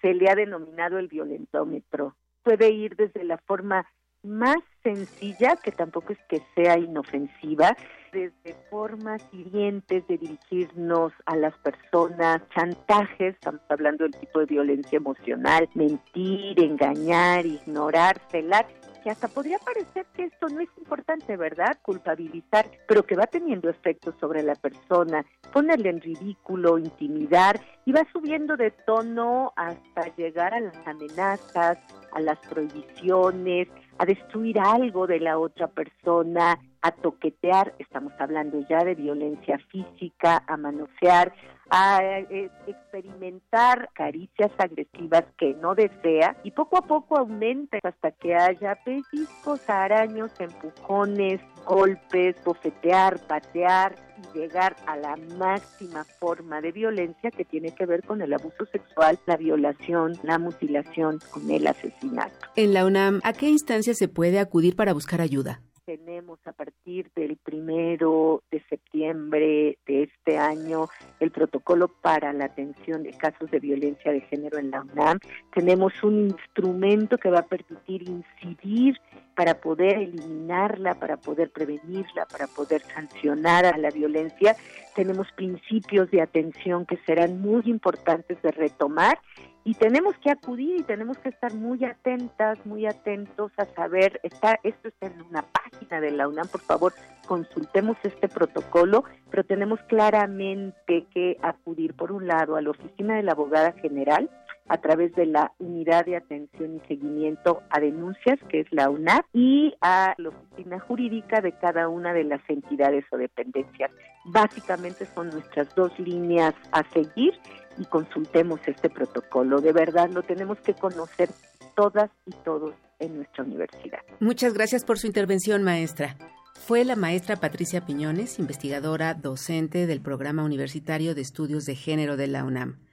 se le ha denominado el violentómetro. Puede ir desde la forma más sencilla, que tampoco es que sea inofensiva, desde formas hirientes de dirigirnos a las personas, chantajes, estamos hablando del tipo de violencia emocional, mentir, engañar, ignorar, celar, que hasta podría parecer que esto no es importante, ¿verdad? Culpabilizar, pero que va teniendo efectos sobre la persona, ponerle en ridículo, intimidar y va subiendo de tono hasta llegar a las amenazas, a las prohibiciones, a destruir algo de la otra persona, a toquetear, estamos hablando ya de violencia física, a manosear, a eh, experimentar caricias agresivas que no desea y poco a poco aumenta hasta que haya pellizcos, araños, empujones, golpes, bofetear, patear llegar a la máxima forma de violencia que tiene que ver con el abuso sexual, la violación, la mutilación, con el asesinato. En la UNAM, ¿a qué instancia se puede acudir para buscar ayuda? Tenemos a partir del primero de septiembre de este año el protocolo para la atención de casos de violencia de género en la UNAM. Tenemos un instrumento que va a permitir incidir para poder eliminarla, para poder prevenirla, para poder sancionar a la violencia. Tenemos principios de atención que serán muy importantes de retomar y tenemos que acudir y tenemos que estar muy atentas, muy atentos a saber, está, esto está en una página de la UNAM, por favor, consultemos este protocolo, pero tenemos claramente que acudir, por un lado, a la oficina de la abogada general, a través de la Unidad de Atención y Seguimiento a Denuncias, que es la UNAP, y a la oficina jurídica de cada una de las entidades o dependencias. Básicamente son nuestras dos líneas a seguir y consultemos este protocolo. De verdad, lo tenemos que conocer todas y todos en nuestra universidad. Muchas gracias por su intervención, maestra. Fue la maestra Patricia Piñones, investigadora docente del Programa Universitario de Estudios de Género de la UNAM.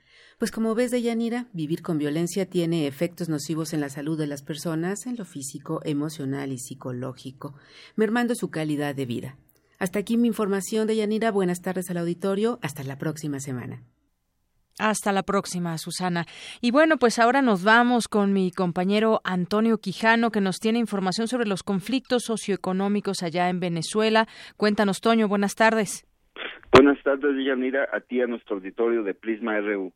Pues como ves, Deyanira, vivir con violencia tiene efectos nocivos en la salud de las personas, en lo físico, emocional y psicológico, mermando su calidad de vida. Hasta aquí mi información, Deyanira. Buenas tardes al auditorio. Hasta la próxima semana. Hasta la próxima, Susana. Y bueno, pues ahora nos vamos con mi compañero Antonio Quijano, que nos tiene información sobre los conflictos socioeconómicos allá en Venezuela. Cuéntanos, Toño, buenas tardes. Buenas tardes, Yanira, a ti, a nuestro auditorio de Prisma RU.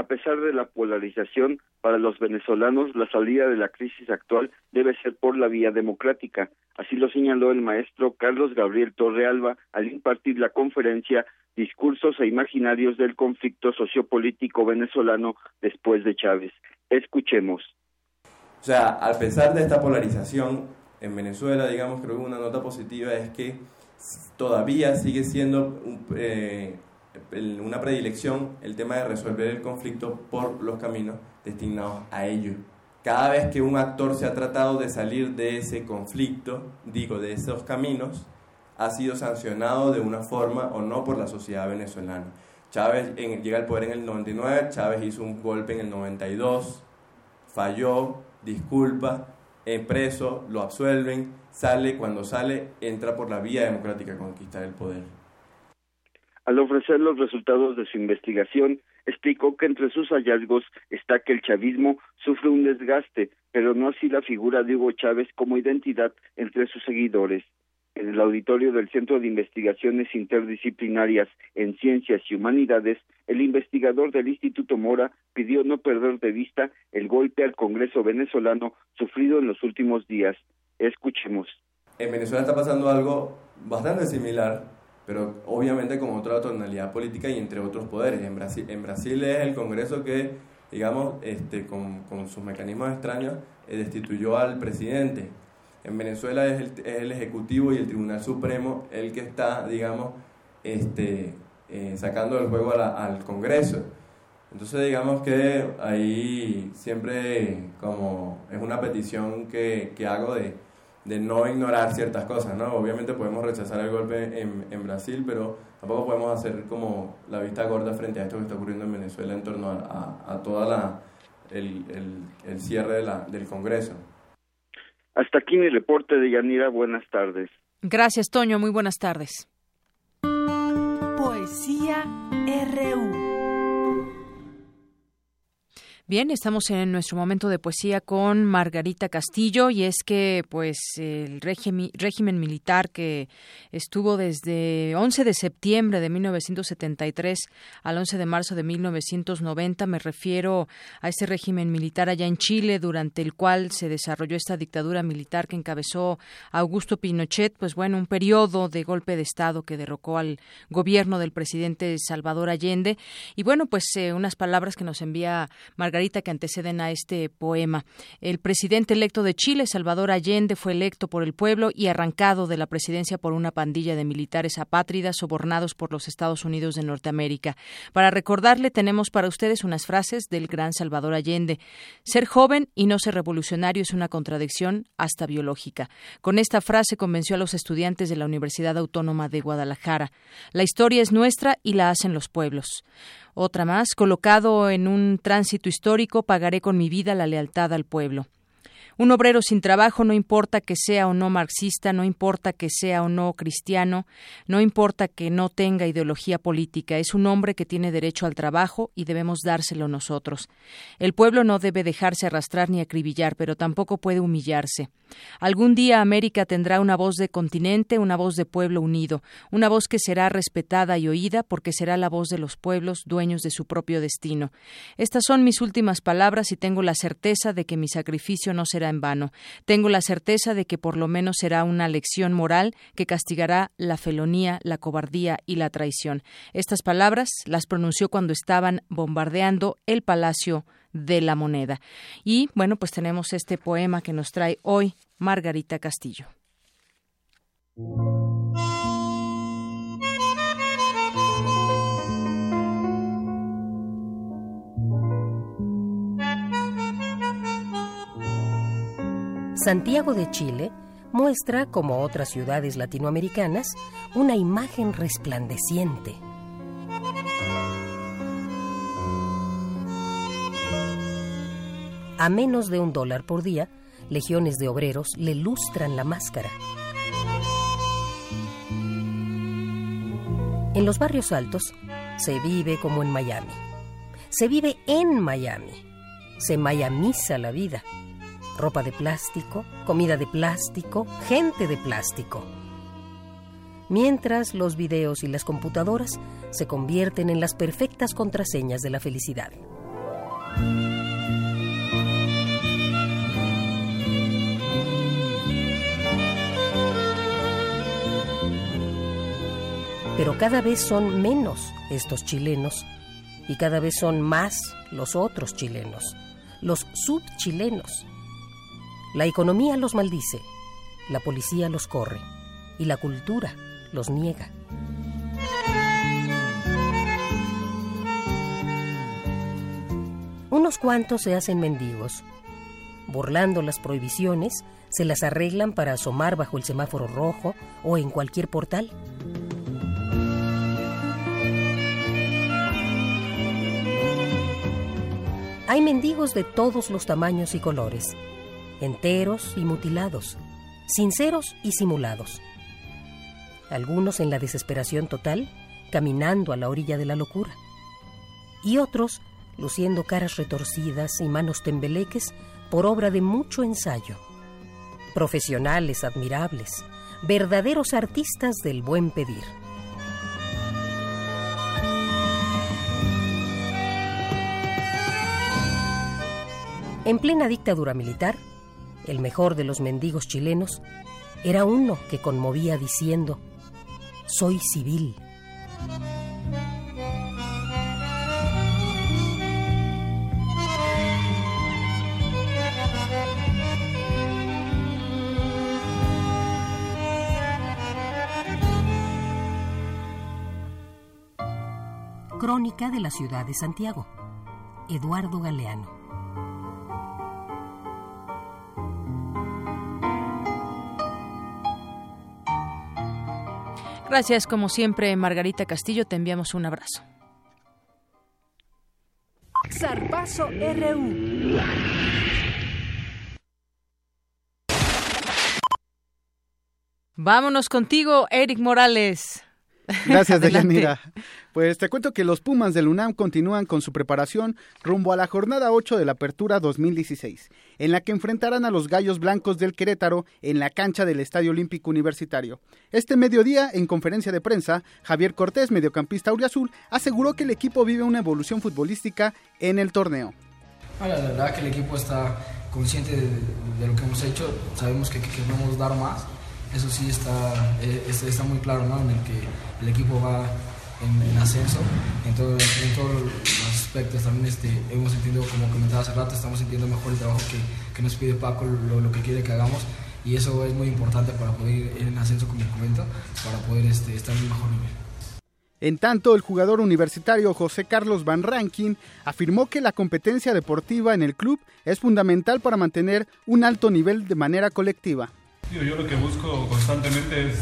A pesar de la polarización, para los venezolanos la salida de la crisis actual debe ser por la vía democrática. Así lo señaló el maestro Carlos Gabriel Torrealba al impartir la conferencia Discursos e Imaginarios del Conflicto Sociopolítico Venezolano después de Chávez. Escuchemos. O sea, a pesar de esta polarización en Venezuela, digamos, creo que una nota positiva es que todavía sigue siendo eh, una predilección el tema de resolver el conflicto por los caminos destinados a ello. Cada vez que un actor se ha tratado de salir de ese conflicto, digo, de esos caminos, ha sido sancionado de una forma o no por la sociedad venezolana. Chávez llega al poder en el 99, Chávez hizo un golpe en el 92, falló, disculpa, es preso, lo absuelven, sale, cuando sale, entra por la vía democrática a conquistar el poder. Al ofrecer los resultados de su investigación, explicó que entre sus hallazgos está que el chavismo sufre un desgaste, pero no así la figura de Hugo Chávez como identidad entre sus seguidores. En el auditorio del Centro de Investigaciones Interdisciplinarias en Ciencias y Humanidades, el investigador del Instituto Mora pidió no perder de vista el golpe al Congreso venezolano sufrido en los últimos días. Escuchemos. En Venezuela está pasando algo bastante similar pero obviamente con otra tonalidad política y entre otros poderes. En Brasil, en Brasil es el Congreso que, digamos, este, con, con sus mecanismos extraños, eh, destituyó al presidente. En Venezuela es el, es el, Ejecutivo y el Tribunal Supremo el que está, digamos, este, eh, sacando del juego al Congreso. Entonces digamos que ahí siempre como es una petición que, que hago de, de no ignorar ciertas cosas, ¿no? Obviamente podemos rechazar el golpe en, en, Brasil, pero tampoco podemos hacer como la vista gorda frente a esto que está ocurriendo en Venezuela en torno a, a, toda la el, el, el cierre de la, del Congreso. Hasta aquí mi reporte de Yanira. Buenas tardes. Gracias, Toño. Muy buenas tardes. Poesía RU. Bien, estamos en nuestro momento de poesía con Margarita Castillo y es que pues el régimen, militar que estuvo desde 11 de septiembre de 1973 al 11 de marzo de 1990, me refiero a ese régimen militar allá en Chile durante el cual se desarrolló esta dictadura militar que encabezó Augusto Pinochet, pues bueno, un periodo de golpe de Estado que derrocó al gobierno del presidente Salvador Allende. Y bueno, pues eh, unas palabras que nos envía Margarita Que anteceden a este poema. El presidente electo de Chile, Salvador Allende, fue electo por el pueblo y arrancado de la presidencia por una pandilla de militares apátridas sobornados por los Estados Unidos de Norteamérica. Para recordarle, tenemos para ustedes unas frases del gran Salvador Allende. Ser joven y no ser revolucionario es una contradicción hasta biológica. Con esta frase convenció a los estudiantes de la Universidad Autónoma de Guadalajara. La historia es nuestra y la hacen los pueblos. Otra más, colocado en un tránsito histórico, pagaré con mi vida la lealtad al pueblo. Un obrero sin trabajo no importa que sea o no marxista, no importa que sea o no cristiano, no importa que no tenga ideología política, es un hombre que tiene derecho al trabajo y debemos dárselo nosotros. El pueblo no debe dejarse arrastrar ni acribillar, pero tampoco puede humillarse. Algún día América tendrá una voz de continente, una voz de pueblo unido, una voz que será respetada y oída porque será la voz de los pueblos dueños de su propio destino. Estas son mis últimas palabras y tengo la certeza de que mi sacrificio no será en vano. Tengo la certeza de que por lo menos será una lección moral que castigará la felonía, la cobardía y la traición. Estas palabras las pronunció cuando estaban bombardeando el Palacio de la Moneda. Y bueno, pues tenemos este poema que nos trae hoy Margarita Castillo. Santiago de Chile muestra, como otras ciudades latinoamericanas, una imagen resplandeciente. A menos de un dólar por día, legiones de obreros le lustran la máscara. En los barrios altos se vive como en Miami. Se vive en Miami. Se mayamiza la vida ropa de plástico, comida de plástico, gente de plástico. Mientras los videos y las computadoras se convierten en las perfectas contraseñas de la felicidad. Pero cada vez son menos estos chilenos y cada vez son más los otros chilenos, los subchilenos la economía los maldice, la policía los corre y la cultura los niega. Unos cuantos se hacen mendigos. Burlando las prohibiciones, se las arreglan para asomar bajo el semáforo rojo o en cualquier portal. Hay mendigos de todos los tamaños y colores enteros y mutilados, sinceros y simulados. Algunos en la desesperación total, caminando a la orilla de la locura. Y otros luciendo caras retorcidas y manos tembeleques por obra de mucho ensayo. Profesionales admirables, verdaderos artistas del buen pedir. En plena dictadura militar, el mejor de los mendigos chilenos, era uno que conmovía diciendo, soy civil. Crónica de la ciudad de Santiago. Eduardo Galeano. Gracias, como siempre, Margarita Castillo. Te enviamos un abrazo. Zarpazo RU. Vámonos contigo, Eric Morales. Gracias, Deyanira. Pues te cuento que los Pumas del UNAM continúan con su preparación rumbo a la jornada 8 de la Apertura 2016, en la que enfrentarán a los Gallos Blancos del Querétaro en la cancha del Estadio Olímpico Universitario. Este mediodía, en conferencia de prensa, Javier Cortés, mediocampista auriazul, aseguró que el equipo vive una evolución futbolística en el torneo. la verdad que el equipo está consciente de, lo que hemos hecho, sabemos que, que queremos dar más eso sí está, eh, está muy claro, ¿no? En el que el equipo va en, ascenso en, en todas las aspectos. También este, hemos entendido, como comentaba hace rato, estamos sintiendo mejor el trabajo que, que nos pide Paco, lo, lo, que quiere que hagamos. Y eso es muy importante para poder ir en ascenso, como comento, para poder este, estar en un mejor nivel. En tanto, el jugador universitario José Carlos Van Rankin afirmó que la competencia deportiva en el club es fundamental para mantener un alto nivel de manera colectiva. Yo lo que busco constantemente es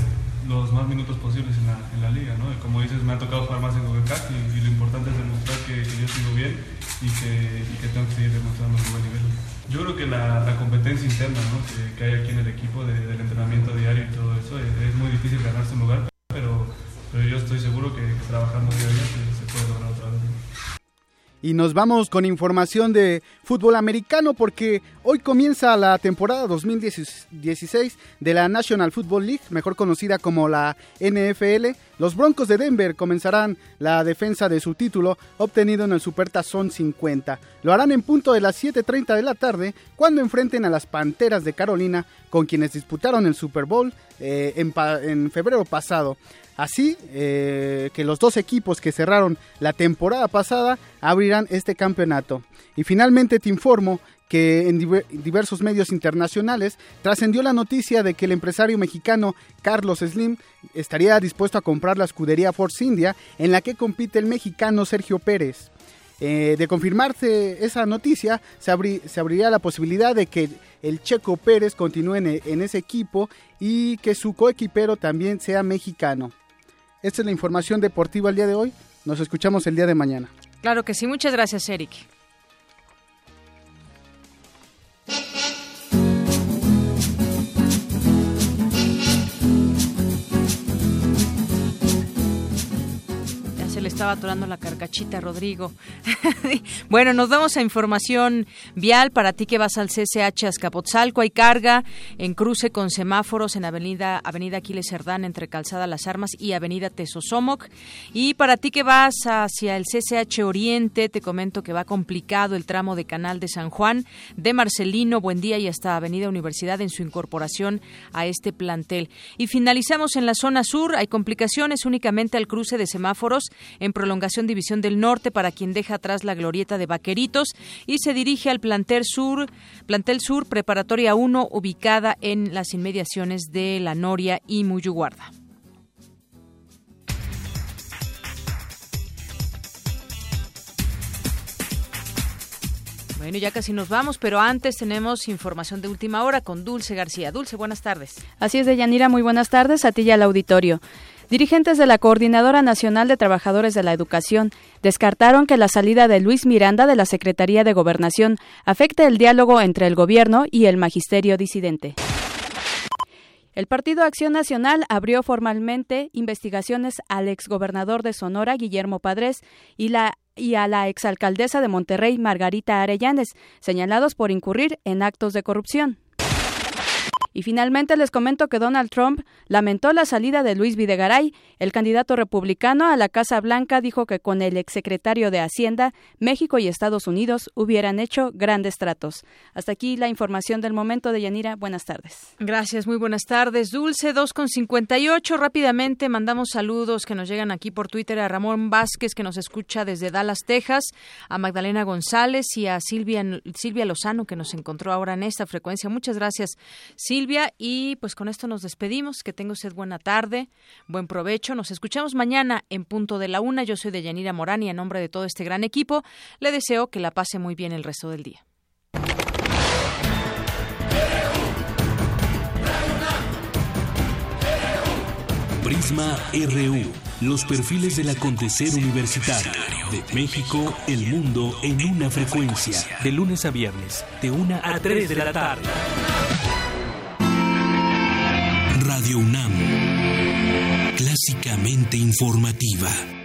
los más minutos posibles en la, en la liga, ¿no? Como dices, me ha tocado jugar más en UBCAC y, y, lo importante es demostrar que, yo sigo bien y que, y que tengo que seguir demostrando un buen nivel. Yo creo que la, la competencia interna ¿no? que, que, hay aquí en el equipo de, del entrenamiento diario y todo eso, es, es muy difícil ganarse un lugar, pero, pero yo estoy seguro que, trabajando día a día se puede lograr otra vez. Y nos vamos con información de fútbol americano porque hoy comienza la temporada 2016 de la National Football League, mejor conocida como la NFL. Los Broncos de Denver comenzarán la defensa de su título obtenido en el Supertazón 50. Lo harán en punto de las 7.30 de la tarde cuando enfrenten a las Panteras de Carolina con quienes disputaron el Super Bowl eh, en, en febrero pasado. Así eh, que los dos equipos que cerraron la temporada pasada abrirán este campeonato. Y finalmente te informo que en diversos medios internacionales trascendió la noticia de que el empresario mexicano Carlos Slim estaría dispuesto a comprar la escudería Force India en la que compite el mexicano Sergio Pérez. Eh, de confirmarse esa noticia, se, abri se, abriría la posibilidad de que el Checo Pérez continúe en ese equipo y que su coequipero también sea mexicano. Esta es la información deportiva el día de hoy. Nos escuchamos el día de mañana. Claro que sí. Muchas gracias, Eric. Estaba atorando la carcachita, Rodrigo. bueno, nos vamos a información vial. Para ti que vas al CCH Azcapotzalco, hay carga en cruce con semáforos en Avenida, Avenida Aquiles Cerdán entre Calzada Las Armas y Avenida Tesosomoc. Y para ti que vas hacia el CCH Oriente, te comento que va complicado el tramo de Canal de San Juan, de Marcelino, Buen Día y hasta Avenida Universidad en su incorporación a este plantel. Y finalizamos en la zona sur. Hay complicaciones únicamente al cruce de semáforos en prolongación División del Norte para quien deja atrás la glorieta de Vaqueritos y se dirige al plantel sur, plantel sur preparatoria 1 ubicada en las inmediaciones de La Noria y Muyuguarda. Bueno, ya casi nos vamos, pero antes tenemos información de última hora con Dulce García. Dulce, buenas tardes. Así es, Deyanira, muy buenas tardes a ti y al auditorio. Dirigentes de la Coordinadora Nacional de Trabajadores de la Educación descartaron que la salida de Luis Miranda de la Secretaría de Gobernación afecte el diálogo entre el gobierno y el magisterio disidente. El Partido Acción Nacional abrió formalmente investigaciones al exgobernador de Sonora, Guillermo Padres, y, la, y a la exalcaldesa de Monterrey, Margarita Arellanes, señalados por incurrir en actos de corrupción. Y finalmente les comento que Donald Trump lamentó la salida de Luis Videgaray. El candidato republicano a la Casa Blanca dijo que con el exsecretario de Hacienda, México y Estados Unidos hubieran hecho grandes tratos. Hasta aquí la información del momento de Yanira. Buenas tardes. Gracias, muy buenas tardes. Dulce 2.58. Rápidamente mandamos saludos que nos llegan aquí por Twitter a Ramón Vázquez, que nos escucha desde Dallas, Texas, a Magdalena González y a Silvia, Silvia Lozano, que nos encontró ahora en esta frecuencia. Muchas gracias, Y pues con esto nos despedimos. Que tenga usted buena tarde, buen provecho. Nos escuchamos mañana en punto de la una. Yo soy de Yanira Morán y en nombre de todo este gran equipo le deseo que la pase muy bien el resto del día. Prisma RU. Los perfiles del acontecer universitario de México, el mundo en una frecuencia. De lunes a viernes, de una a 3 de la tarde. Radio clásicamente informativa.